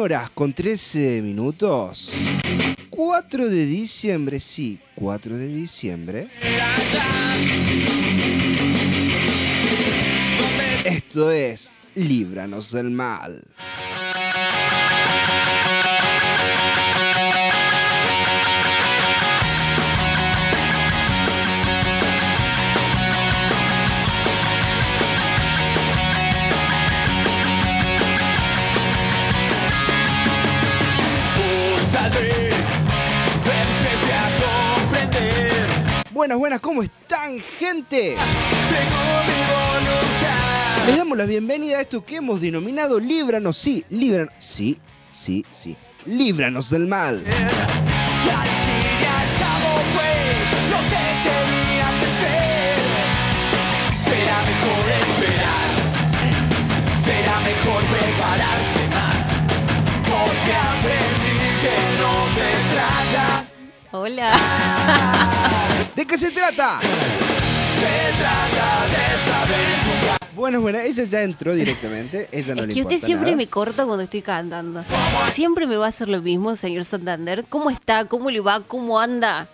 21 horas con 13 minutos. 4 de diciembre, sí, 4 de diciembre. Esto es Líbranos del Mal. Buenas, buenas, ¿cómo están, gente? según mi voluntad. Les damos la bienvenida a esto que hemos denominado Líbranos, sí, líbranos, sí, sí, sí, líbranos del mal. Y al fin y al cabo fue lo que tenía que ser. Será mejor esperar, será mejor prepararse más. Porque aprendí que no se trata, Hola. ¿De qué se trata? se trata de saber jugar. Bueno, bueno, ella ya entró directamente. Ella no es le que usted siempre nada. me corta cuando estoy cantando. Siempre me va a hacer lo mismo, señor Santander. ¿Cómo está? ¿Cómo le va? ¿Cómo anda?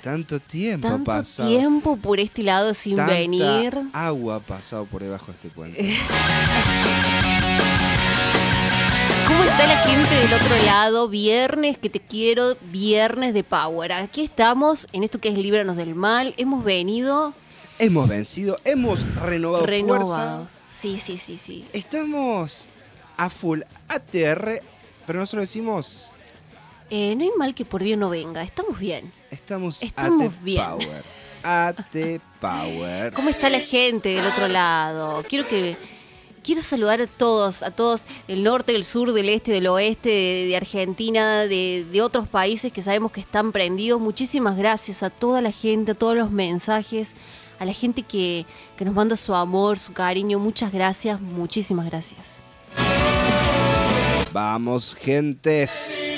Tanto tiempo Tanto pasado. tiempo por este lado sin tanta venir. agua ha pasado por debajo de este puente. ¿Cómo está la gente del otro lado? Viernes que te quiero, viernes de Power. Aquí estamos en esto que es Líbranos del Mal. Hemos venido hemos vencido, hemos renovado, renovados. fuerza. Sí, sí, sí, sí. Estamos a full ATR, pero nosotros decimos, Eh, no hay mal que por bien no venga. Estamos bien. estamos, Estamos AT bien. Power. AT Power. ¿Cómo está la gente del otro lado? Quiero que quiero saludar a todos, a todos del norte, del sur, del este, del oeste, de, Argentina, de, de otros países que sabemos que están prendidos. Muchísimas gracias a toda la gente, a todos los mensajes, a la gente que, que nos manda su amor, su cariño. Muchas gracias, muchísimas gracias. Vamos, gentes.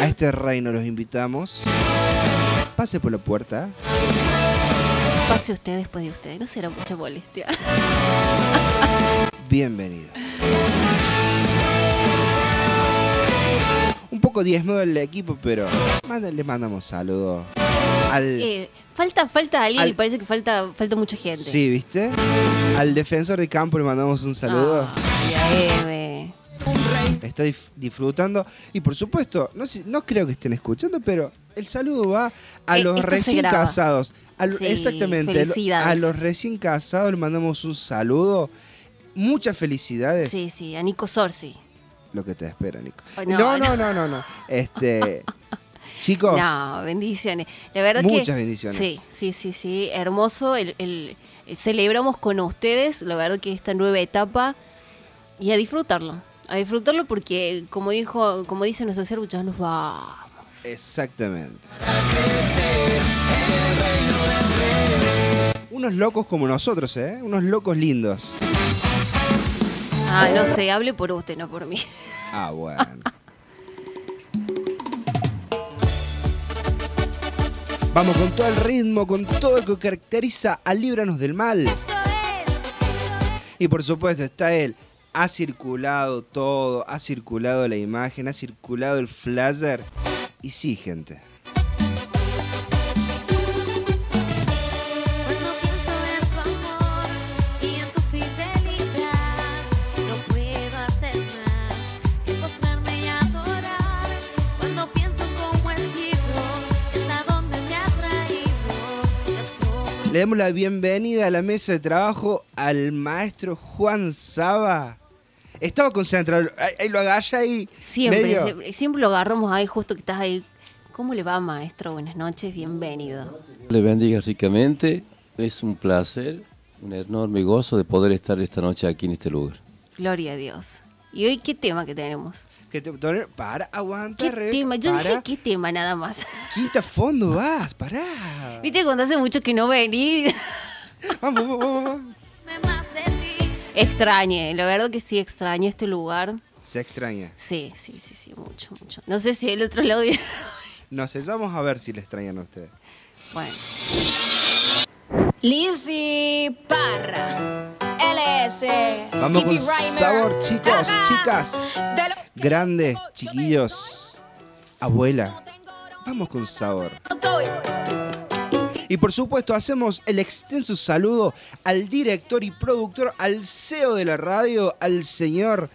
A este reino los invitamos. Pase por la puerta. Pase usted después de usted, no será mucha molestia. Bienvenidos. Un poco diezmo del equipo, pero le mandamos saludos al... Eh, falta, falta alguien Al- y parece que falta, falta mucha gente. Sí, ¿viste? Al defensor de campo le mandamos un saludo. Está dif- disfrutando. Y por supuesto, no, sé- no creo que estén escuchando, pero el saludo va a Eh, los recién casados. A Sí, exactamente. a lo- felicidades. A los recién casados le mandamos un saludo. Muchas felicidades. Sí, sí, a Nico Sorsi. Lo que te espera, Nico. No, no, no, no. no. Este. chicos, No, bendiciones. La verdad Muchas que, bendiciones. Sí, sí, sí, sí. Hermoso. El, el- el- celebramos con ustedes, la verdad que esta nueva etapa. Y a disfrutarlo. A disfrutarlo porque, como dijo, como dice nuestro siervo, ya nos vamos. Exactamente. Unos locos como nosotros, ¿eh? Unos locos lindos. Ah, no sé, hable por usted, no por mí. Ah, bueno. Vamos con todo el ritmo, con todo lo que caracteriza a Líbranos del Mal. Y por supuesto está él. Ha circulado todo, ha circulado la imagen, ha circulado el flyer. Y sí, gente. Cuando pienso en tu amor y en tu fidelidad, no puedo hacer más que postrarme y adorar. Cuando pienso cómo he sido, hasta dónde me ha traído, te asombro. Le damos la bienvenida a la mesa de trabajo al maestro Juan Saba. Estaba concentrado, ahí, ahí lo agarra y Siempre, medio- siempre, siempre lo agarramos ahí justo que estás ahí. ¿Cómo le va, maestro? Buenas noches, bienvenido. Le bendiga ricamente. Es un placer, un enorme gozo de poder estar esta noche aquí en este lugar. Gloria a Dios. ¿Y hoy qué tema que tenemos? Que te- para, aguanta, ¿Qué tema? Yo para. dije qué tema nada más. Quinta fondo vas, pará. Viste cuando hace mucho que no vení. Vamos, vamos, vamos, Extrañe, la verdad que sí extrañé este lugar. Se extraña. Sí, sí, sí, sí, mucho, mucho. No sé si el otro lado. No sé, vamos a ver si le extrañan a ustedes. Bueno. Lizzy Parra. LS. Vamos con sabor, chicos, chicas. Grandes, chiquillos, abuela. Vamos con sabor. Y por supuesto hacemos el extenso saludo al director y productor, al CEO de la radio, al señor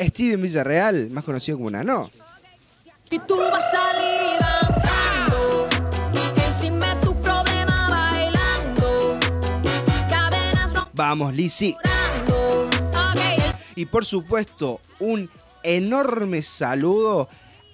Steven Villarreal, más conocido como Nano. Y tú vas a salir danzando. Encima de tu problema bailando. Cadenas no Vamos, Lizzy. Y por supuesto, un enorme saludo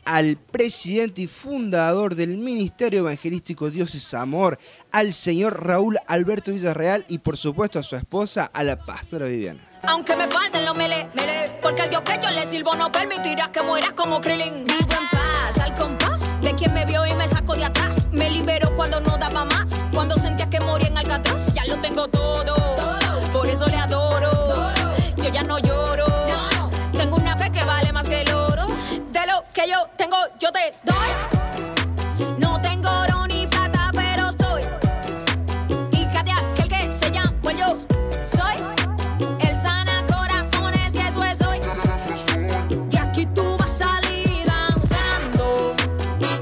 al presidente y fundador del Ministerio Evangelístico Dios es Amor, al señor Raúl Alberto Villarreal y por supuesto a su esposa, a la pastora Viviana. Aunque me falten los mele, mele, porque el Dios que yo le sirvo no permitirá que mueras como Krillin. Vivo en paz, al compás de quien me vio y me sacó de atrás. Me liberó cuando no daba más, cuando sentía que moría en Alcatraz. Ya lo tengo todo, por eso le adoro. Yo ya no lloro, tengo una fe que vale más que el oro. De lo que yo tengo, yo te doy. No tengo oro ni plata, pero soy hija de aquel que se llama yo. Soy el sana corazones y eso es hoy. Y aquí tú vas a salir danzando.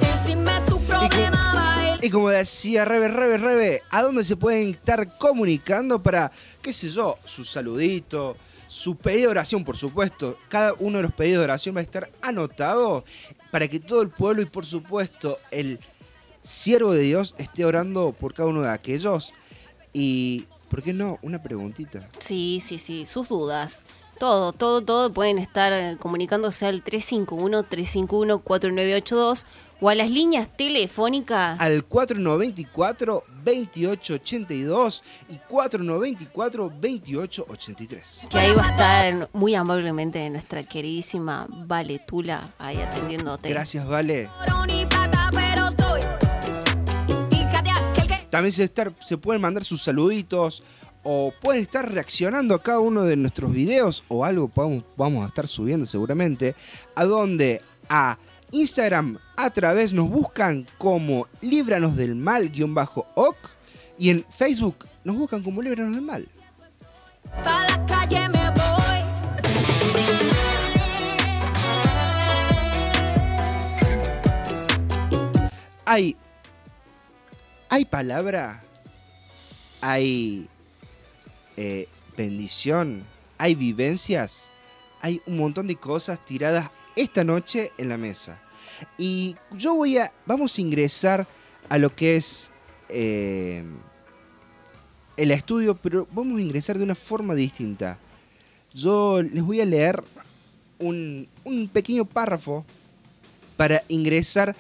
Encima tu problema baila. Y como decía Rebe, Rebe, Rebe, ¿a dónde se pueden estar comunicando para, qué sé yo, su saludito, su pedido de oración, por supuesto? Cada uno de los pedidos de oración va a estar anotado para que todo el pueblo y, por supuesto, el siervo de Dios esté orando por cada uno de aquellos. Y, ¿por qué no? Una preguntita. Sí, sí, sí, sus dudas. Todo, todo, todo pueden estar eh, comunicándose al 351-351-4982 o a las líneas telefónicas. Al 4924-2882 y 494-2883. Que ahí va a estar muy amablemente nuestra queridísima Vale Tula ahí atendiéndote. Gracias, Vale. También se, estar- se pueden mandar sus saluditos o pueden estar reaccionando a cada uno de nuestros videos o algo vamos, vamos a estar subiendo seguramente. A donde a Instagram a través nos buscan como Líbranos del Mal guion bajo OC y en Facebook nos buscan como Líbranos del Mal. pa' la calle me voy. Hay, hay palabra, hay eh, bendición, hay vivencias, hay un montón de cosas tiradas esta noche en la mesa. Y yo voy a, vamos a ingresar a lo que es eh, el estudio, pero vamos a ingresar de una forma distinta. Yo les voy a leer un, un pequeño párrafo para ingresar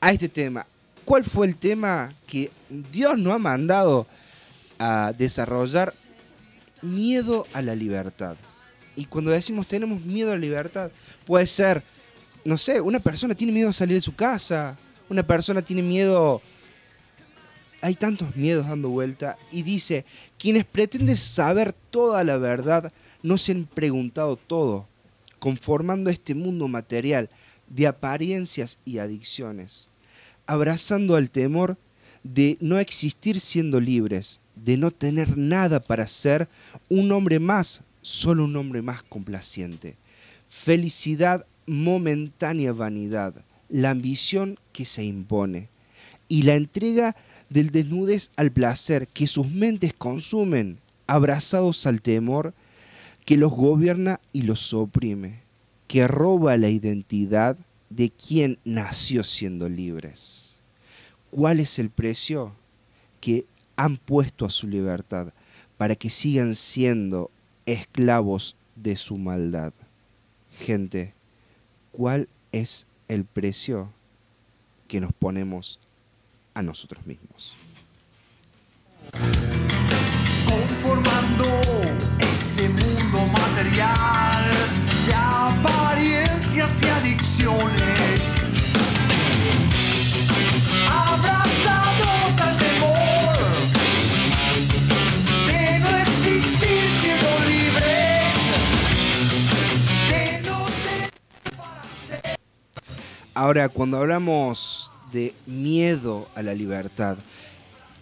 a este tema. ¿Cuál fue el tema que Dios nos ha mandado a desarrollar? Miedo a la libertad. Y cuando decimos tenemos miedo a la libertad, puede ser, no sé, una persona tiene miedo a salir de su casa, una persona tiene miedo... Hay tantos miedos dando vuelta y dice, quienes pretenden saber toda la verdad no se han preguntado todo, conformando este mundo material de apariencias y adicciones abrazando al temor de no existir siendo libres, de no tener nada para ser un hombre más, solo un hombre más complaciente. Felicidad, momentánea vanidad, la ambición que se impone y la entrega del desnudez al placer que sus mentes consumen, abrazados al temor que los gobierna y los oprime, que roba la identidad de quien nació siendo libres. ¿Cuál es el precio que han puesto a su libertad para que sigan siendo esclavos de su maldad? Gente, ¿cuál es el precio que nos ponemos a nosotros mismos? conformando este mundo material de apariencias y adicciones. Ahora, cuando hablamos de miedo a la libertad,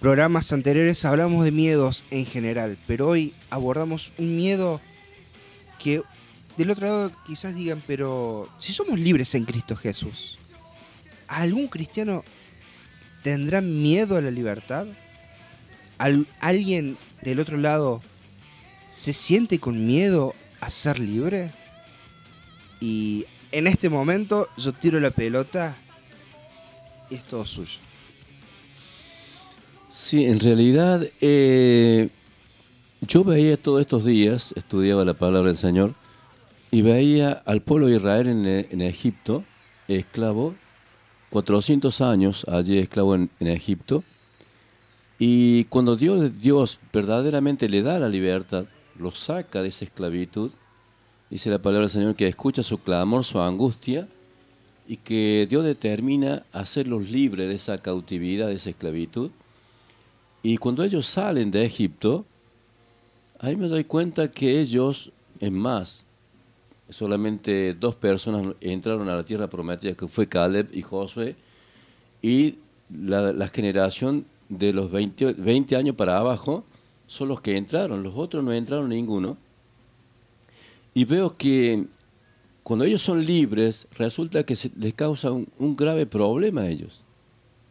programas anteriores hablamos de miedos en general, pero hoy abordamos un miedo que del otro lado quizás digan, pero si somos libres en Cristo Jesús, ¿algún cristiano tendrá miedo a la libertad? ¿Al- ¿Alguien del otro lado se siente con miedo a ser libre? Y en este momento yo tiro la pelota y es todo suyo. Sí, en realidad eh, yo veía todos estos días, estudiaba la palabra del Señor, y veía al pueblo de Israel en, Egipto, esclavo, 400 años allí esclavo en, en Egipto, y cuando Dios, Dios verdaderamente le da la libertad, lo saca de esa esclavitud, dice la palabra del Señor que escucha su clamor, su angustia, y que Dios determina hacerlos libres de esa cautividad, de esa esclavitud. Y cuando ellos salen de Egipto, ahí me doy cuenta que ellos, es más, solamente dos personas entraron a la tierra prometida, que fue Caleb y Josué, y la, generación de los 20, 20 años para abajo son los que entraron, los otros no entraron ninguno. Y veo que cuando ellos son libres, resulta que les causa un, grave problema a ellos.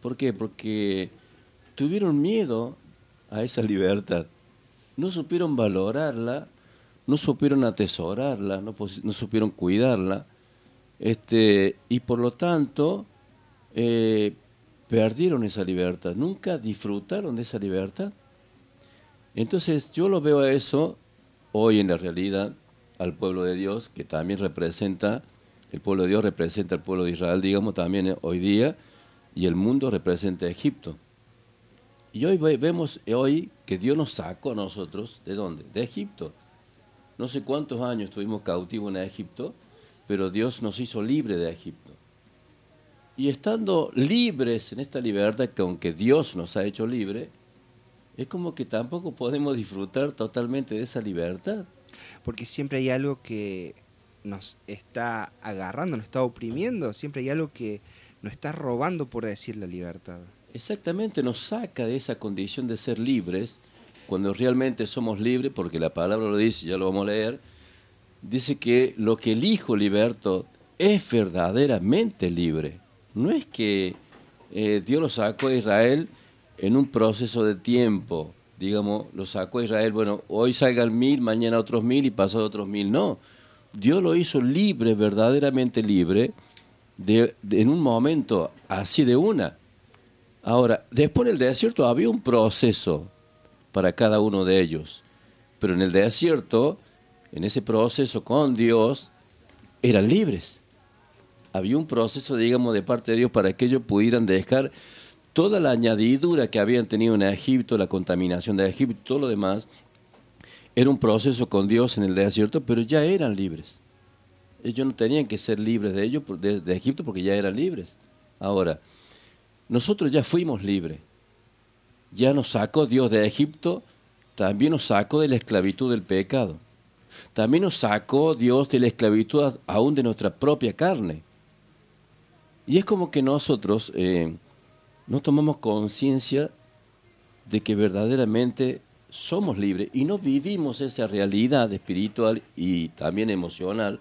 ¿Por qué? Porque tuvieron miedo a esa libertad. No supieron valorarla, no supieron atesorarla, no supieron cuidarla. Este, y por lo tanto, eh, perdieron esa libertad. Nunca disfrutaron de esa libertad. Entonces yo lo veo a eso hoy en la realidad al pueblo de Dios, que también representa, el pueblo de Dios representa al pueblo de Israel, digamos, también hoy día, y el mundo representa a Egipto. Y hoy ve- vemos hoy que Dios nos sacó a nosotros, ¿de dónde? De Egipto. No sé cuántos años estuvimos cautivos en Egipto, pero Dios nos hizo libres de Egipto. Y estando libres en esta libertad, que aunque Dios nos ha hecho libre, es como que tampoco podemos disfrutar totalmente de esa libertad. Porque siempre hay algo que nos está agarrando, nos está oprimiendo, siempre hay algo que nos está robando, por decir, la libertad. Exactamente, nos saca de esa condición de ser libres, cuando realmente somos libres, porque la palabra lo dice, ya lo vamos a leer, dice que lo que el Hijo liberto es verdaderamente libre. No es que eh, Dios lo sacó a Israel en un proceso de tiempo, digamos, lo sacó Israel, bueno, hoy salgan mil, mañana otros mil y pasado otros mil, no. Dios lo hizo libre, verdaderamente libre, de- en un momento así de una. Ahora, después en el desierto había un proceso para cada uno de ellos, pero en el desierto, en ese proceso con Dios, eran libres. Había un proceso, digamos, de parte de Dios para que ellos pudieran dejar toda la añadidura que habían tenido en Egipto, la contaminación de Egipto, todo lo demás. Era un proceso con Dios en el desierto, pero ya eran libres. Ellos no tenían que ser libres de ellos, de, Egipto, porque ya eran libres. Ahora, nosotros ya fuimos libres. Ya nos sacó Dios de Egipto, también nos sacó de la esclavitud del pecado. También nos sacó Dios de la esclavitud aún de nuestra propia carne. Y es como que nosotros eh, no tomamos conciencia de que verdaderamente somos libres y no vivimos esa realidad espiritual y también emocional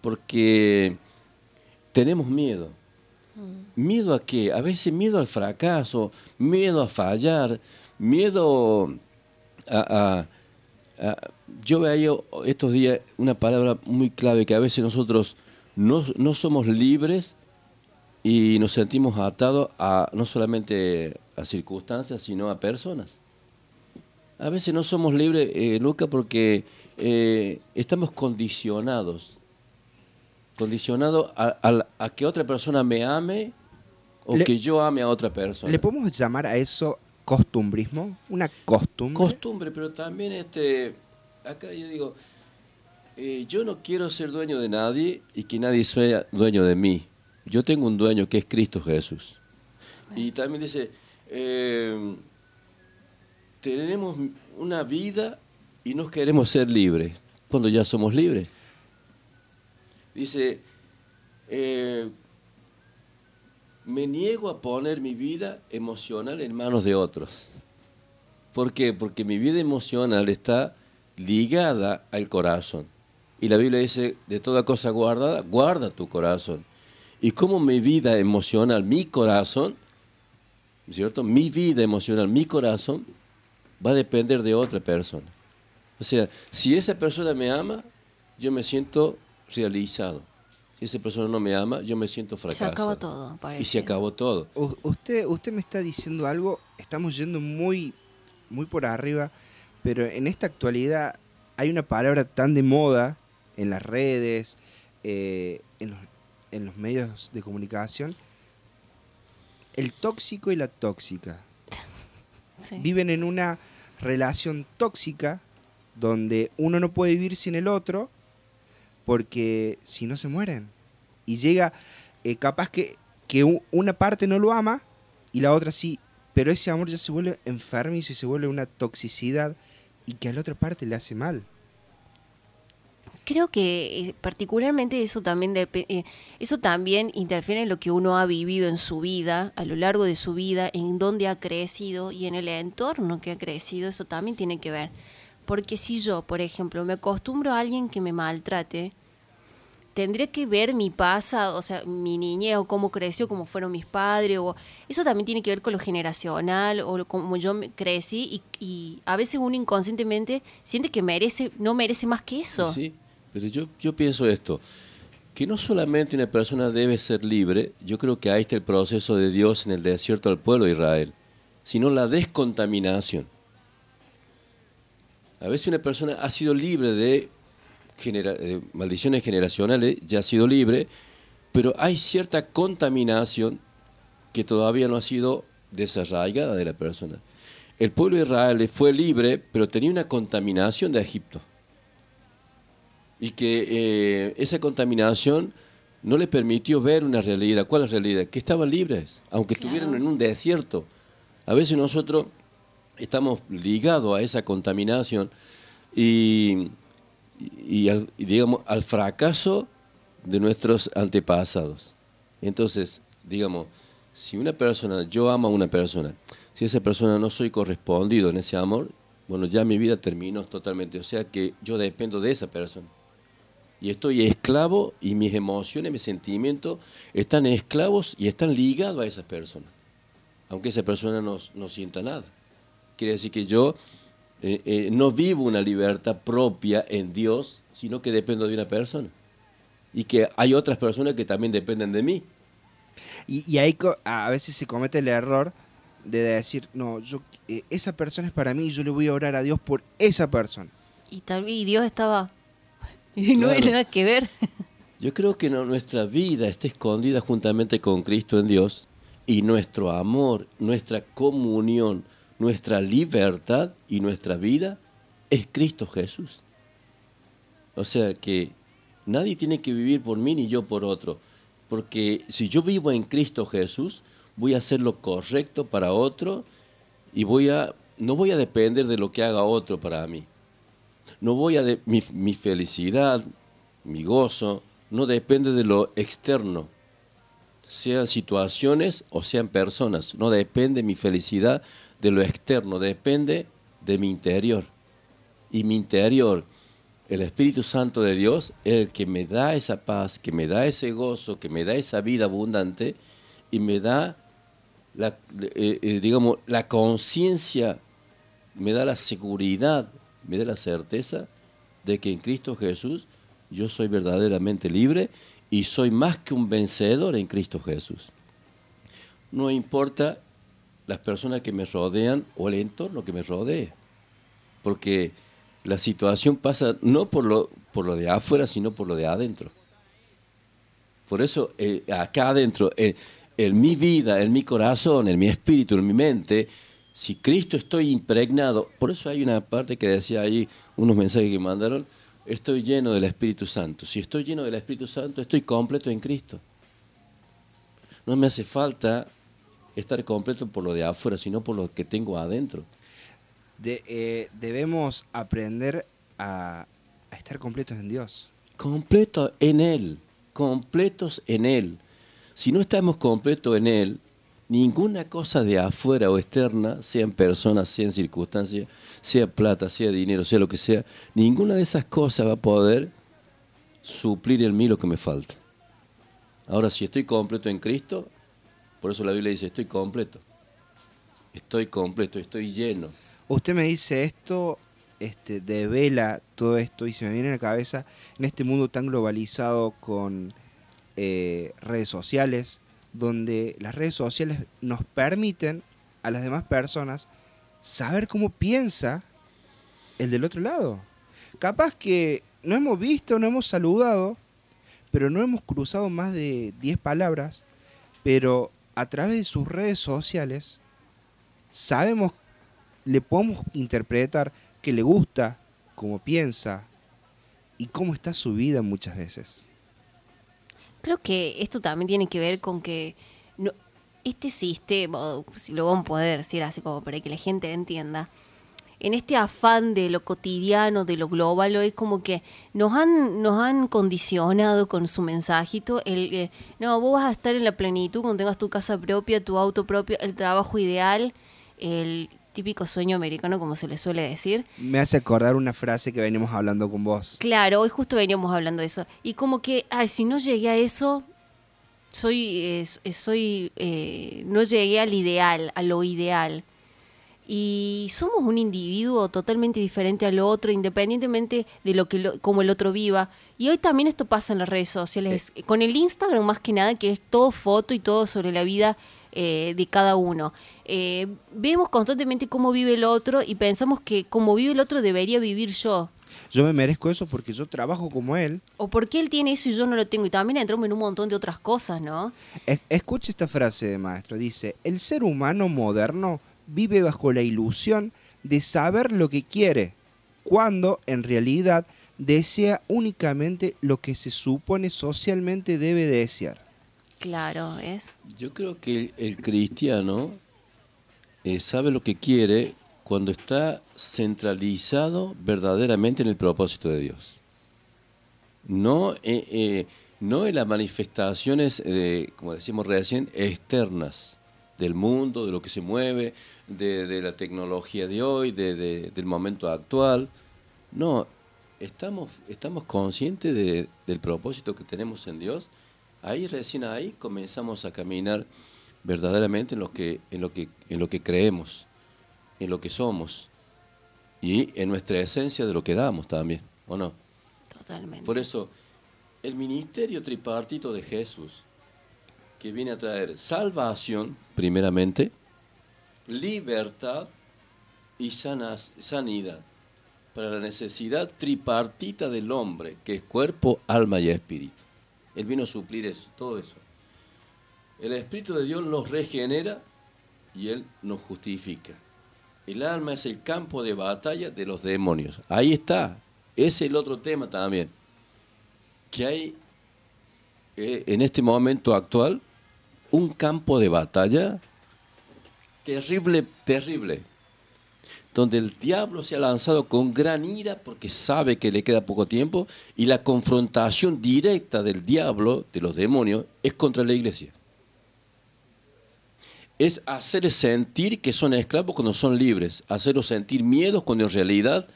porque tenemos miedo. ¿Miedo a qué? A veces miedo al fracaso, miedo a fallar, miedo a... a- a- yo veía estos días una palabra muy clave que a veces nosotros no, no somos libres y nos sentimos atados a no solamente a circunstancias, sino a personas. A veces no somos libres, eh, Luca, porque eh, estamos condicionados. Condicionados a, a- a que otra persona me ame o Le- que yo ame a otra persona. ¿Le podemos llamar a eso costumbrismo? ¿Una costumbre? Costumbre, pero también este, acá yo digo, eh, yo no quiero ser dueño de nadie y que nadie sea dueño de mí. Yo tengo un dueño que es Cristo Jesús. Y también dice, eh, tenemos una vida y no queremos ser libres, cuando ya somos libres. Dice, eh, me niego a poner mi vida emocional en manos de otros. ¿Por qué? Porque mi vida emocional está ligada al corazón. Y la Biblia dice, de toda cosa guardada, guarda tu corazón. Y como mi vida emocional, mi corazón, ¿cierto? Mi vida emocional, mi corazón, va a depender de otra persona. O sea, si esa persona me ama, yo me siento realizado. Si esa persona no me ama, yo me siento Se fracasado. acaba todo, parece. Y se acabó todo. U- usted, usted me está diciendo algo, estamos yendo muy, muy por arriba, pero en esta actualidad hay una palabra tan de moda en las redes, eh, en, los, en los medios de comunicación, el tóxico y la tóxica. Sí. Viven en una relación tóxica donde uno no puede vivir sin el otro porque si no se mueren. Y llega, eh, capaz que, que una parte no lo ama y la otra sí, pero ese amor ya se vuelve enfermizo y se vuelve una toxicidad y que a la otra parte le hace mal. Creo que eh, particularmente eso también eh, eso también interfiere en lo que uno ha vivido en su vida, a lo largo de su vida, en dónde ha crecido y en el entorno que ha crecido, eso también tiene que ver. Porque si yo, por ejemplo, me acostumbro a alguien que me maltrate, tendría que ver mi pasado, o sea, mi niñez o cómo creció, cómo fueron mis padres, o eso también tiene que ver con lo generacional o cómo yo crecí y, y a veces uno inconscientemente siente que merece, no merece más que eso. Sí, pero yo, yo pienso esto, que no solamente una persona debe ser libre, yo creo que ahí está el proceso de Dios en el desierto al pueblo de Israel, sino la descontaminación. A veces una persona ha sido libre de, de maldiciones generacionales, ya ha sido libre, pero hay cierta contaminación que todavía no ha sido desarraigada de la persona. El pueblo de Israel fue libre, pero tenía una contaminación de Egipto y que eh, esa contaminación no les permitió ver una realidad. ¿Cuál es la realidad? Que estaban libres, aunque estuvieran en un desierto. A veces nosotros estamos ligados a esa contaminación y, y, al, y digamos, al fracaso de nuestros antepasados. Entonces, digamos, si una persona, yo amo a una persona, si esa persona no soy correspondido en ese amor, bueno, ya mi vida terminó totalmente. O sea que yo dependo de esa persona. Y estoy esclavo y mis emociones, mis sentimientos están esclavos y están ligados a esa persona. Aunque esa persona no, no sienta nada. Quiere decir que yo eh, eh, no vivo una libertad propia en Dios, sino que dependo de una persona. Y que hay otras personas que también dependen de mí. Y, y ahí a veces se comete el error de decir, no, yo eh, esa persona es para mí y yo le voy a orar a Dios por esa persona. Y tal y Dios estaba. Y no Claro. hay nada que ver. Yo creo que nuestra vida está escondida juntamente con Cristo en Dios y nuestro amor, nuestra comunión, nuestra libertad y nuestra vida es Cristo Jesús. O sea que nadie tiene que vivir por mí ni yo por otro, porque si yo vivo en Cristo Jesús, voy a hacer lo correcto para otro y voy a no voy a depender de lo que haga otro para mí no voy a mi, felicidad, mi gozo, no depende de lo externo, sean situaciones o sean personas, no depende mi felicidad de lo externo, depende de mi interior. Y mi interior, el Espíritu Santo de Dios, es el que me da esa paz, que me da ese gozo, que me da esa vida abundante y me da eh, eh, digamos, la conciencia, me da la seguridad, me da la certeza de que en Cristo Jesús yo soy verdaderamente libre y soy más que un vencedor en Cristo Jesús. No importa las personas que me rodean o el entorno que me rodee, porque la situación pasa no por lo, por lo de afuera, sino por lo de adentro. Por eso eh, acá adentro, eh, en mi vida, en mi corazón, en mi espíritu, en mi mente, si Cristo estoy impregnado, por eso hay una parte que decía ahí, unos mensajes que mandaron, estoy lleno del Espíritu Santo. Si estoy lleno del Espíritu Santo, estoy completo en Cristo. No me hace falta estar completo por lo de afuera, sino por lo que tengo adentro. De- eh, debemos aprender a, a estar completos en Dios. Completo en Él, completos en Él. Si no estamos completos en Él, ninguna cosa de afuera o externa, sean personas, sean circunstancias, sea plata, sea dinero, sea lo que sea, ninguna de esas cosas va a poder suplir en mí lo que me falta. Ahora, si estoy completo en Cristo, por eso la Biblia dice, estoy completo. Estoy completo, estoy lleno. Usted me dice esto, este, devela todo esto y se me viene a la cabeza en este mundo tan globalizado con eh, redes sociales, donde las redes sociales nos permiten a las demás personas saber cómo piensa el del otro lado. Capaz que no hemos visto, no hemos saludado, pero no hemos cruzado más de 10 palabras, pero a través de sus redes sociales sabemos, le podemos interpretar que le gusta, cómo piensa y cómo está su vida muchas veces. Creo que esto también tiene que ver con que no- este sistema, si lo vamos a poder decir así como para que la gente entienda, en este afán de lo cotidiano, de lo global, es como que nos han, nos han condicionado con su mensajito el que, no, vos vas a estar en la plenitud cuando tengas tu casa propia, tu auto propio, el trabajo ideal, el típico sueño americano, como se le suele decir. Me hace acordar una frase que venimos hablando con vos. Claro, hoy justo veníamos hablando de eso. Y como que, ay, si no llegué a eso, soy, soy, eh, no llegué al ideal, a lo ideal. Y somos un individuo totalmente diferente al otro, independientemente de lo que lo- como el otro viva. Y hoy también esto pasa en las redes sociales, con el Instagram más que nada, que es todo foto y todo sobre la vida eh, de cada uno. Eh, vemos constantemente cómo vive el otro y pensamos que como vive el otro debería vivir yo. Yo me merezco eso porque yo trabajo como él. o por qué él tiene eso y yo no lo tengo. Y también entramos en un montón de otras cosas, ¿no? Es- Escuche esta frase de maestro. Dice, el ser humano moderno vive bajo la ilusión de saber lo que quiere, cuando en realidad desea únicamente lo que se supone socialmente debe desear. Claro, es. Yo creo que el, el cristiano eh, sabe lo que quiere cuando está centralizado verdaderamente en el propósito de Dios. No, eh, eh, no en las manifestaciones, como decíamos recién, externas del mundo, de lo que se mueve, de, la tecnología de hoy, de- de- del momento actual. No, estamos, estamos conscientes de- del propósito que tenemos en Dios. Ahí recién ahí comenzamos a caminar verdaderamente en lo que, en lo que, en lo que creemos, en lo que somos y en nuestra esencia de lo que damos también, ¿o no? Totalmente. Por eso, el ministerio tripartito de Jesús, que viene a traer salvación, primeramente, libertad y sanas- sanidad, para la necesidad tripartita del hombre, que es cuerpo, alma y espíritu. Él vino a suplir eso, todo eso. El Espíritu de Dios nos regenera y Él nos justifica. El alma es el campo de batalla de los demonios. Ahí está. Es el otro tema también. Que hay eh, en este momento actual un campo de batalla terrible, terrible. Donde el diablo se ha lanzado con gran ira porque sabe que le queda poco tiempo y la confrontación directa del diablo, de los demonios, es contra la iglesia es hacerles sentir que son esclavos cuando son libres, hacerlos sentir miedos cuando en realidad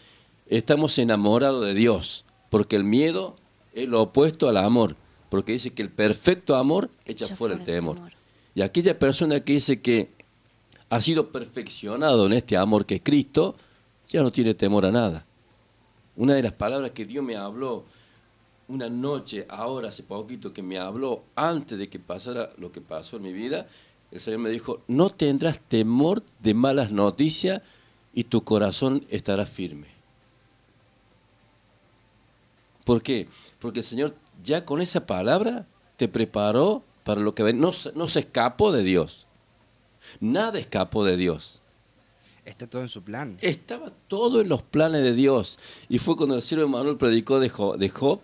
estamos enamorados de Dios, porque el miedo es lo opuesto al amor, porque dice que el perfecto amor echa, Echa fuera el fuera el temor. temor. Y aquella persona que dice que ha sido perfeccionado en este amor que es Cristo, ya no tiene temor a nada. Una de las palabras que Dios me habló una noche, ahora hace poquito, que me habló antes de que pasara lo que pasó en mi vida, el Señor me dijo, no tendrás temor de malas noticias y tu corazón estará firme. ¿Por qué? Porque el Señor ya con esa palabra te preparó para lo que ven. No, se- no se escapó de Dios. Nada escapó de Dios. Está todo en su plan. Estaba todo en los planes de Dios. Y fue cuando el siervo Manuel predicó de Job, de Job,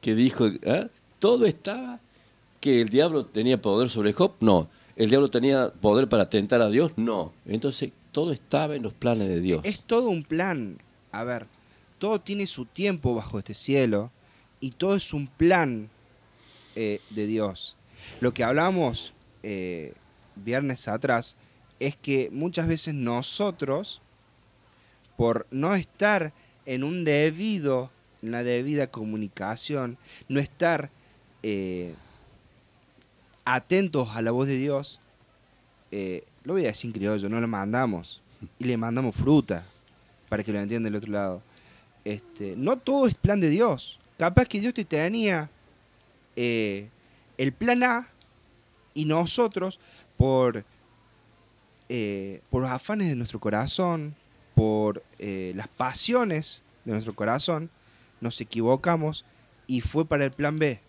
que dijo, ¿ah? todo estaba, que el diablo tenía poder sobre Job, no. El diablo tenía poder para tentar a Dios, no. Entonces, todo estaba en los planes de Dios. Es todo un plan. A ver, todo tiene su tiempo bajo este cielo y todo es un plan eh, de Dios. Lo que hablamos eh, viernes atrás es que muchas veces nosotros, por no estar en un debido, en la debida comunicación, no estar eh, atentos a la voz de Dios, eh, lo voy a decir en criollo, no lo mandamos. Y le mandamos fruta, para que lo entienda el otro lado. Este, no todo es plan de Dios. Capaz que Dios te tenía eh, el plan A y nosotros, por, eh, por los afanes de nuestro corazón, por las pasiones de nuestro corazón, nos equivocamos y fue para el plan B.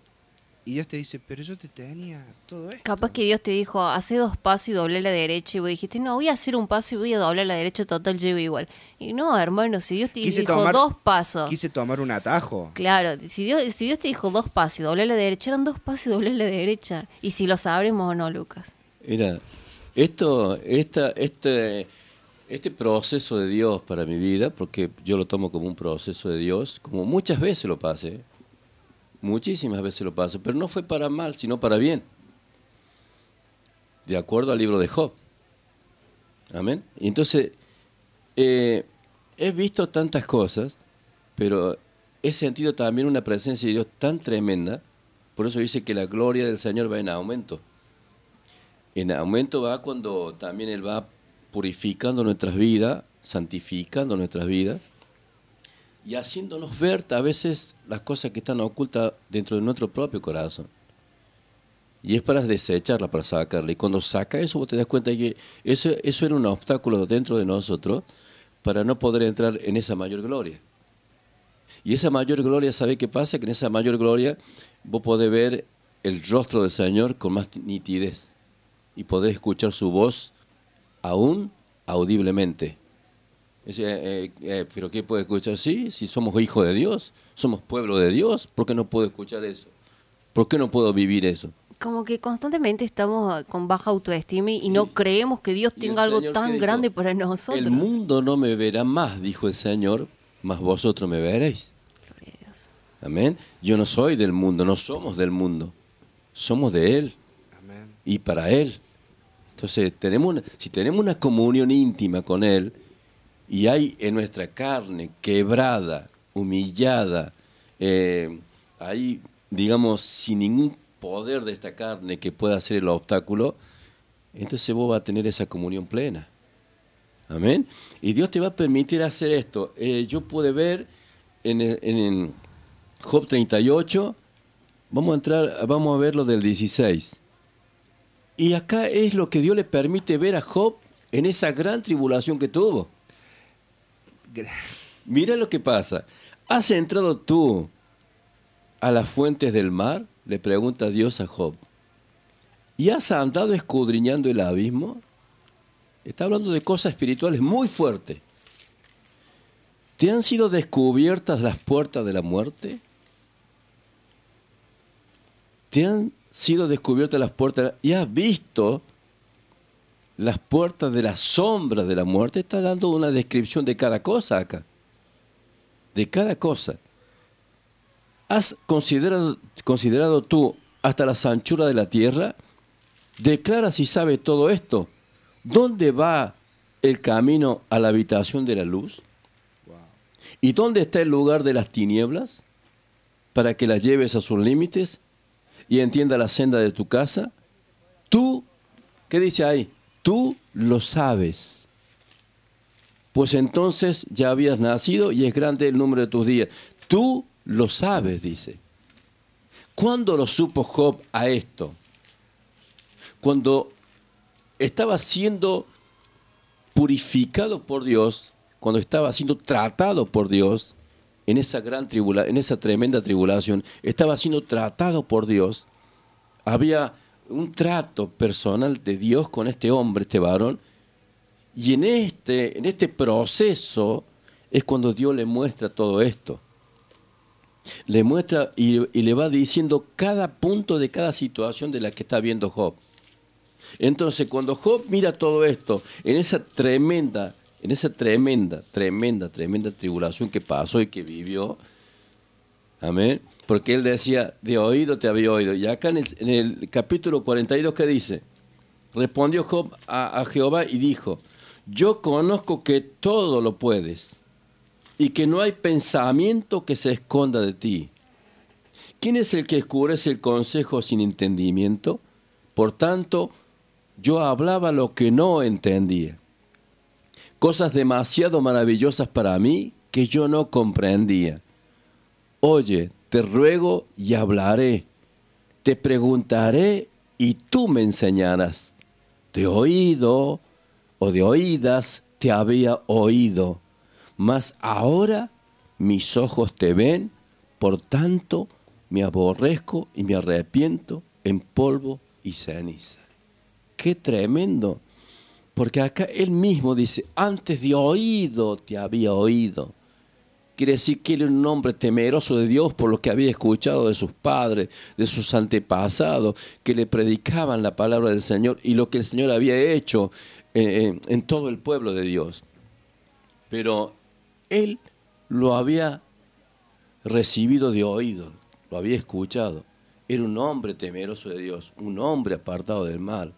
Y Dios te dice, pero yo te tenía todo esto. Capaz que Dios te dijo, hace dos pasos y doble la derecha. Y vos dijiste, no, voy a hacer un paso y voy a doblar la derecha, total, llego igual. Y no, hermano, si Dios te Quise dijo tomar- dos pasos. Quise tomar un atajo. Claro, si Dios, si Dios te dijo dos pasos y doble la derecha, eran dos pasos y doble la derecha. Y si lo sabremos o no, Lucas. Mira, esto, esta, este, este proceso de Dios para mi vida, porque yo lo tomo como un proceso de Dios, como muchas veces lo pasé, muchísimas veces lo paso, pero no fue para mal, sino para bien. De acuerdo al libro de Job. Amén. Entonces, eh, he visto tantas cosas, pero he sentido también una presencia de Dios tan tremenda, por eso dice que la gloria del Señor va en aumento. En aumento va cuando también Él va purificando nuestras vidas, santificando nuestras vidas y haciéndonos ver a veces las cosas que están ocultas dentro de nuestro propio corazón. Y es para desecharla, para sacarla. Y cuando saca eso, vos te das cuenta que eso, eso era un obstáculo dentro de nosotros para no poder entrar en esa mayor gloria. Y esa mayor gloria, ¿sabe qué pasa? Que en esa mayor gloria vos podés ver el rostro del Señor con más nitidez y podés escuchar su voz aún audiblemente. Dice, eh, eh, ¿Pero qué puede escuchar? Sí, si somos hijos de Dios, somos pueblo de Dios, ¿por qué no puedo escuchar eso? ¿Por qué no puedo vivir eso? Como que constantemente estamos con baja autoestima y no creemos que Dios tenga algo Señor, ¿qué tan dijo? grande para nosotros. El mundo no me verá más, dijo el Señor, mas vosotros me veréis. Gloria a Dios. Amén. Yo no soy del mundo, no somos del mundo. Somos de Él Amén. y para Él. Entonces, tenemos una- si tenemos una comunión íntima con Él y hay en nuestra carne quebrada, humillada, eh, ahí, digamos, sin ningún poder de esta carne que pueda ser el obstáculo, entonces vos vas a tener esa comunión plena. Amén. Y Dios te va a permitir hacer esto. Eh, yo pude ver en, en el Job 38, vamos a entrar, vamos a ver lo del 16. Y acá es lo que Dios le permite ver a Job en esa gran tribulación que tuvo. Mira lo que pasa. ¿Has entrado tú a las fuentes del mar? Le pregunta Dios a Job. ¿Y has andado escudriñando el abismo? Está hablando de cosas espirituales muy fuertes. ¿Te han sido descubiertas las puertas de la muerte? ¿Te han sido descubiertas las puertas y has visto las puertas de la sombra de la muerte? Está dando una descripción de cada cosa acá. De cada cosa. ¿Has considerado, considerado tú hasta las anchuras de la tierra? Declara si sabe todo esto. ¿Dónde va el camino a la habitación de la luz? ¿Y dónde está el lugar de las tinieblas? Para que las lleves a sus límites y entienda la senda de tu casa. Tú, ¿qué dice ahí? Tú lo sabes. Pues entonces ya habías nacido y es grande el número de tus días. Tú lo sabes, dice. ¿Cuándo lo supo Job a esto? Cuando estaba siendo purificado por Dios, cuando estaba siendo tratado por Dios en esa gran tribula, en esa tremenda tribulación, estaba siendo tratado por Dios. Había un trato personal de Dios con este hombre, este varón, y en este, en este proceso es cuando Dios le muestra todo esto. Le muestra y, y le va diciendo cada punto de cada situación de la que está viendo Job. Entonces, cuando Job mira todo esto, en esa tremenda, en esa tremenda, tremenda, tremenda tribulación que pasó y que vivió, Amén. Porque él decía, de oído te había oído. Y acá en el, en el capítulo 42, ¿qué dice? Respondió Job a, a Jehová y dijo, yo conozco que todo lo puedes y que no hay pensamiento que se esconda de ti. ¿Quién es el que escurece el consejo sin entendimiento? Por tanto, yo hablaba lo que no entendía. Cosas demasiado maravillosas para mí que yo no comprendía. Oye, te ruego y hablaré. Te preguntaré y tú me enseñarás. De oído o de oídas te había oído, mas ahora mis ojos te ven, por tanto me aborrezco y me arrepiento en polvo y ceniza. Qué tremendo. Porque acá él mismo dice, antes de oído te había oído. Quiere decir que él era un hombre temeroso de Dios por lo que había escuchado de sus padres, de sus antepasados, que le predicaban la palabra del Señor y lo que el Señor había hecho eh, en, en todo el pueblo de Dios. Pero él lo había recibido de oído, lo había escuchado. Era un hombre temeroso de Dios, un hombre apartado del mal.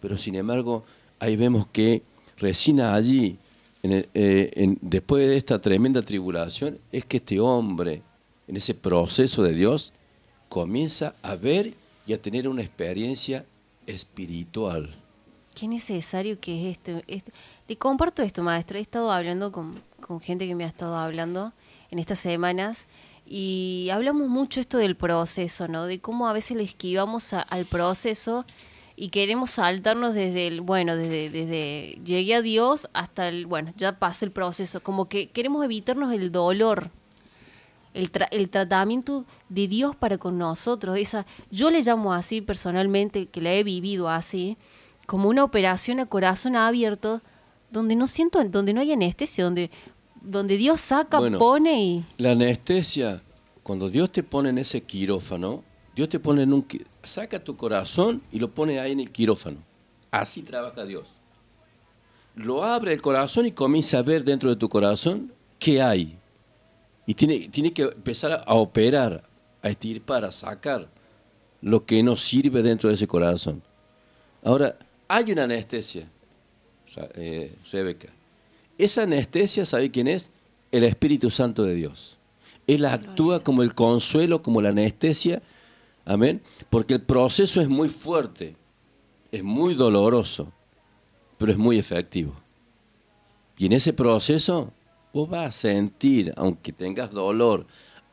Pero sin embargo, ahí vemos que resina allí, eh, después de esta tremenda tribulación, es que este hombre, en ese proceso de Dios, comienza a ver y a tener una experiencia espiritual. Qué necesario que es esto. esto. Le comparto esto, maestro. He estado hablando con, con gente que me ha estado hablando en estas semanas y hablamos mucho esto del proceso, ¿no? De cómo a veces le esquivamos al proceso y queremos saltarnos desde el, bueno, desde, desde llegué a Dios hasta el, bueno, ya pasa el proceso. Como que queremos evitarnos el dolor el, tra- el tratamiento de Dios para con nosotros. Esa, yo le llamo así personalmente, que la he vivido así, como una operación a corazón abierto, donde no siento, donde no hay anestesia, donde, donde Dios saca, Bueno. pone y La anestesia, cuando Dios te pone en ese quirófano, Dios te pone en un... Saca tu corazón y lo pone ahí en el quirófano. Así trabaja Dios. Lo abre el corazón y comienza a ver dentro de tu corazón qué hay. Y tiene, tiene que empezar a, operar, a estirpar, a sacar lo que no sirve dentro de ese corazón. Ahora, hay una anestesia, eh, Rebeca. Esa anestesia, ¿sabe quién es? El Espíritu Santo de Dios. Él actúa como el consuelo, como la anestesia. Amén. Porque el proceso es muy fuerte, es muy doloroso, pero es muy efectivo. Y en ese proceso vos vas a sentir, aunque tengas dolor,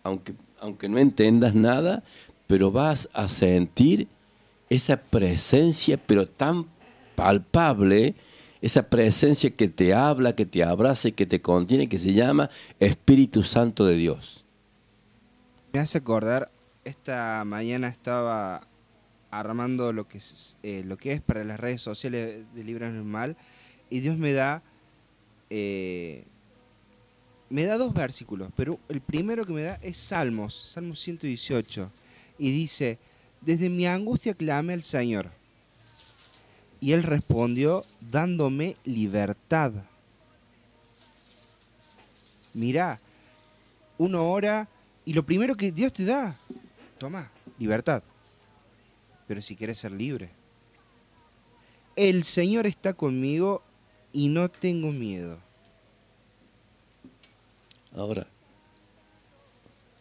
aunque, aunque no entendas nada, pero vas a sentir esa presencia, pero tan palpable, esa presencia que te habla, que te abraza y que te contiene, que se llama Espíritu Santo de Dios. Me hace acordar, esta mañana estaba armando lo que es, eh, lo que es para las redes sociales de Libras Normal y Dios me da eh, me da dos versículos, pero el primero que me da es Salmos, Salmos 118 y dice, desde mi angustia clamé al Señor y él respondió dándome libertad. Mirá, uno ora y lo primero que Dios te da, toma, libertad. Pero si quieres ser libre. El Señor está conmigo y no tengo miedo. Ahora,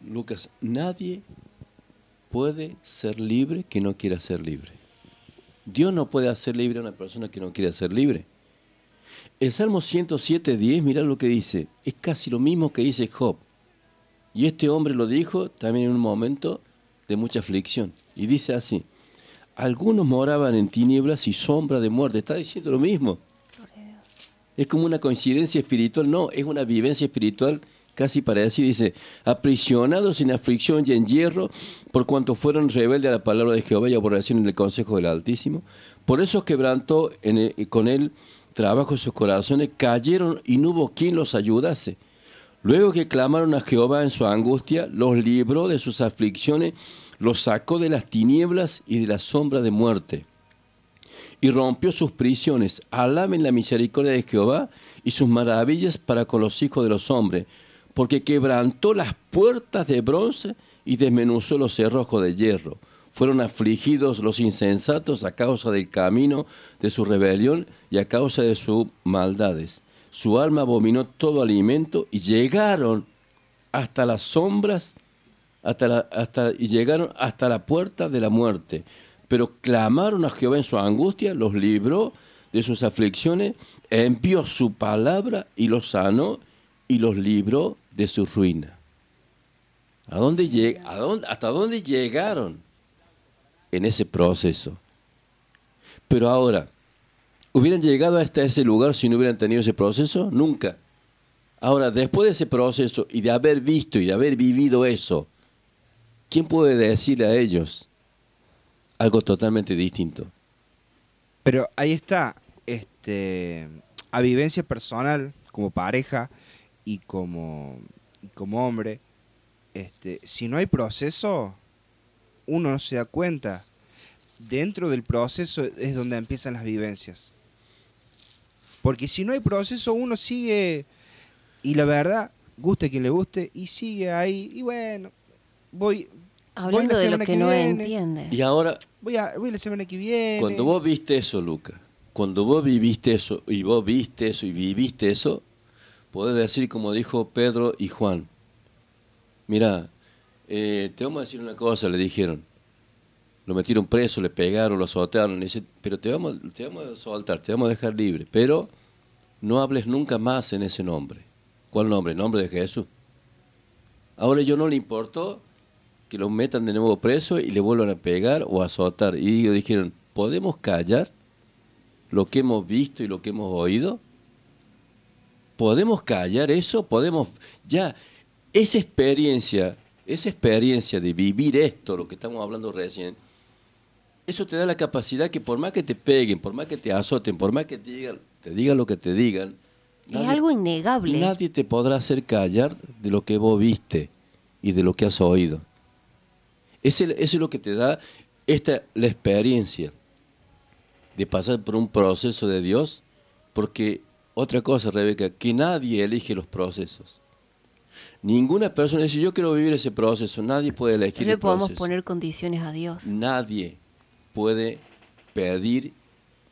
Lucas, nadie puede ser libre que no quiera ser libre. Dios no puede hacer libre a una persona que no quiere ser libre. El Salmo 107, 10, mirá lo que dice. Es casi lo mismo que dice Job. Y este hombre lo dijo también en un momento de mucha aflicción. Y dice así, algunos moraban en tinieblas y sombra de muerte. Está diciendo lo mismo. Es como una coincidencia espiritual, no, es una vivencia espiritual casi para decir, dice, aprisionados en aflicción y en hierro, por cuanto fueron rebeldes a la palabra de Jehová y aborrecieron el consejo del Altísimo. Por eso quebrantó en el- con él trabajo sus corazones, cayeron y no hubo quien los ayudase. Luego que clamaron a Jehová en su angustia, los libró de sus aflicciones, los sacó de las tinieblas y de la sombra de muerte y rompió sus prisiones. Alaben la misericordia de Jehová y sus maravillas para con los hijos de los hombres, porque quebrantó las puertas de bronce y desmenuzó los cerrojos de hierro. Fueron afligidos los insensatos a causa del camino de su rebelión y a causa de sus maldades. Su alma abominó todo alimento y llegaron hasta las sombras hasta la- hasta, y llegaron hasta la puerta de la muerte. Pero clamaron a Jehová en su angustia, los libró de sus aflicciones, envió su palabra y los sanó y los libró de su ruina. ¿A dónde ¿Hasta dónde llegaron en ese proceso? Pero ahora, ¿hubieran llegado hasta ese lugar si no hubieran tenido ese proceso? Nunca. Ahora, después de ese proceso y de haber visto y de haber vivido eso, ¿quién puede decirle a ellos algo totalmente distinto? Pero ahí está, este, a vivencia personal, como pareja y como, como hombre, este, si no hay proceso, uno no se da cuenta. Dentro del proceso es donde empiezan las vivencias. Porque si no hay proceso, uno sigue, y la verdad, guste quien le guste, y sigue ahí, y bueno, voy, Hablando la de lo que, que no viene. entiende. Y ahora, voy, a, voy la semana que viene. cuando vos viste eso, Luca, cuando vos viviste eso, y vos viste eso, y viviste eso, podés decir como dijo Pedro y Juan, mira, eh, te vamos a decir una cosa, le dijeron. Lo metieron preso, le pegaron, lo azotaron. le dice, pero te vamos, te vamos a soltar, te vamos a dejar libre. Pero no hables nunca más en ese nombre. ¿Cuál nombre? El nombre de Jesús. Ahora ellos no le importó que los metan de nuevo preso y le vuelvan a pegar o a azotar. Y ellos dijeron, ¿podemos callar lo que hemos visto y lo que hemos oído? ¿Podemos callar eso? ¿Podemos ya esa experiencia, esa experiencia de vivir esto, lo que estamos hablando recién, eso te da la capacidad que por más que te peguen, por más que te azoten, por más que te digan, te digan lo que te digan, es algo innegable. Nadie te podrá hacer callar de lo que vos viste y de lo que has oído. Ese, eso es lo que te da esta, la experiencia de pasar por un proceso de Dios, porque otra cosa, Rebeca, que nadie elige los procesos. Ninguna persona dice, yo quiero vivir ese proceso, nadie puede No elegir le el podemos proceso. poner condiciones a Dios. Nadie puede pedir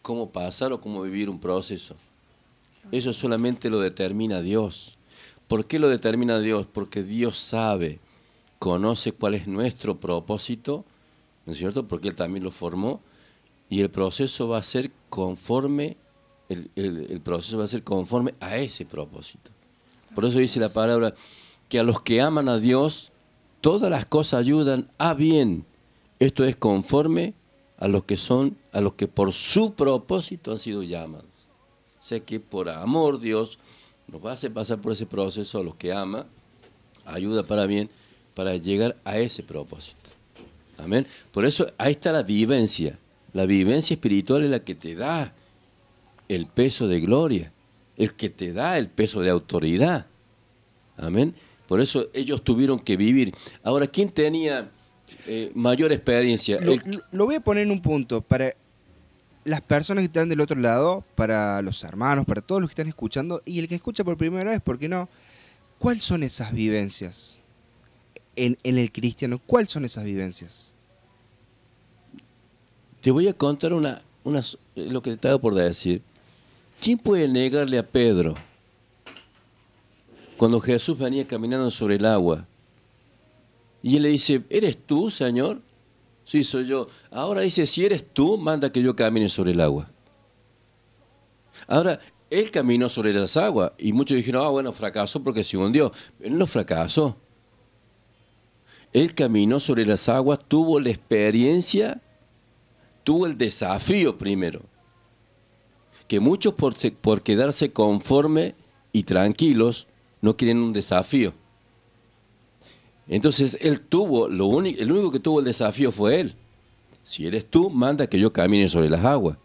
cómo pasar o cómo vivir un proceso. Eso solamente lo determina Dios. ¿Por qué lo determina Dios? Porque Dios sabe, conoce cuál es nuestro propósito, ¿no es cierto? Porque Él también lo formó y el proceso va a ser conforme, el, el- proceso va a ser conforme a ese propósito. Por eso dice la palabra que a los que aman a Dios, todas las cosas ayudan a bien. Esto es conforme a los que son, a los que por su propósito han sido llamados. Sea que por amor Dios nos hacer pasar por ese proceso a los que ama, ayuda para bien, para llegar a ese propósito. Amén. Por eso ahí está la vivencia. La vivencia espiritual es la que te da el peso de gloria, el que te da el peso de autoridad. Amén. Por eso ellos tuvieron que vivir. Ahora, ¿quién tenía eh, mayor experiencia? Lo, El- lo- lo voy a poner en un punto para las personas que están del otro lado, para los hermanos, para todos los que están escuchando y el que escucha por primera vez, ¿por qué no? ¿Cuáles son esas vivencias en, en el cristiano? ¿Cuáles son esas vivencias? Te voy a contar una, una, lo que te estaba por decir. ¿Quién puede negarle a Pedro cuando Jesús venía caminando sobre el agua? Y él le dice, ¿eres tú, Señor? Sí, soy yo. Ahora dice, si eres tú, manda que yo camine sobre el agua. Ahora, él caminó sobre las aguas y muchos dijeron, ah, bueno, fracasó porque se hundió. Él no fracasó. Él caminó sobre las aguas, tuvo la experiencia tuvo el desafío primero, que muchos por, por quedarse conforme y tranquilos no quieren un desafío. Entonces él tuvo, lo único, el único que tuvo el desafío fue él. Si eres tú, manda que yo camine sobre las aguas.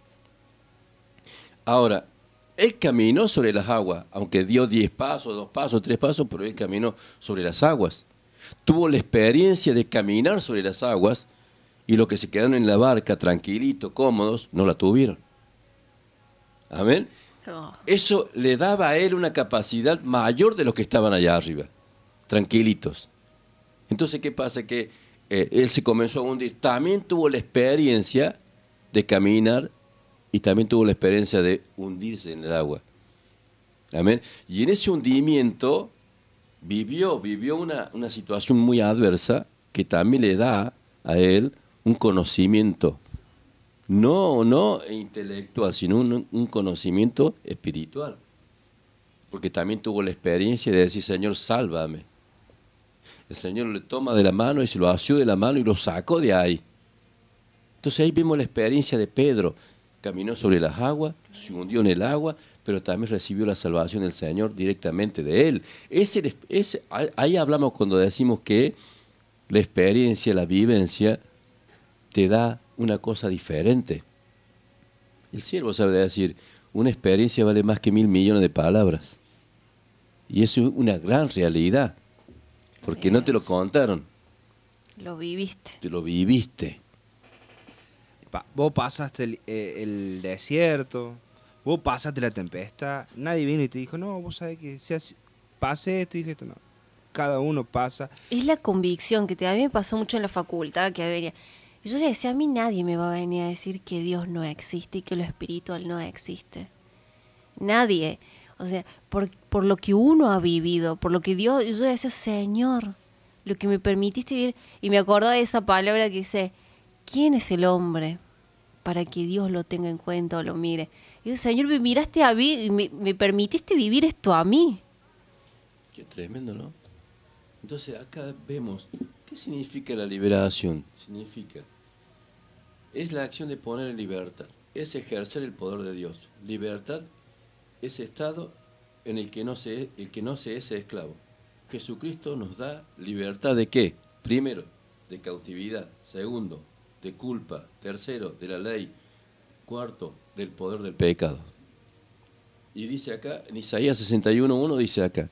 Ahora, él caminó sobre las aguas, aunque dio 10 pasos, dos pasos, tres pasos, pero él caminó sobre las aguas. Tuvo la experiencia de caminar sobre las aguas y los que se quedaron en la barca tranquilitos, cómodos, no la tuvieron. Amén. Oh, Eso le daba a él una capacidad mayor de los que estaban allá arriba. tranquilitos. Entonces, ¿qué pasa? Que eh, él se comenzó a hundir. También tuvo la experiencia de caminar y también tuvo la experiencia de hundirse en el agua. Amén. Y en ese hundimiento vivió, vivió una, una situación muy adversa que también le da a él un conocimiento. No, no intelectual, sino un, un conocimiento espiritual. Porque también tuvo la experiencia de decir, Señor, sálvame. El Señor le toma de la mano y se lo asió de la mano y lo sacó de ahí. Entonces ahí vimos la experiencia de Pedro. Caminó sobre las aguas, se hundió en el agua, pero también recibió la salvación del Señor directamente de él. Ese, ese, ahí hablamos cuando decimos que la experiencia, la vivencia, te da una cosa diferente. El siervo sabe decir, una experiencia vale más que mil millones de palabras. Y eso es una gran realidad, porque no te lo contaron, Lo viviste. te lo viviste. Pa- vos pasaste el, eh, el desierto, vos pasaste la tempestad, nadie vino y te dijo, no, vos sabés que se hace- pase esto y dije esto, no. Cada uno pasa. Es la convicción que te, a mí me pasó mucho en la facultad, que venía. Yo le decía, a mí nadie me va a venir a decir que Dios no existe y que lo espiritual no existe. Nadie. O sea, por, por lo que uno ha vivido, por lo que Dios, yo decía, Señor, lo que me permitiste vivir. Y me acordaba de esa palabra que dice, ¿quién es el hombre para que Dios lo tenga en cuenta o lo mire? Y yo, Señor, me miraste a mí me, me permitiste vivir esto a mí. Qué tremendo, ¿no? Entonces acá vemos, ¿qué significa la liberación? Significa, es la acción de poner en libertad, es ejercer el poder de Dios. Libertad es estado en el que no se, el que no se es esclavo. Jesucristo nos da libertad de qué? Primero, de cautividad. Segundo, de culpa. Tercero, de la ley. Cuarto, del poder del pecado. Y dice acá, en Isaías 61.1 dice acá,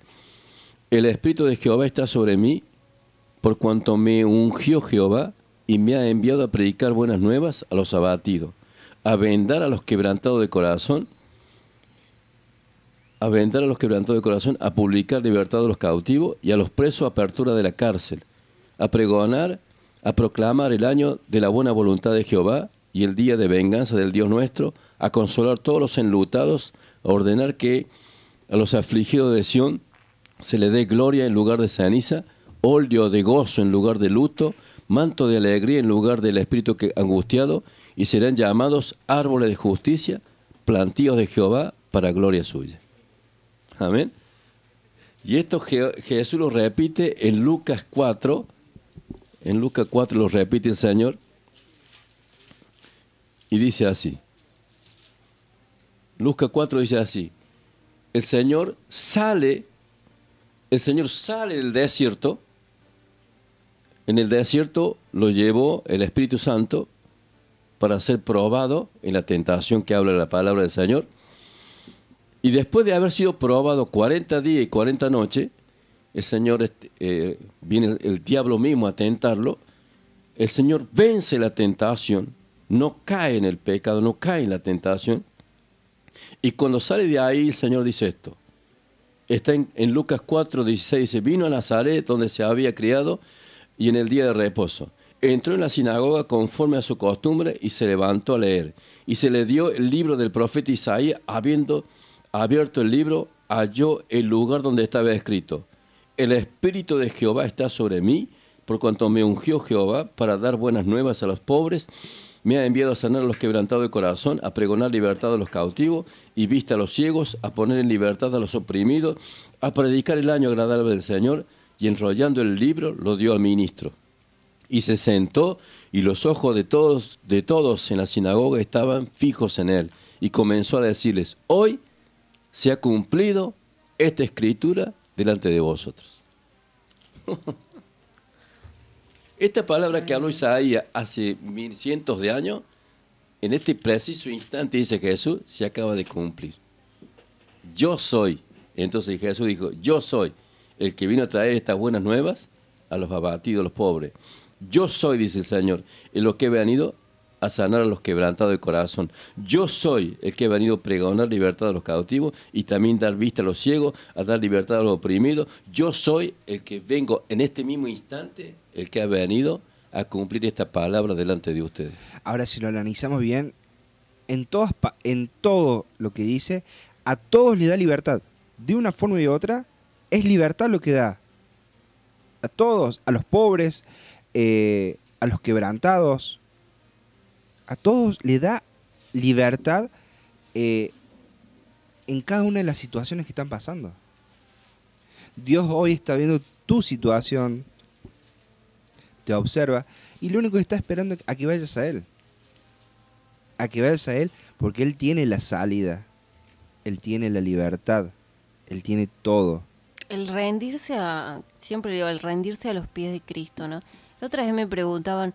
el Espíritu de Jehová está sobre mí, por cuanto me ungió Jehová y me ha enviado a predicar buenas nuevas a los abatidos, a vendar a los quebrantados de corazón, a vendar a los quebrantados de corazón, a publicar libertad a los cautivos y a los presos apertura de la cárcel, a pregonar, a proclamar el año de la buena voluntad de Jehová y el día de venganza del Dios nuestro, a consolar todos los enlutados, a ordenar que a los afligidos de Sión se le dé gloria en lugar de ceniza, óleo de gozo en lugar de luto, manto de alegría en lugar del espíritu angustiado, y serán llamados árboles de justicia, plantíos de Jehová para gloria suya. Amén. Y esto Je- Jesús lo repite en Lucas 4, en Lucas 4 lo repite el Señor, y dice así. Lucas 4 dice así, el Señor sale, el Señor sale del desierto, en el desierto lo llevó el Espíritu Santo para ser probado en la tentación que habla la palabra del Señor. Y después de haber sido probado 40 días y 40 noches, el Señor, este, eh, viene el, diablo mismo a tentarlo, el Señor vence la tentación, no cae en el pecado, no cae en la tentación. Y cuando sale de ahí, el Señor dice esto. Está en, en Lucas 4, 16, dice, vino a Nazaret, donde se había criado, y en el día de reposo. Entró en la sinagoga conforme a su costumbre y se levantó a leer. Y se le dio el libro del profeta Isaías, habiendo abierto el libro, halló el lugar donde estaba escrito. El Espíritu de Jehová está sobre mí, por cuanto me ungió Jehová para dar buenas nuevas a los pobres, me ha enviado a sanar a los quebrantados de corazón, a pregonar libertad a los cautivos y vista a los ciegos, a poner en libertad a los oprimidos, a predicar el año agradable del Señor, y enrollando el libro lo dio al ministro. Y se sentó y los ojos de todos, de todos en la sinagoga estaban fijos en él. Y comenzó a decirles, hoy se ha cumplido esta escritura delante de vosotros. esta palabra que habló Isaías hace mil cientos de años, en este preciso instante dice Jesús, se acaba de cumplir. Yo soy. Entonces Jesús dijo, yo soy el que vino a traer estas buenas nuevas a los abatidos, a los pobres. Yo soy, dice el Señor, en lo que he venido a sanar a los quebrantados de corazón. Yo soy el que he venido a pregonar libertad a los cautivos y también dar vista a los ciegos, a dar libertad a los oprimidos. Yo soy el que vengo en este mismo instante, el que ha venido a cumplir esta palabra delante de ustedes. Ahora, si lo analizamos bien, en, todas, en todo lo que dice, a todos le da libertad. De una forma y otra, es libertad lo que da. A todos, a los pobres, eh, a los quebrantados, a todos le da libertad eh, en cada una de las situaciones que están pasando. Dios hoy está viendo tu situación, te observa y lo único que está esperando es a que vayas a Él. A que vayas a Él porque Él tiene la salida, Él tiene la libertad, Él tiene todo. El rendirse a, siempre digo, el rendirse a los pies de Cristo, ¿no? La otra vez me preguntaban,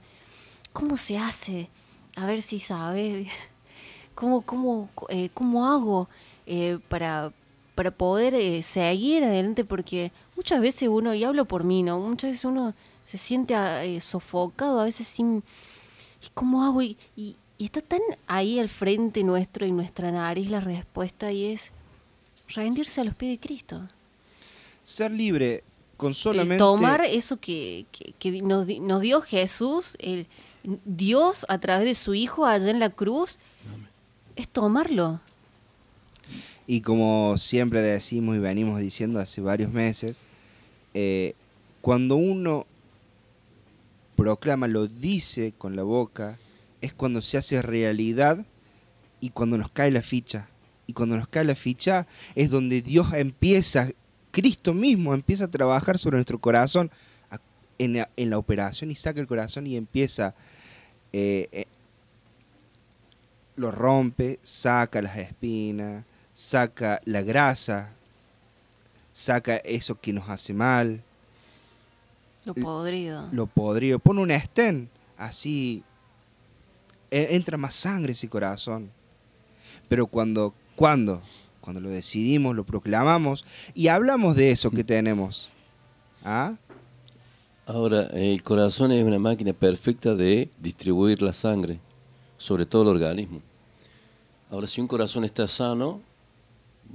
¿cómo se hace? A ver si sabes, ¿cómo, cómo, eh, cómo hago eh, para, para poder eh, seguir adelante? Porque muchas veces uno, y hablo por mí, ¿no? Muchas veces uno se siente sofocado, a veces sin... ¿Y cómo hago? Y, y, y está tan ahí al frente nuestro y nuestra nariz la respuesta y es rendirse a los pies de Cristo. Ser libre con El solamente... tomar eso que, que- que nos, nos dio Jesús, el Dios a través de su Hijo allá en la cruz, es tomarlo. Y como siempre decimos y venimos diciendo hace varios meses, eh, cuando uno proclama, lo dice con la boca, es cuando se hace realidad y cuando nos cae la ficha. Y cuando nos cae la ficha es donde Dios empieza, Cristo mismo empieza a trabajar sobre nuestro corazón en la, en la operación y saca el corazón y empieza, eh, eh, lo rompe, saca las espinas, saca la grasa, saca eso que nos hace mal, Lo podrido. lo podrido, pone un estén, así e- entra más sangre ese corazón. Pero cuando, cuando, cuando lo decidimos, lo proclamamos y hablamos de eso que tenemos, ¿ah? Ahora, el corazón es una máquina perfecta de distribuir la sangre, sobre todo el organismo. Ahora, si un corazón está sano,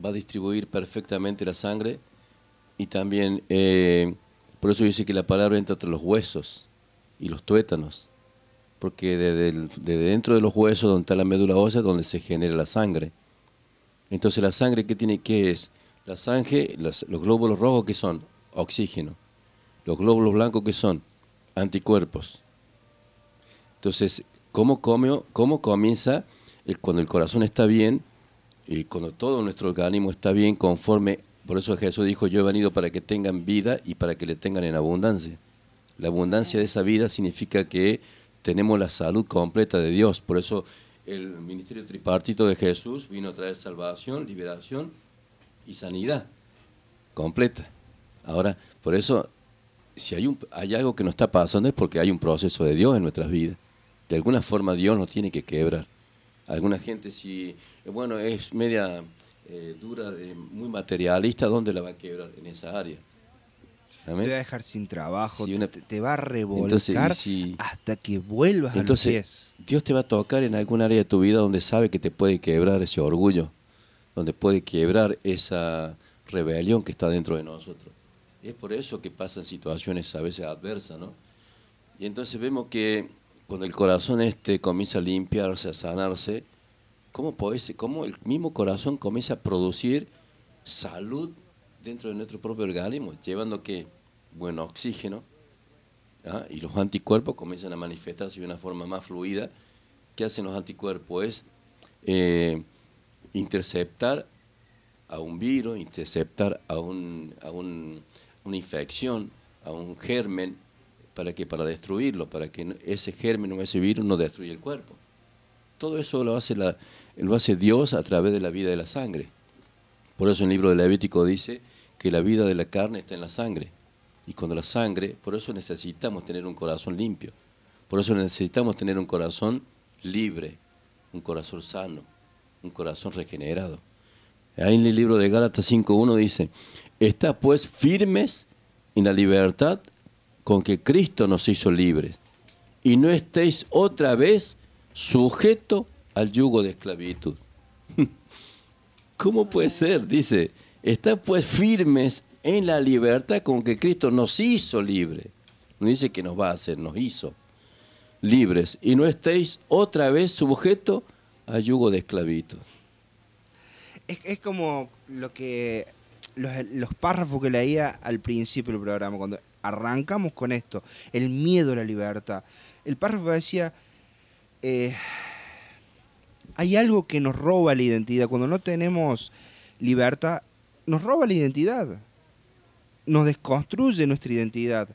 va a distribuir perfectamente la sangre y también, eh, por eso dice que la palabra entra entre los huesos y los tuétanos, porque desde, dentro de los huesos, donde está la médula ósea, es donde se genera la sangre. Entonces, la sangre, ¿qué tiene? ¿Qué es? La sangre, las- los glóbulos rojos, ¿qué son? Oxígeno. Los glóbulos blancos, ¿qué son? Anticuerpos. Entonces, ¿cómo, come- cómo comienza el- cuando el corazón está bien y cuando todo nuestro organismo está bien conforme? Por eso Jesús dijo, yo he venido para que tengan vida y para que le tengan en abundancia. La abundancia de esa vida significa que tenemos la salud completa de Dios. Por eso el ministerio tripartito de Jesús vino a traer salvación, liberación y sanidad completa. Ahora, por eso, si hay, un, hay algo que nos está pasando es porque hay un proceso de Dios en nuestras vidas. De alguna forma Dios nos tiene que quebrar. Alguna gente si, eh, bueno, es media eh, dura, eh, muy materialista, ¿dónde la va a quebrar? En esa área. Amén. Te va a dejar sin trabajo, Si una- te, te va a revolcar Entonces, si- hasta que vuelvas a los Entonces, pies. Dios te va a tocar en algún área de tu vida donde sabe que te puede quebrar ese orgullo, donde puede quebrar esa rebelión que está dentro de nosotros. Es por eso que pasan situaciones a veces adversas, ¿no? Y entonces vemos que cuando el corazón este comienza a limpiarse, a sanarse, ¿cómo, podés- cómo el mismo corazón comienza a producir salud dentro de nuestro propio organismo, llevando que buen oxígeno, ¿ah? y los anticuerpos comienzan a manifestarse de una forma más fluida. ¿Qué hacen los anticuerpos? Es eh, interceptar a un virus, interceptar a, un, a un- una infección, a un germen, para que para destruirlo, para que ese germen o ese virus no destruya el cuerpo. Todo eso lo hace, la, lo hace Dios a través de la vida de la sangre. Por eso el libro de Levítico dice que la vida de la carne está en la sangre. Y cuando la sangre, por eso necesitamos tener un corazón limpio. Por eso necesitamos tener un corazón libre, un corazón sano, un corazón regenerado. Ahí en el libro de Gálatas 5.1 dice, está pues firmes en la libertad con que Cristo nos hizo libres. Y no estéis otra vez sujeto al yugo de esclavitud. ¿Cómo puede ser? Dice, está pues firmes en la libertad con que Cristo nos hizo libre. No dice que nos va a hacer, nos hizo libres. Y no estéis otra vez sujeto al yugo de esclavitud. Es, es como lo que los, los párrafos que leía al principio del programa, cuando arrancamos con esto, el miedo a la libertad. El párrafo decía, eh, hay algo que nos roba la identidad. Cuando no tenemos libertad, nos roba la identidad. Nos desconstruye nuestra identidad.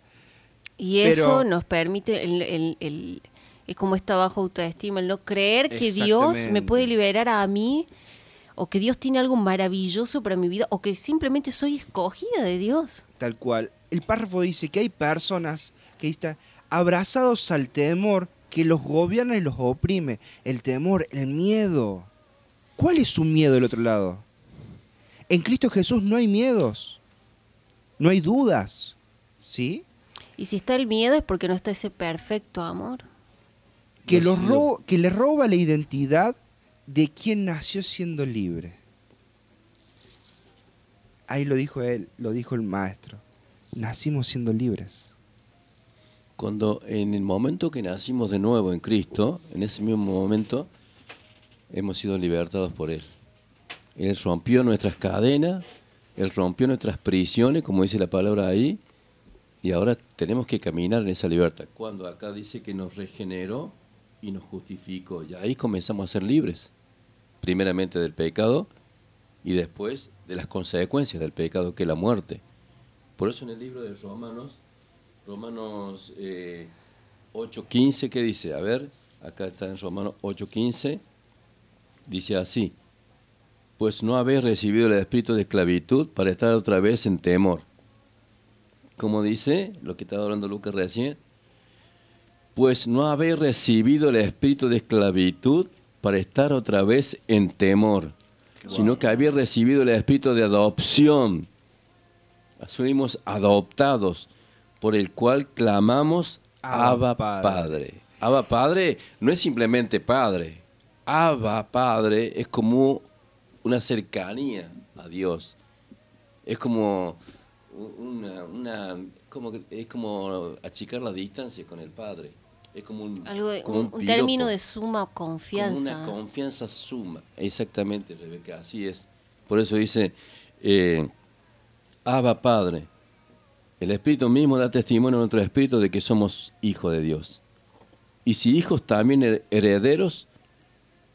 Y eso Pero- nos permite, el, el- el- es como esta baja autoestima, el no creer que Dios me puede liberar a mí, o que Dios tiene algo maravilloso para mi vida, o que simplemente soy escogida de Dios. Tal cual. El párrafo dice que hay personas que están abrazados al temor que los gobierna y los oprime. El temor, el miedo. ¿Cuál es su miedo del otro lado? En Cristo Jesús no hay miedos. No hay dudas. ¿Sí? Y si está el miedo es porque no está ese perfecto amor. Que, los que le roba la identidad de quien nació siendo libre. Ahí lo dijo él, lo dijo el maestro. Nacimos siendo libres. Cuando en el momento que nacimos de nuevo en Cristo, en ese mismo momento, hemos sido libertados por Él. Él rompió nuestras cadenas, Él rompió nuestras prisiones, como dice la palabra ahí, y ahora tenemos que caminar en esa libertad. Cuando acá dice que nos regeneró y nos justificó, y ahí comenzamos a ser libres, primeramente del pecado y después de las consecuencias del pecado, que es la muerte. Por eso en el libro de Romanos, Romanos eh, 8.15, ¿qué dice? A ver, acá está en Romanos 8.15, dice así, pues no habéis recibido el espíritu de esclavitud para estar otra vez en temor. Como dice lo que estaba hablando Lucas recién, pues no habéis recibido el espíritu de esclavitud para estar otra vez en temor, sino que habéis recibido el espíritu de adopción. Fuimos adoptados, por el cual clamamos Abba, Padre. Padre. Abba Padre no es simplemente Padre. Abba Padre es como una cercanía a Dios. Es como una, una como es como achicar la distancia con el Padre. Es como un, Algo de- como un, término de suma Como confianza. una confianza suma. Exactamente, Rebeca, así es. Por eso dice, eh, Abba Padre. El Espíritu mismo da testimonio a nuestro Espíritu de que somos hijos de Dios. Y si hijos también her- herederos,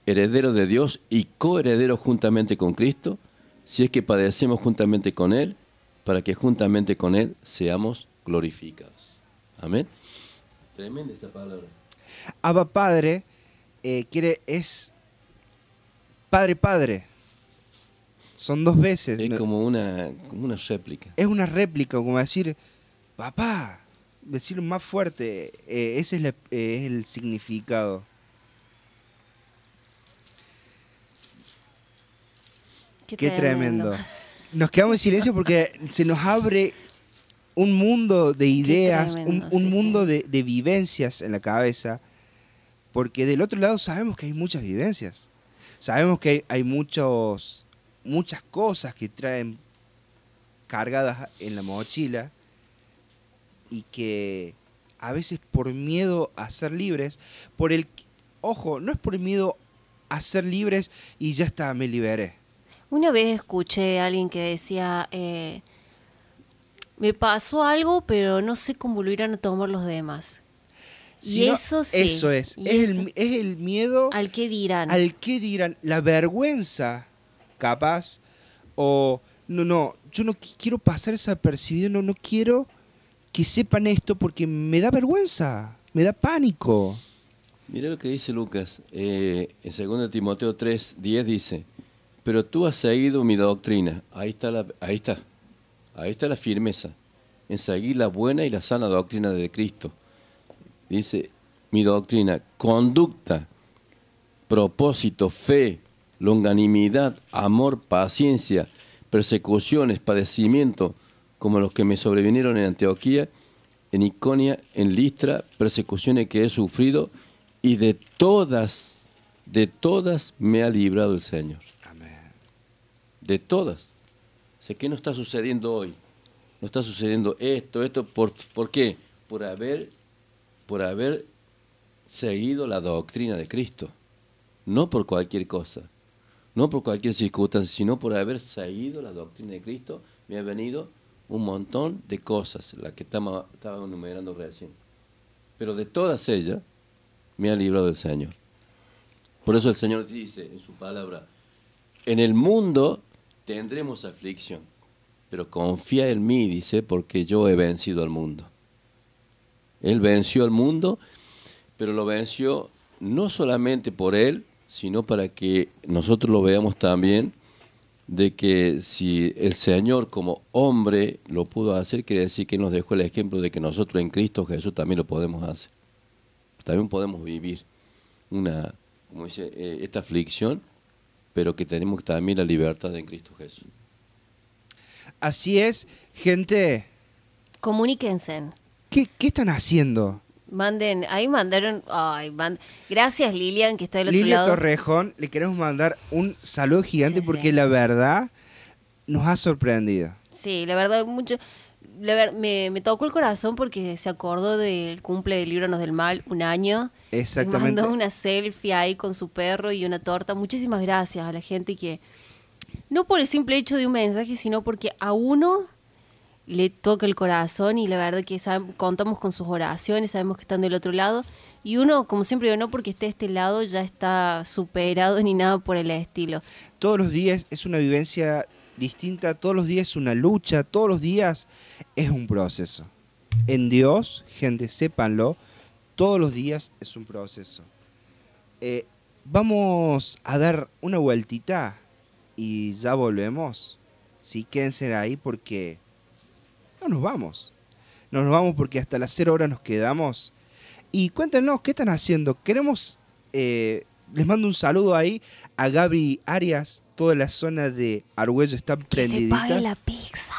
herederos de Dios y coherederos juntamente con Cristo, si es que padecemos juntamente con Él, para que juntamente con Él seamos glorificados. Amén. Tremenda esta palabra. Abba Padre eh, quiere, es Padre Padre. Son dos veces. Es como una, como una réplica. Es una réplica, como decir, papá, decirlo más fuerte. eh, ese es, la- eh, es el significado. Qué tremendo. Nos quedamos en silencio porque se nos abre un mundo de ideas, tremendo, un, un sí, mundo sí. De, de vivencias en la cabeza. Porque del otro lado sabemos que hay muchas vivencias. Sabemos que hay, hay muchos, muchas cosas que traen cargadas en la mochila y que a veces por miedo a ser libres, por el ojo, no es por miedo a ser libres y ya está, me liberé. Una vez escuché a alguien que decía, eh, me pasó algo, pero no sé cómo lo irán a tomar los demás. Si y no, eso sí. Eso es. Es eso- el, es el miedo ¿Al qué dirán? al que dirán, la vergüenza, capaz, o no, no, yo no qui- quiero pasar desapercibido, no, no quiero que sepan esto porque me da vergüenza, me da pánico. Mira lo que dice Lucas. eh, en 2 Timoteo 3, 10 dice, pero tú has seguido mi doctrina. Ahí está, la, ahí está. Ahí está la firmeza. En seguir la buena y la sana doctrina de Cristo. Dice, mi doctrina, conducta, propósito, fe, longanimidad, amor, paciencia, persecuciones, padecimiento, como los que me sobrevinieron en Antioquía, en Iconia, en Listra, persecuciones que he sufrido y de todas, de todas me ha librado el Señor. Amén. De todas. ¿Qué no está sucediendo hoy? No está sucediendo esto, esto, ¿por, ¿por qué? Por haber, por haber seguido la doctrina de Cristo. No por cualquier cosa, no por cualquier circunstancia, sino por haber seguido la doctrina de Cristo, me ha venido un montón de cosas, las que estamos, estaba enumerando recién. Pero de todas ellas, me ha librado el Señor. Por eso el Señor dice en su palabra, en el mundo tendremos aflicción, pero confía en mí, dice, porque yo he vencido al mundo. Él venció al mundo, pero lo venció no solamente por Él, sino para que nosotros lo veamos también, de que si el Señor como hombre lo pudo hacer, quiere decir que nos dejó el ejemplo de que nosotros en Cristo Jesús también lo podemos hacer. También podemos vivir una, eh, esta aflicción, pero que tenemos también la libertad en Cristo Jesús. Así es, gente. Comuníquense. ¿Qué, qué están haciendo? Manden, ahí mandaron, ay, gracias Lilian que está del otro Lilia lado. Torrejón, le queremos mandar un saludo gigante Sí, porque sí. la verdad nos ha sorprendido. Sí, la verdad, mucho. Ver- me, me tocó el corazón porque se acordó del cumple de Líbranos del Mal, un año. Exactamente. Mandó una selfie ahí con su perro y una torta. Muchísimas gracias a la gente que, no por el simple hecho de un mensaje, sino porque a uno le toca el corazón y la verdad que sabe- contamos con sus oraciones, sabemos que están del otro lado. Y uno, como siempre digo, no porque esté de este lado ya está superado ni nada por el estilo. Todos los días es una vivencia distinta, todos los días es una lucha, todos los días es un proceso. En Dios, gente, sépanlo, todos los días es un proceso. Eh, vamos a dar una vueltita y ya volvemos. Sí, quédense ahí porque no nos vamos. No nos vamos porque hasta las 0 horas nos quedamos. Y cuéntenos, ¿qué están haciendo? Queremos, eh, les mando un saludo ahí a Gabri Arias, toda la zona de Argüello está Que se pague prendidita. la pizza.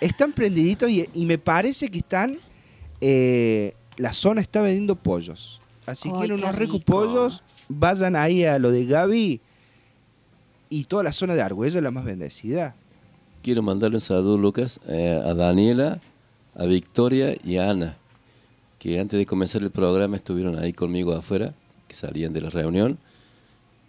Están prendiditos y, y me parece que están, eh, la zona está vendiendo pollos. Así que quieren unos ricos rico. pollos, vayan ahí a lo de Gaby y toda la zona de Argüello es la más bendecida. Quiero mandarle un saludo, Lucas, eh, a Daniela, a Victoria y a Ana, que antes de comenzar el programa estuvieron ahí conmigo afuera, que salían de la reunión,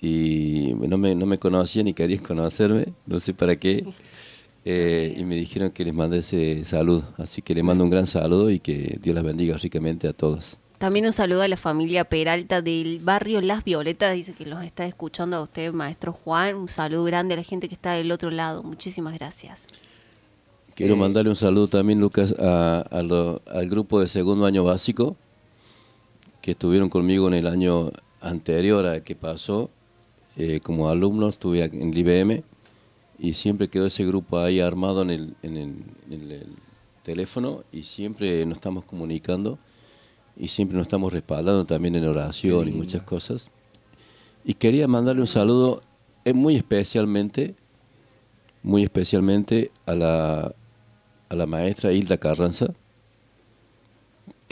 y no me, no me conocían ni querían conocerme, no sé para qué, eh, y me dijeron que les mandé ese saludo. Así que les mando un gran saludo y que Dios las bendiga ricamente a todos. También un saludo a la familia Peralta del barrio Las Violetas. Dice que los está escuchando a usted, maestro Juan. Un saludo grande a la gente que está del otro lado. Muchísimas gracias. Quiero Eh, mandarle un saludo también, Lucas, a, a lo- al grupo de segundo año básico que estuvieron conmigo en el año anterior a que pasó. Eh, como alumno estuve en el IBM y siempre quedó ese grupo ahí armado en el, en el- en el teléfono y siempre nos estamos comunicando y siempre nos estamos respaldando también en oración y muchas cosas. Y quería mandarle un saludo eh, muy especialmente, muy especialmente a la, a la maestra Hilda Carranza,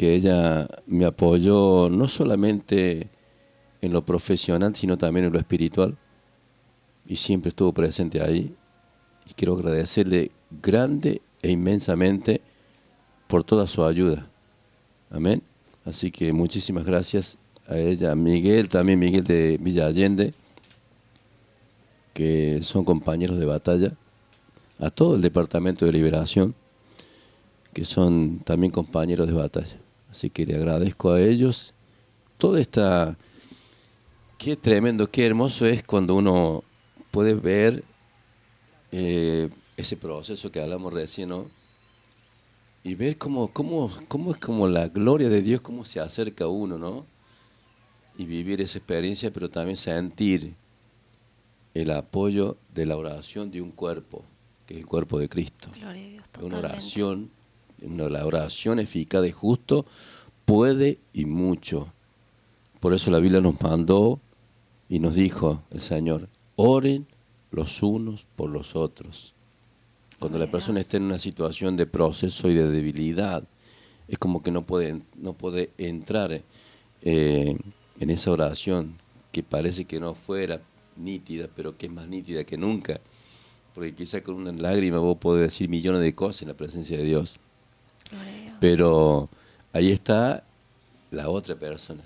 que ella me apoyó no solamente en lo profesional, sino también en lo espiritual, y siempre estuvo presente ahí. Y quiero agradecerle grande e inmensamente por toda su ayuda. Amén. Así que muchísimas gracias a ella, Miguel, también Miguel de Villa Allende, que son compañeros de batalla, a todo el Departamento de Liberación, que son también compañeros de batalla. Así que le agradezco a ellos toda esta... Qué tremendo, qué hermoso es cuando uno puede ver eh, ese proceso que hablamos recién, ¿no? Y ver cómo, cómo, cómo es como la gloria de Dios, cómo se acerca a uno, ¿no? Y vivir esa experiencia, pero también sentir el apoyo de la oración de un cuerpo, que es el cuerpo de Cristo. Gloria a Dios. Una oración, la oración eficaz de justo puede y mucho. Por eso la Biblia nos mandó y nos dijo el Señor, oren los unos por los otros. Cuando la persona está en una situación de proceso y de debilidad, es como que no puede, no puede entrar eh, en esa oración que parece que no fuera nítida, pero que es más nítida que nunca. Porque quizá con una lágrima vos podés decir millones de cosas en la presencia de Dios. Pero ahí está la otra persona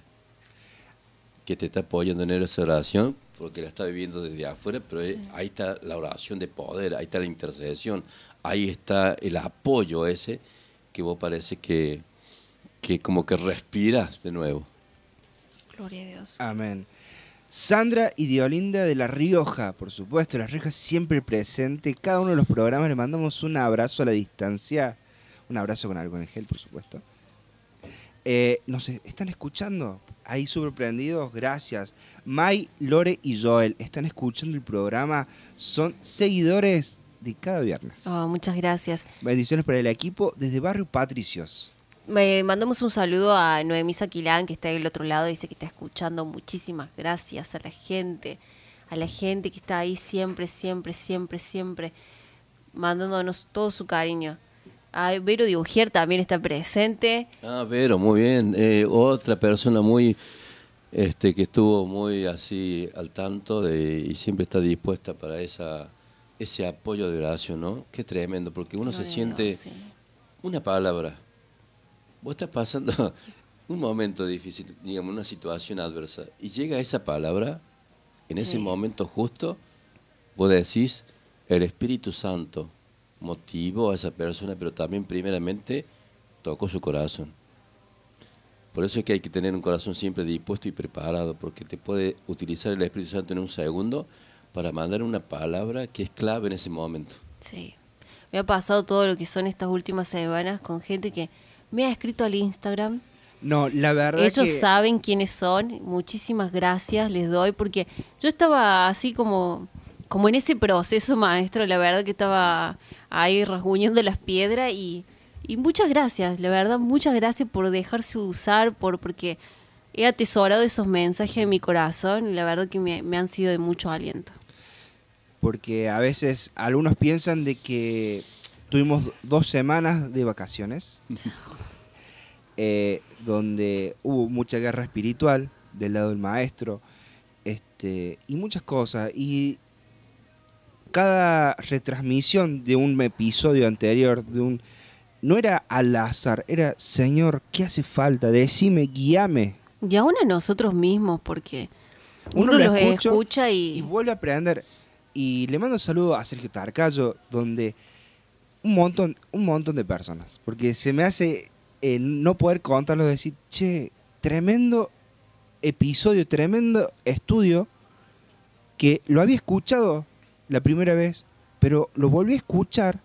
que te está apoyando en esa oración porque la está viviendo desde afuera, pero ahí está la oración de poder, ahí está la intercesión, ahí está el apoyo ese que vos parece que, que como que respiras de nuevo. Gloria a Dios. Amén. Sandra y Diolinda de La Rioja, por supuesto, La Rioja siempre presente. Cada uno de los programas le mandamos un abrazo a la distancia. Un abrazo con algo en gel, por supuesto. Eh, nos están escuchando. Ahí súper prendidos, gracias. Mai, Lore y Joel están escuchando el programa. Son seguidores de cada viernes. Oh, muchas gracias. Bendiciones para el equipo desde Barrio Patricios. Me mandamos un saludo a Noemí Saquilán, que está del otro lado, dice que está escuchando. Muchísimas gracias a la gente, a la gente que está ahí siempre, siempre, siempre, siempre, mandándonos todo su cariño. A Vero Dibujier también está presente. Ah, Vero, muy bien. Eh, otra persona muy, este, que estuvo muy así al tanto de, y siempre está dispuesta para esa, ese apoyo de oración, ¿no? Qué tremendo, porque uno se siente sí. una palabra. Vos estás pasando un momento difícil, digamos, una situación adversa, y llega esa palabra, en ese Sí. momento justo, vos decís, el Espíritu Santo motivó a esa persona, pero también primeramente tocó su corazón. Por eso es que hay que tener un corazón siempre dispuesto y preparado, porque te puede utilizar el Espíritu Santo en un segundo para mandar una palabra que es clave en ese momento. Sí. Me ha pasado todo lo que son estas últimas semanas con gente que me ha escrito al Instagram. No, la verdad Ellos que... saben quiénes son. Muchísimas gracias les doy porque yo estaba así como como en ese proceso, maestro, la verdad que estaba ahí rasguñando las piedras y, y muchas gracias, la verdad, muchas gracias por dejarse usar, por porque he atesorado esos mensajes en mi corazón y la verdad que me, me han sido de mucho aliento. porque a veces algunos piensan de que tuvimos dos semanas de vacaciones, eh, donde hubo mucha guerra espiritual del lado del maestro, este, y muchas cosas. Y cada retransmisión de un episodio anterior, de un no era al azar, era Señor, ¿qué hace falta? Decime, guíame. Y aún a nosotros mismos, porque Uno uno, lo los escucha escucha y, y vuelve a aprender. Y le mando un saludo a Sergio Tarcayo, donde un montón, un montón de personas. Porque se me hace eh, no poder contarlo, decir, che, tremendo episodio, tremendo estudio, que lo había escuchado la primera vez, pero lo volví a escuchar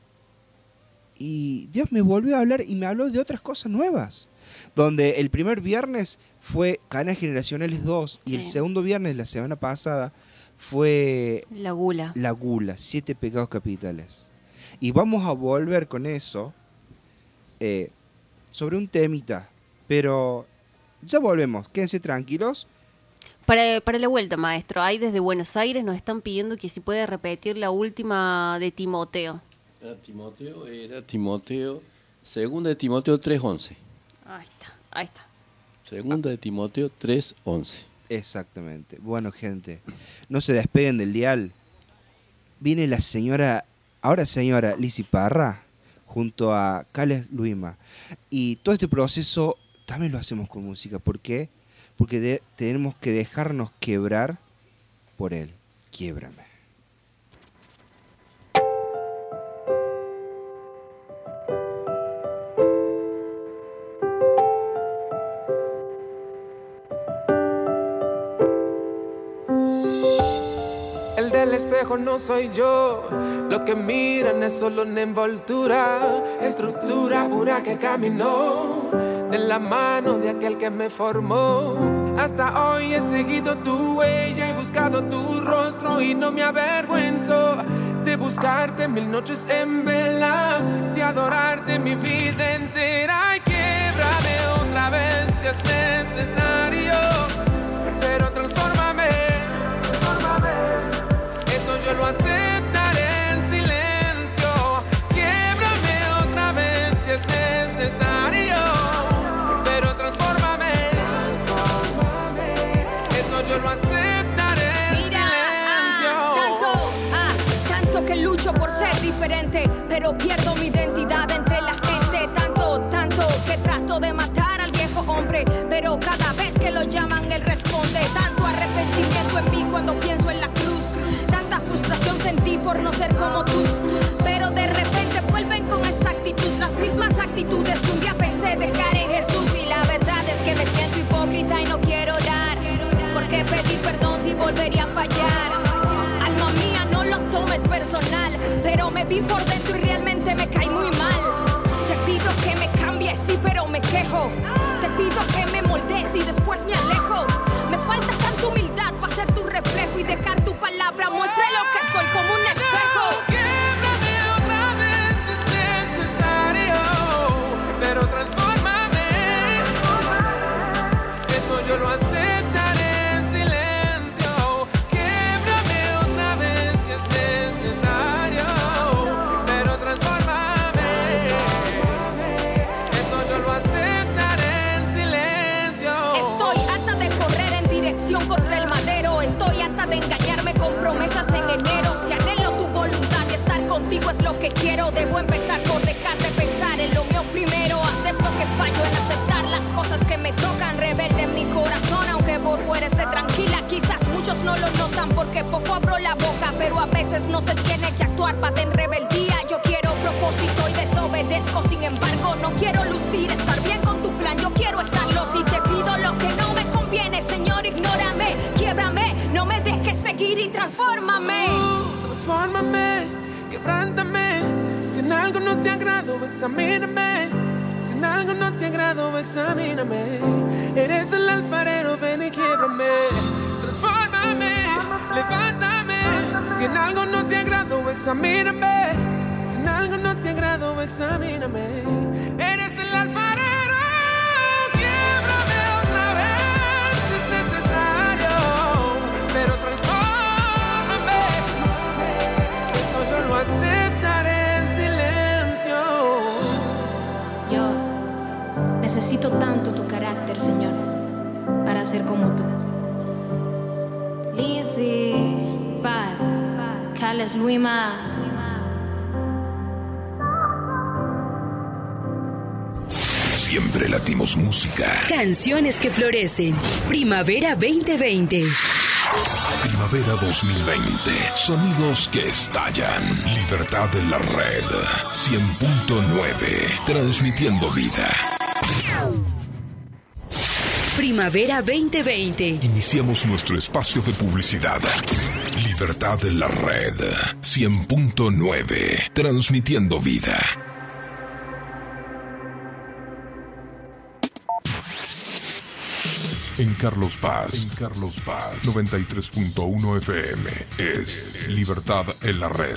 y Dios me volvió a hablar y me habló de otras cosas nuevas. Donde el primer viernes fue Canas Generacionales 2 y el segundo viernes, la semana pasada, fue la gula. la gula, siete pecados capitales. Y vamos a volver con eso eh, sobre un temita, pero ya volvemos, quédense tranquilos. Para, para la vuelta, maestro, ahí desde Buenos Aires nos están pidiendo que si puede repetir la última de Timoteo. Ah, Timoteo era Timoteo, segunda de Timoteo 3.11. Ahí está, ahí está. Segunda de Timoteo 3.11. Exactamente. Bueno, gente, no se despeguen del dial. Viene la señora, ahora señora Lizzy Parra, junto a Cales Luima. Y todo este proceso también lo hacemos con música. ¿Por qué? Porque tenemos que dejarnos quebrar por él. Quiebrame. El del espejo no soy yo, lo que miran es solo una envoltura, estructura pura que caminó de la mano de aquel que me formó. Hasta hoy he seguido tu huella y buscado tu rostro y no me avergüenzo de buscarte mil noches en vela, de adorarte mi vida entera y quiebrame otra vez pero pierdo mi identidad entre la gente. Tanto, tanto que trato de matar al viejo hombre, pero cada vez que lo llaman él responde. Tanto arrepentimiento en mí cuando pienso en la cruz. Tanta frustración sentí por no ser como tú. Pero de repente vuelven con esa actitud, las mismas actitudes que un día pensé dejar en Jesús. Y la verdad es que me siento hipócrita y no quiero orar. Porque pedí perdón si volvería a fallar. Tomes personal. Pero me vi por dentro y realmente me caí muy mal. Te pido que me cambies, sí, pero me quejo. Te pido que me moldees y después me alejo. Me falta tanta humildad para ser tu reflejo y dejar tu palabra muestre lo que soy como un contigo es lo que quiero, debo empezar por dejar de pensar en lo mío primero. Acepto que fallo en aceptar las cosas que me tocan. Rebelde en mi corazón, aunque por fuera esté tranquila. Quizás muchos no lo notan porque poco abro la boca, pero a veces no se tiene que actuar para en rebeldía. Yo quiero propósito y desobedezco, sin embargo, no quiero lucir, estar bien con tu plan. Yo quiero estarlo si te pido lo que no me conviene, Señor, ignórame, quiebrame, no me dejes seguir y transfórmame. Transfórmame, quebrántame. Si en algo no te agrado, examíname. Si en algo no te agrado, examíname. Eres el alfarero, ven y quiebrame. Transfórmame, levántame. Si en algo no te agrado, examíname. Si en algo no te agrado, examíname. Eres el alfarero, para ser como tú. Lizzie, Bad, Carles Luima. Siempre latimos música. Canciones que florecen. Primavera 2020. Primavera 2020. Sonidos que estallan. Libertad en la red. 100.9. Transmitiendo vida. Primavera 2020. Iniciamos nuestro espacio de publicidad. Libertad en la red. 100.9. Transmitiendo vida. En Carlos Paz, en Carlos Paz, 93.1 FM es Libertad en la red.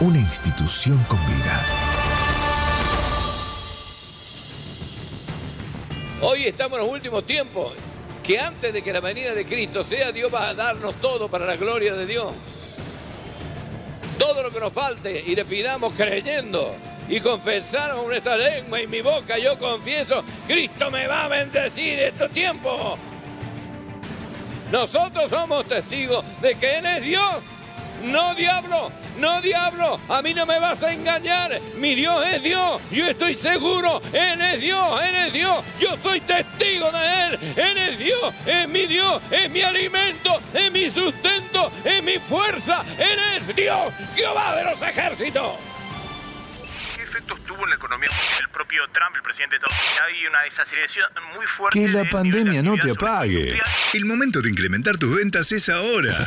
una institución con vida. Hoy estamos en los últimos tiempos. Que antes de que la venida de Cristo sea, Dios va a darnos todo para la gloria de Dios. Todo lo que nos falte y le pidamos creyendo y confesar con nuestra lengua y mi boca, yo confieso, Cristo me va a bendecir estos tiempos. Nosotros somos testigos de que Él es Dios No, diablo, no, diablo, a mí no me vas a engañar. Mi Dios es Dios, yo estoy seguro, Él es Dios, Él es Dios, yo soy testigo de Él, Él es Dios, es mi Dios, es mi alimento, es mi sustento, es mi fuerza, Él es Dios, Jehová de los ejércitos. ¿Qué efectos tuvo en la economía el propio Trump, el presidente de Estados Unidos? Hay una desaceleración muy fuerte. Que la pandemia no te apague. El momento de incrementar tus ventas es ahora.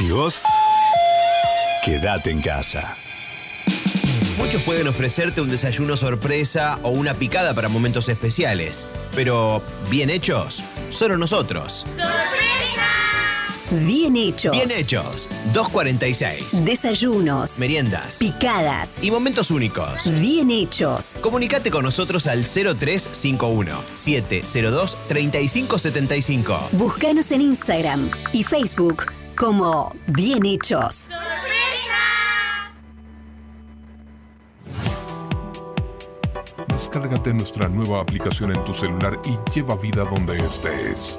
¿Y vos? Quédate en casa. Muchos pueden ofrecerte un desayuno sorpresa o una picada para momentos especiales, pero bien hechos, solo nosotros. Bien hechos. Bien hechos, 246. Desayunos. Meriendas. Picadas. Y momentos únicos. Bien hechos. Comunicate con nosotros al 0351 702 3575. Búscanos en Instagram y Facebook como Bien hechos. Descárgate nuestra nueva aplicación en tu celular y lleva vida donde estés.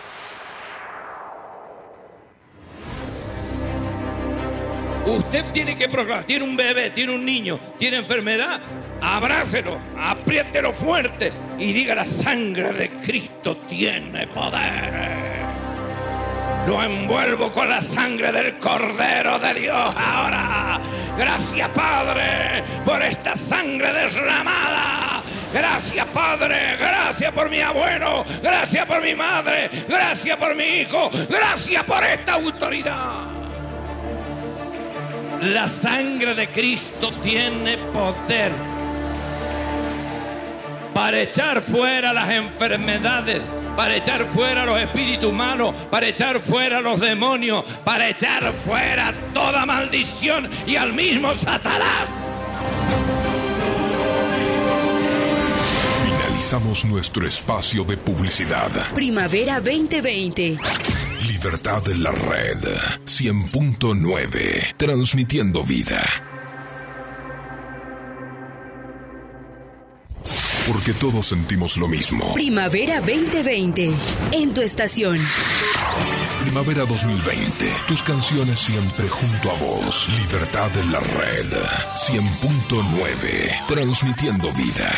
Usted tiene que proclamar, tiene un bebé, tiene un niño, tiene enfermedad, abrácelo, apriételo fuerte y diga la sangre de Cristo tiene poder. Lo envuelvo con la sangre del Cordero de Dios ahora. Gracias Padre por esta sangre derramada. Gracias Padre, gracias por mi abuelo, gracias por mi madre, gracias por mi hijo, gracias por esta autoridad. La sangre de Cristo tiene poder para echar fuera las enfermedades, para echar fuera los espíritus malos, para echar fuera los demonios, para echar fuera toda maldición y al mismo Satanás. Finalizamos nuestro espacio de publicidad. Primavera 2020. Libertad en la red 100.9, transmitiendo vida. Porque todos sentimos lo mismo. Primavera 2020. En tu estación. Primavera 2020, tus canciones siempre junto a vos. Libertad en la red 100.9, transmitiendo vida.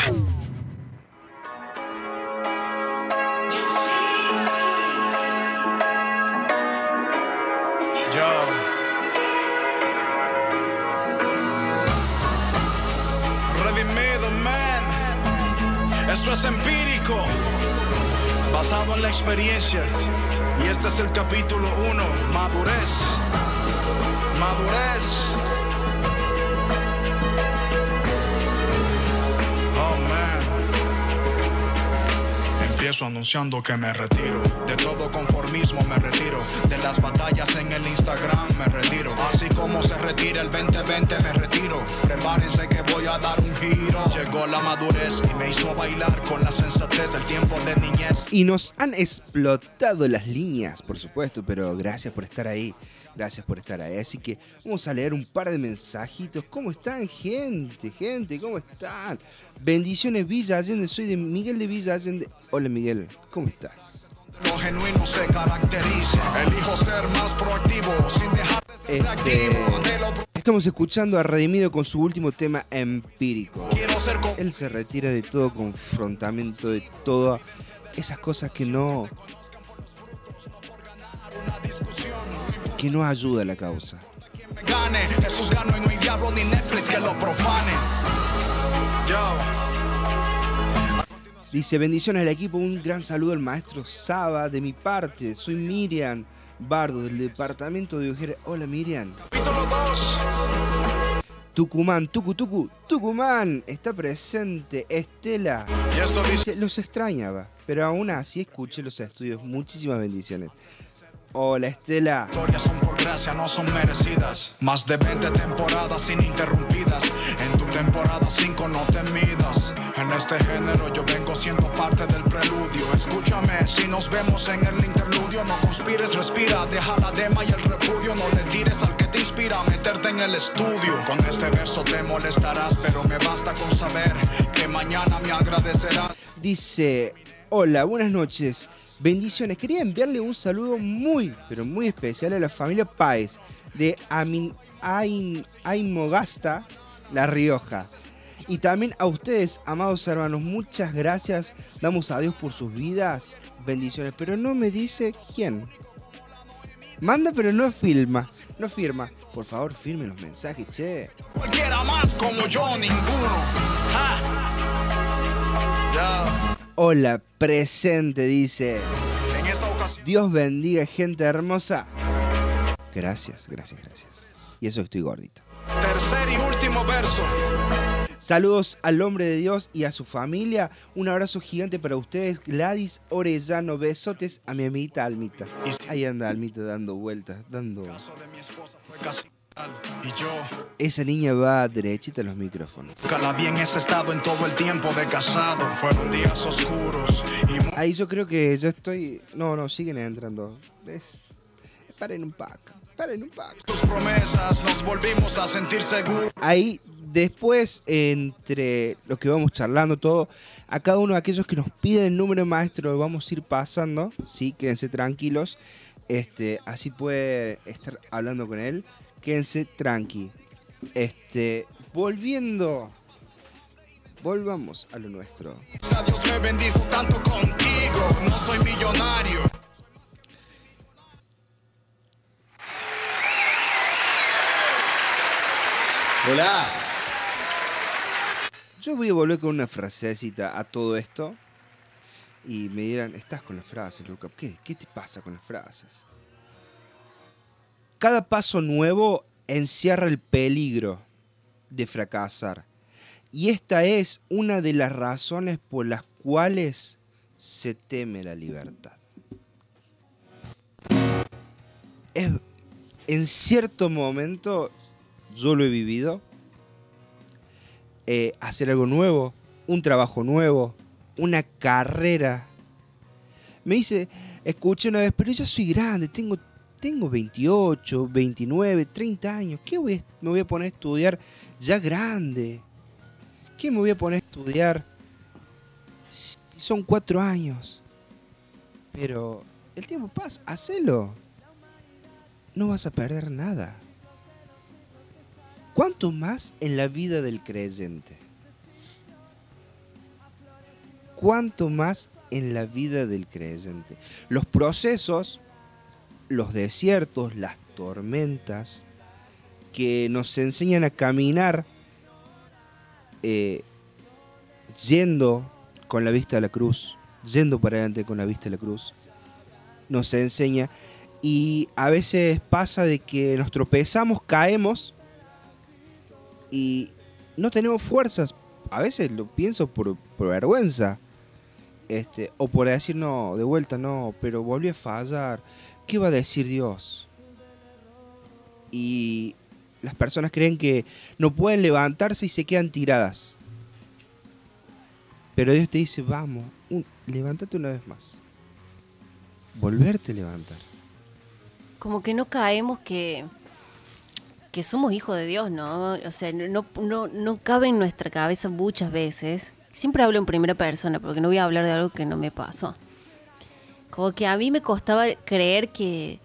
Es empírico, basado en la experiencia. Y este es el capítulo 1, madurez. Madurez. Anunciando que me retiro. Así como se retira el 2020 me retiro. Llegó la madurez y me hizo bailar con la sensatez tiempo de niñez. Y nos han explotado las líneas, por supuesto, pero gracias por estar ahí. Gracias por estar ahí. Así que vamos a leer un par de mensajitos. ¿Cómo están, gente? Gente, ¿cómo están? Bendiciones, Villa Allende. Soy de Miguel de Villa Allende. Hola, Miguel. ¿Cómo estás? Lo genuino se caracteriza. Elijo ser más proactivo sin dejar de ser Este, lo estamos escuchando a Redimido con su último tema empírico. Quiero ser con- Él se retira de todo confrontamiento, de todas esas cosas que no, que no ayuda a la causa. me gane. Jesús ganó y no hay diablo ni Netflix que lo profane. Yo. Dice, bendiciones al equipo, un gran saludo al maestro Saba de mi parte. Soy Miriam Bardo del departamento de Ojera. Hola Miriam. Capítulo 2. Tucumán, Tucu, Tucu, Tucumán. Está presente Estela. Y esto dice, los extrañaba, pero aún así escuché los estudios. Muchísimas bendiciones. Hola Estela. Historias son por gracia, no son merecidas. Más de 20 temporadas ininterrumpidas. En tu temporada 5 no te midas. En este género yo vengo siendo parte del preludio. Escúchame, si nos vemos en el interludio, no conspires, respira. Deja la dema y el repudio. No le tires al que te inspira a meterte en el estudio. Con este verso te molestarás, pero me basta con saber que mañana me agradecerás. Dice, hola, buenas noches. Bendiciones. Quería enviarle un saludo muy, pero muy especial a la familia Páez de Amin, Ain, Aimogasta, La Rioja. Y también a ustedes, amados hermanos, muchas gracias. Damos a Dios por sus vidas. Bendiciones. Pero no me dice quién. Manda, pero no filma. No firma. Por favor, firme los mensajes, che. Cualquiera más como yo, ninguno. Hola, presente, dice. En esta ocasión. Dios bendiga, gente hermosa. Gracias, gracias, gracias. Y eso estoy gordito. Tercer y último verso. Saludos al hombre de Dios y a su familia. Un abrazo gigante para ustedes. Gladys Orellano. Besotes a mi amiguita Almita. Ahí anda Almita dando vueltas, dando... Yo, Esa niña va derechita a los micrófonos. nunca la vi en ese estado en todo el tiempo de casado. Fueron días oscuros y Ahí yo creo que ya estoy... No, no, siguen entrando. Es... Paren un pack. Paren un pack. tus promesas nos volvimos a sentir seguros. Ahí después, entre lo que vamos charlando todo, a cada uno de aquellos que nos piden el número de maestro lo vamos a ir pasando, sí, quédense tranquilos, este, así puede estar hablando con él, quédense tranqui. Este, volviendo, volvamos a lo nuestro. A Dios me bendijo tanto contigo. No soy millonario. Hola. Yo voy a volver con una frasecita a todo esto. Y me dirán, estás con las frases, Luca. ¿Qué, ¿Qué te pasa con las frases? Cada paso nuevo encierra el peligro de fracasar. Y esta es una de las razones por las cuales se teme la libertad. En cierto momento, yo lo he vivido, eh, hacer algo nuevo, un trabajo nuevo, una carrera. Me dice, escuché una vez, pero yo soy grande, tengo, tengo 28, 29, 30 años. ¿Qué voy me voy a poner a estudiar ya grande? ¿Qué me voy a poner a estudiar? Si son cuatro años. Pero el tiempo pasa, hacelo. No vas a perder nada. ¿Cuánto más en la vida del creyente? ¿Cuánto más en la vida del creyente? Los procesos, los desiertos, las tormentas que nos enseñan a caminar eh, yendo con la vista a la cruz, yendo para adelante con la vista a la cruz, nos enseña y a veces pasa de que nos tropezamos, caemos y no tenemos fuerzas. A veces lo pienso por, por vergüenza. Este, o por decir, no, de vuelta no, pero volví a fallar. ¿Qué va a decir Dios? Y las personas creen que no pueden levantarse y se quedan tiradas. Pero Dios te dice, vamos, un- levántate una vez más. Volverte a levantar. Como que no caemos que, que somos hijos de Dios, ¿no? O sea, no, no, no cabe en nuestra cabeza muchas veces. Siempre hablo en primera persona porque no voy a hablar de algo que no me pasó. Como que a mí me costaba creer que,